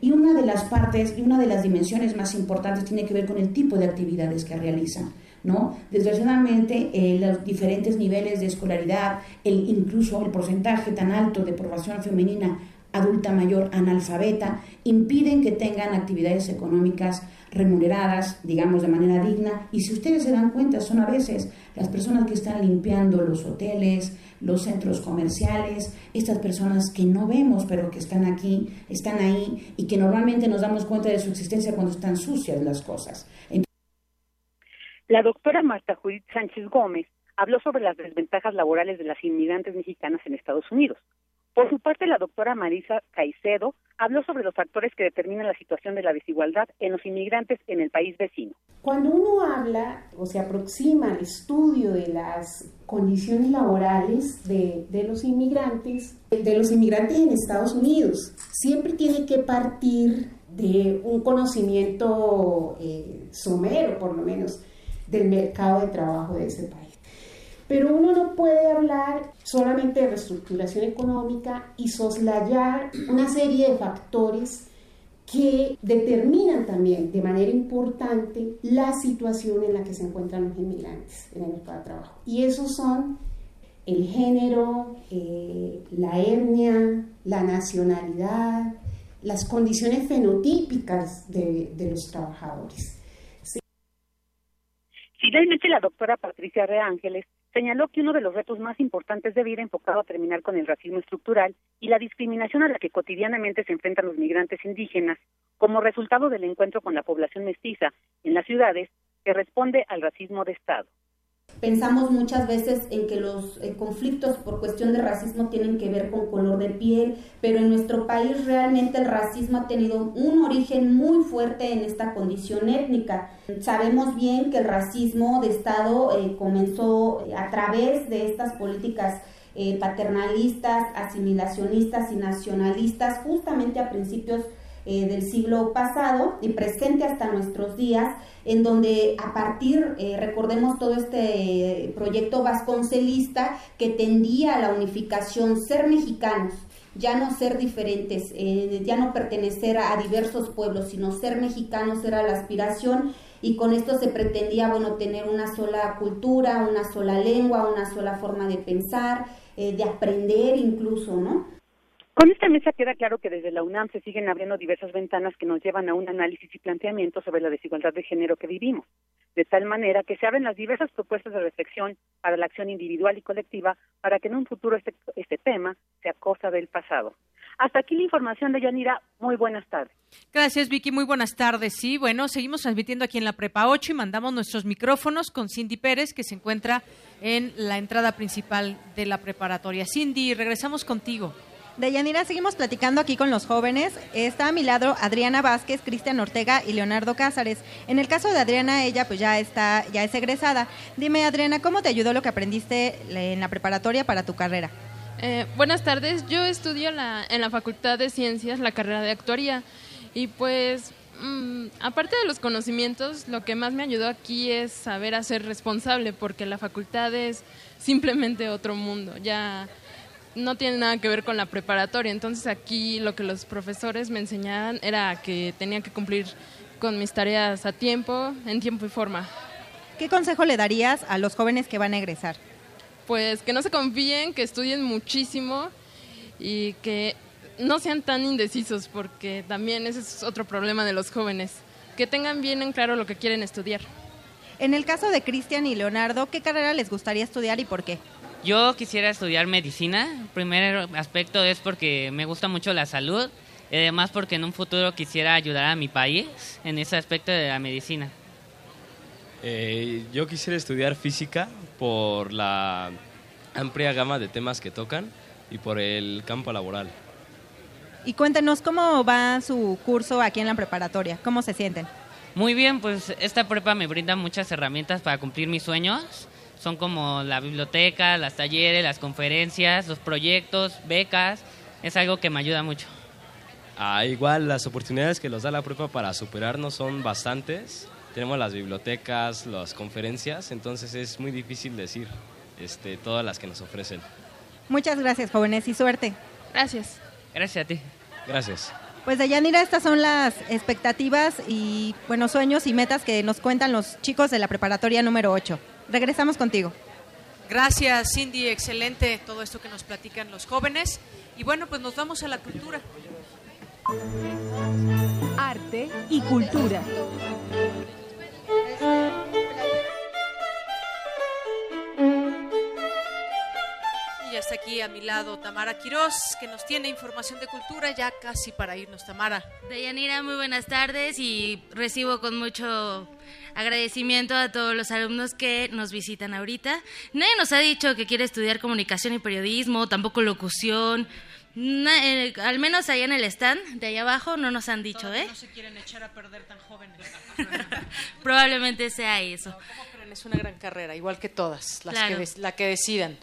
Y una de las partes y una de las dimensiones más importantes tiene que ver con el tipo de actividades que realizan. ¿No? Desgraciadamente, eh, los diferentes niveles de escolaridad, el, incluso el porcentaje tan alto de población femenina adulta mayor analfabeta, impiden que tengan actividades económicas remuneradas, digamos, de manera digna. Y si ustedes se dan cuenta, son a veces las personas que están limpiando los hoteles, los centros comerciales, estas personas que no vemos, pero que están aquí, están ahí y que normalmente nos damos cuenta de su existencia cuando están sucias las cosas. La doctora Marta Judith Sánchez Gómez habló sobre las desventajas laborales de las inmigrantes mexicanas en Estados Unidos. Por su parte, la doctora Marisa Caicedo habló sobre los factores que determinan la situación de la desigualdad en los inmigrantes en el país vecino. Cuando uno habla o se aproxima al estudio de las condiciones laborales de, los inmigrantes, de los inmigrantes en Estados Unidos, siempre tiene que partir de un conocimiento eh, somero, por lo menos, del mercado de trabajo de ese país. Pero uno no puede hablar solamente de reestructuración económica y soslayar una serie de factores que determinan también de manera importante la situación en la que se encuentran los inmigrantes en el mercado de trabajo. Y esos son el género, eh, la etnia, la nacionalidad, las condiciones fenotípicas de, de los trabajadores. Finalmente, la doctora Patricia Reángeles señaló que uno de los retos más importantes de vida enfocado a terminar con el racismo estructural y la discriminación a la que cotidianamente se enfrentan los migrantes indígenas como resultado del encuentro con la población mestiza en las ciudades que responde al racismo de Estado. Pensamos muchas veces en que los eh, conflictos por cuestión de racismo tienen que ver con color de piel, pero en nuestro país realmente el racismo ha tenido un origen muy fuerte en esta condición étnica. Sabemos bien que el racismo de Estado eh, comenzó a través de estas políticas eh, paternalistas, asimilacionistas y nacionalistas justamente a principios eh, del siglo pasado y presente hasta nuestros días, en donde a partir, eh, recordemos todo este proyecto vasconcelista que tendía a la unificación, ser mexicanos, ya no ser diferentes, eh, ya no pertenecer a, diversos pueblos, sino ser mexicanos era la aspiración y con esto se pretendía, bueno, tener una sola cultura, una sola lengua, una sola forma de pensar, de aprender incluso, ¿no? Con esta mesa queda claro que desde la UNAM se siguen abriendo diversas ventanas que nos llevan a un análisis y planteamiento sobre la desigualdad de género que vivimos, de tal manera que se abren las diversas propuestas de reflexión para la acción individual y colectiva para que en un futuro este, este tema sea cosa del pasado. Hasta aquí la información de Yanira. Muy buenas tardes. Gracias, Vicky. Muy buenas tardes. Sí, bueno, seguimos transmitiendo aquí en la Prepa 8 y mandamos nuestros micrófonos con Cindy Pérez, que se encuentra en la entrada principal de la preparatoria. Cindy, regresamos contigo. Deyanira, seguimos platicando aquí con los jóvenes. Está a mi lado Adriana Vázquez, Cristian Ortega y Leonardo Cázares. En el caso de Adriana, ella pues ya está, ya es egresada. Dime, Adriana, ¿cómo te ayudó lo que aprendiste en la preparatoria para tu carrera? Eh, buenas tardes, yo estudio la, en la Facultad de Ciencias la carrera de actuaría y pues mm, aparte de los conocimientos, lo que más me ayudó aquí es saber hacer responsable porque la facultad es simplemente otro mundo. Ya no tiene nada que ver con la preparatoria. Entonces aquí lo que los profesores me enseñaban era que tenía que cumplir con mis tareas a tiempo, en tiempo y forma. ¿Qué consejo le darías a los jóvenes que van a egresar? Pues que no se confíen, que estudien muchísimo y que no sean tan indecisos porque también ese es otro problema de los jóvenes. Que tengan bien en claro lo que quieren estudiar. En el caso de Cristian y Leonardo, ¿qué carrera les gustaría estudiar y por qué? Yo quisiera estudiar medicina. El primer aspecto es porque me gusta mucho la salud y además porque en un futuro quisiera ayudar a mi país en ese aspecto de la medicina. Eh, yo quisiera estudiar física por la amplia gama de temas que tocan y por el campo laboral. Y cuéntenos cómo va su curso aquí en la preparatoria, cómo se sienten. Muy bien, pues esta prepa me brinda muchas herramientas para cumplir mis sueños. Son como la biblioteca, las talleres, las conferencias, los proyectos, becas. Es algo que me ayuda mucho. Ah, igual las oportunidades que nos da la prepa para superarnos son bastantes. Tenemos las bibliotecas, las conferencias, entonces es muy difícil decir este, todas las que nos ofrecen. Muchas gracias, jóvenes, y suerte. Gracias. Gracias a ti. Gracias. Pues Dayanira, estas son las expectativas y buenos sueños y metas que nos cuentan los chicos de la preparatoria número 8. Regresamos contigo. Gracias, Cindy. Excelente todo esto que nos platican los jóvenes. Y bueno, pues nos vamos a la cultura. Arte y cultura. Ya está aquí a mi lado Tamara Quirós, que nos tiene información de cultura ya casi para irnos, Tamara. Deyanira, muy buenas tardes y recibo con mucho agradecimiento a todos los alumnos que nos visitan ahorita. Nadie nos ha dicho que quiere estudiar comunicación y periodismo, tampoco locución. Na- eh, al menos allá en el stand, de allá abajo, no nos han dicho, ¿eh? No se quieren echar a perder tan jóvenes. Probablemente sea eso. ¿Cómo creen? Es una gran carrera, igual que todas, las Claro. que la que decidan.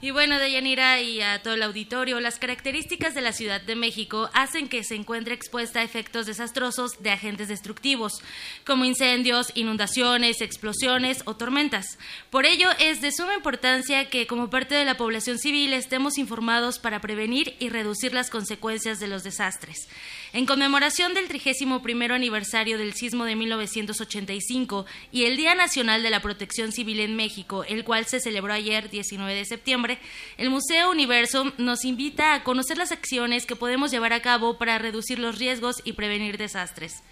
Y bueno, Deyanira y a todo el auditorio, las características de la Ciudad de México hacen que se encuentre expuesta a efectos desastrosos de agentes destructivos, como incendios, inundaciones, explosiones o tormentas. Por ello, es de suma importancia que como parte de la población civil estemos informados para prevenir y reducir las consecuencias de los desastres. En conmemoración del 31 aniversario del sismo de 1985 y el Día Nacional de la Protección Civil en México, el cual se celebró ayer 19 de septiembre, el Museo Universo nos invita a conocer las acciones que podemos llevar a cabo para reducir los riesgos y prevenir desastres.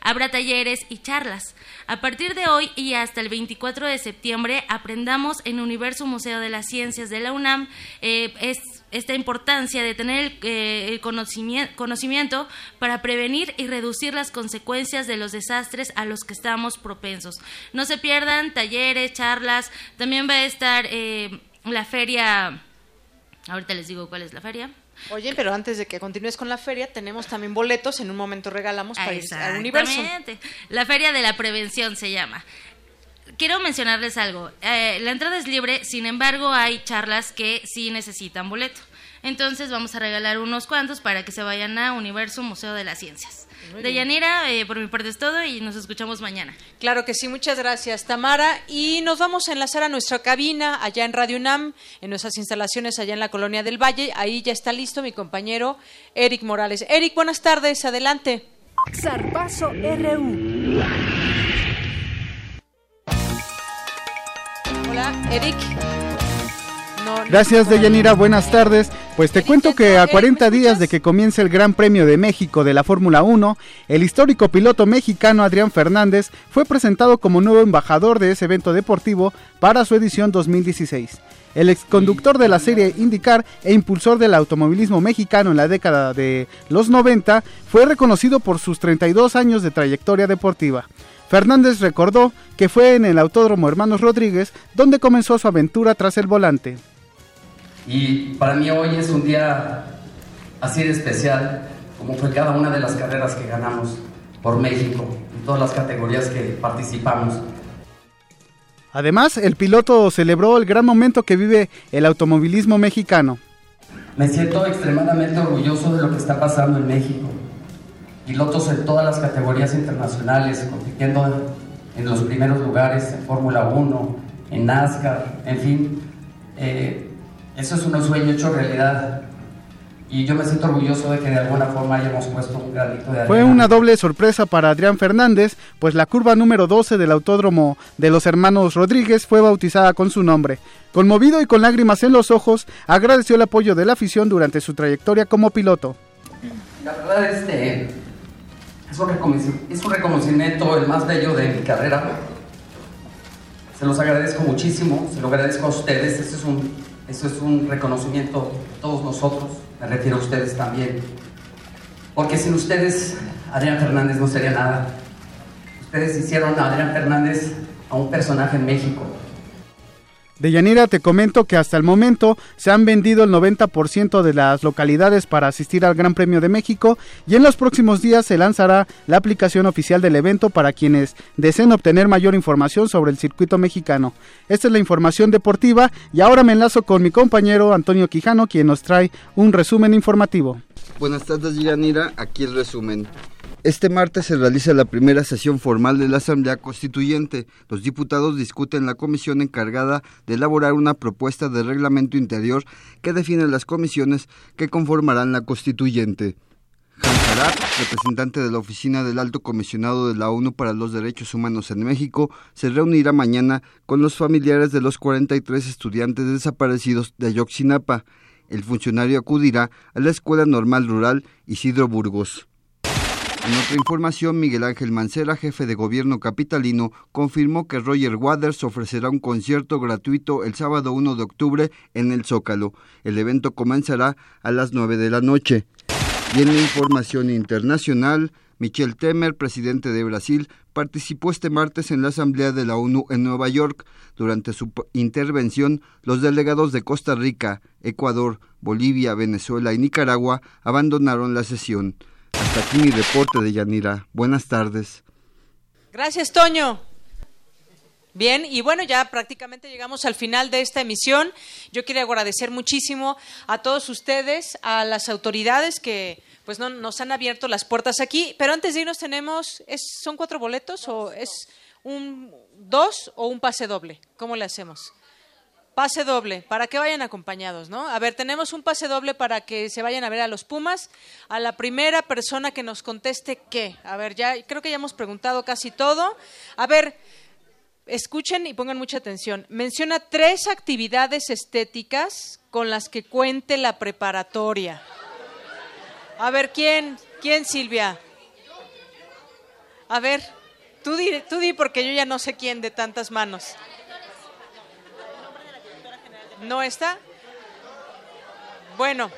Habrá talleres y charlas. A partir de hoy y hasta el 24 de septiembre aprendamos en Universo Museo de las Ciencias de la UNAM eh, esta importancia de tener el, eh, el conocimiento, conocimiento para prevenir y reducir las consecuencias de los desastres a los que estamos propensos. No se pierdan talleres, charlas, también va a estar eh, la feria, ahorita les digo cuál es la feria. Oye, pero antes de que continúes con la feria, tenemos también boletos. En un momento regalamos para ir al universo. La Feria de la Prevención se llama. Quiero mencionarles algo. Eh, la entrada es libre, sin embargo, hay charlas que sí necesitan boleto. Entonces vamos a regalar unos cuantos para que se vayan a Universo Museo de las Ciencias. De. Yanira, eh, por mi parte es todo y nos escuchamos mañana. Claro que sí, muchas gracias Tamara. Y nos vamos a enlazar a nuestra cabina allá en Radio UNAM, en nuestras instalaciones allá en la Colonia del Valle. Ahí ya está listo mi compañero Eric Morales. Eric, buenas tardes, adelante. Zarpazo RU. Eric. No, no Gracias. Deyanira. Buenas tardes. Pues te cuento que a 40 días de que comience el Gran Premio de México de la Fórmula 1, el histórico piloto mexicano Adrián Fernández fue presentado como nuevo embajador de ese evento deportivo para su edición 2016. El exconductor de la serie IndyCar e impulsor del automovilismo mexicano en la década de los 90 fue reconocido por sus 32 años de trayectoria deportiva. Fernández recordó que fue en el Autódromo Hermanos Rodríguez donde comenzó su aventura tras el volante. Y para mí hoy es un día así de especial, como fue cada una de las carreras que ganamos por México, en todas las categorías que participamos. Además, el piloto celebró el gran momento que vive el automovilismo mexicano. Me siento extremadamente orgulloso de lo que está pasando en México. Pilotos en todas las categorías internacionales, compitiendo en los primeros lugares en Fórmula 1, en NASCAR, en fin. Eh, eso es un sueño hecho realidad. Y yo me siento orgulloso de que de alguna forma hayamos puesto un granito de arena. Fue una doble sorpresa para Adrián Fernández, pues la curva número 12 del autódromo de los hermanos Rodríguez fue bautizada con su nombre. Conmovido y con lágrimas en los ojos, agradeció el apoyo de la afición durante su trayectoria como piloto. La verdad este, es, un es un reconocimiento el más bello de mi carrera. Se los agradezco muchísimo, se lo agradezco a ustedes. Este es un, esto es un reconocimiento de todos nosotros, me refiero a ustedes también. Porque sin ustedes, Adrián Fernández no sería nada. Ustedes hicieron a Adrián Fernández a un personaje en México. De Yanira te comento que hasta el momento se han vendido el 90% de las localidades para asistir al Gran Premio de México y en los próximos días se lanzará la aplicación oficial del evento para quienes deseen obtener mayor información sobre el circuito mexicano. Esta es la información deportiva y ahora me enlazo con mi compañero Antonio Quijano quien nos trae un resumen informativo. Buenas tardes Yanira, aquí el resumen. Este martes se realiza la primera sesión formal de la Asamblea Constituyente. Los diputados discuten la comisión encargada de elaborar una propuesta de reglamento interior que define las comisiones que conformarán la Constituyente. Hans representante de la Oficina del Alto Comisionado de la ONU para los Derechos Humanos en México, se reunirá mañana con los familiares de los 43 estudiantes desaparecidos de Ayotzinapa. El funcionario acudirá a la Escuela Normal Rural Isidro Burgos. En otra información, Miguel Ángel Mancera, jefe de gobierno capitalino, confirmó que Roger Waters ofrecerá un concierto gratuito el sábado 1 de octubre en el Zócalo. El evento comenzará a las 9 de la noche. Y en la información internacional, Michel Temer, presidente de Brasil, participó este martes en la Asamblea de la ONU en Nueva York. Durante su intervención, los delegados de Costa Rica, Ecuador, Bolivia, Venezuela y Nicaragua abandonaron la sesión. Hasta aquí mi reporte de Yanira. Buenas tardes. Gracias, Toño. Bien, y bueno, ya prácticamente llegamos al final de esta emisión. Yo quiero agradecer muchísimo a todos ustedes, a las autoridades que pues no, nos han abierto las puertas aquí. Pero antes de irnos tenemos, es, ¿son cuatro boletos o es un dos o un pase doble? ¿Cómo le hacemos? Pase doble, para que vayan acompañados, ¿no? A ver, tenemos un pase doble para que se vayan a ver a los Pumas. A la primera persona que nos conteste qué. A ver, ya creo que ya hemos preguntado casi todo. A ver, escuchen y pongan mucha atención. Menciona tres actividades estéticas con las que cuente la preparatoria. A ver, ¿quién? ¿Quién, Silvia? A ver, tú di, tú di porque yo ya no sé quién de tantas manos. ¿No está? Bueno,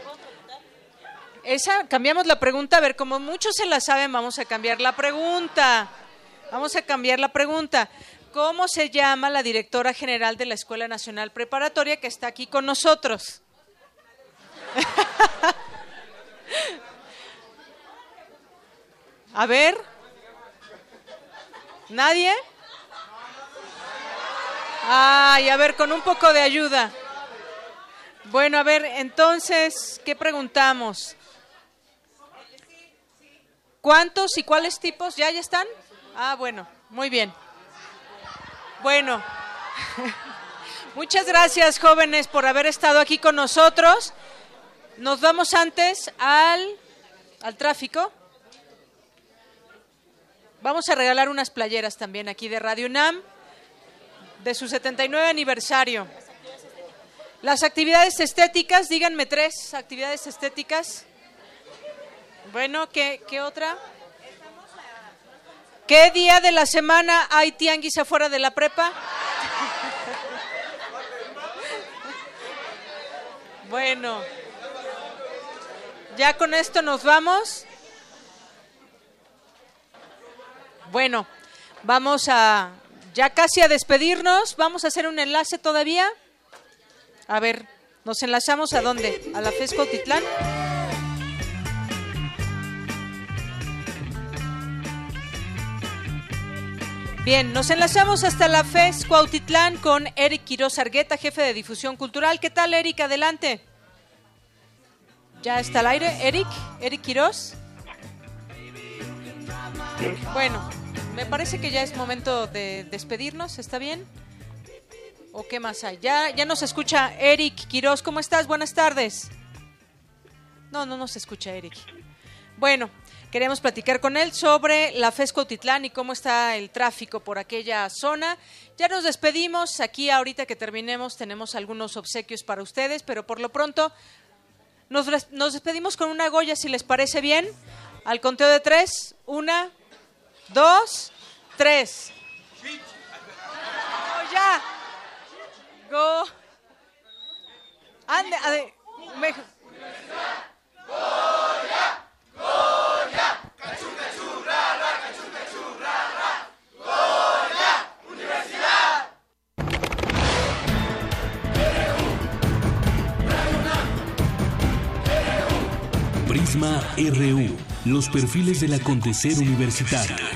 esa, cambiamos la pregunta. A ver, como muchos se la saben, vamos a cambiar la pregunta. Vamos a cambiar la pregunta. ¿Cómo se llama la directora general de la Escuela Nacional Preparatoria que está aquí con nosotros? a ver. ¿Nadie? Ay, a ver, con un poco de ayuda. Bueno, a ver, entonces, ¿qué preguntamos? ¿Cuántos y cuáles tipos? ¿Ya, ya están? Ah, bueno, muy bien. Bueno, muchas gracias jóvenes por haber estado aquí con nosotros. Nos vamos antes al, al tráfico. Vamos a regalar unas playeras también aquí de Radio UNAM de su 79 aniversario. Las actividades estéticas, díganme tres actividades estéticas. Bueno, ¿qué, qué otra? ¿Qué día de la semana hay tianguis afuera de la prepa? Bueno, ya con esto nos vamos. Bueno, vamos a ya casi a despedirnos. Vamos a hacer un enlace todavía. A ver, ¿nos enlazamos a dónde? ¿A la FESCO Titlán? Bien, nos enlazamos hasta la FES Cuautitlán con Eric Quiroz Argueta, jefe de difusión cultural. ¿Qué tal, Eric? Adelante. ¿Ya está al aire? Eric, Eric Quiroz. Bueno, me parece que ya es momento de despedirnos, ¿está bien? ¿O qué más hay? Ya, ya nos escucha Eric Quiroz. ¿Cómo estás? Buenas tardes. No, no nos escucha Eric. Bueno, queremos platicar con él sobre la FESCO Titlán y cómo está el tráfico por aquella zona. Ya nos despedimos. Aquí ahorita que terminemos tenemos algunos obsequios para ustedes, pero por lo pronto nos, despedimos con una Goya, si les parece bien. Al conteo de tres. Una, dos, tres. Oh, ya. Go. Ande, ade. México. Goya, Goya, cachú, cachú, ra, ra, cachú, cachú, ra, ra. Goya, Universidad. Prisma RU, los perfiles del acontecer universitario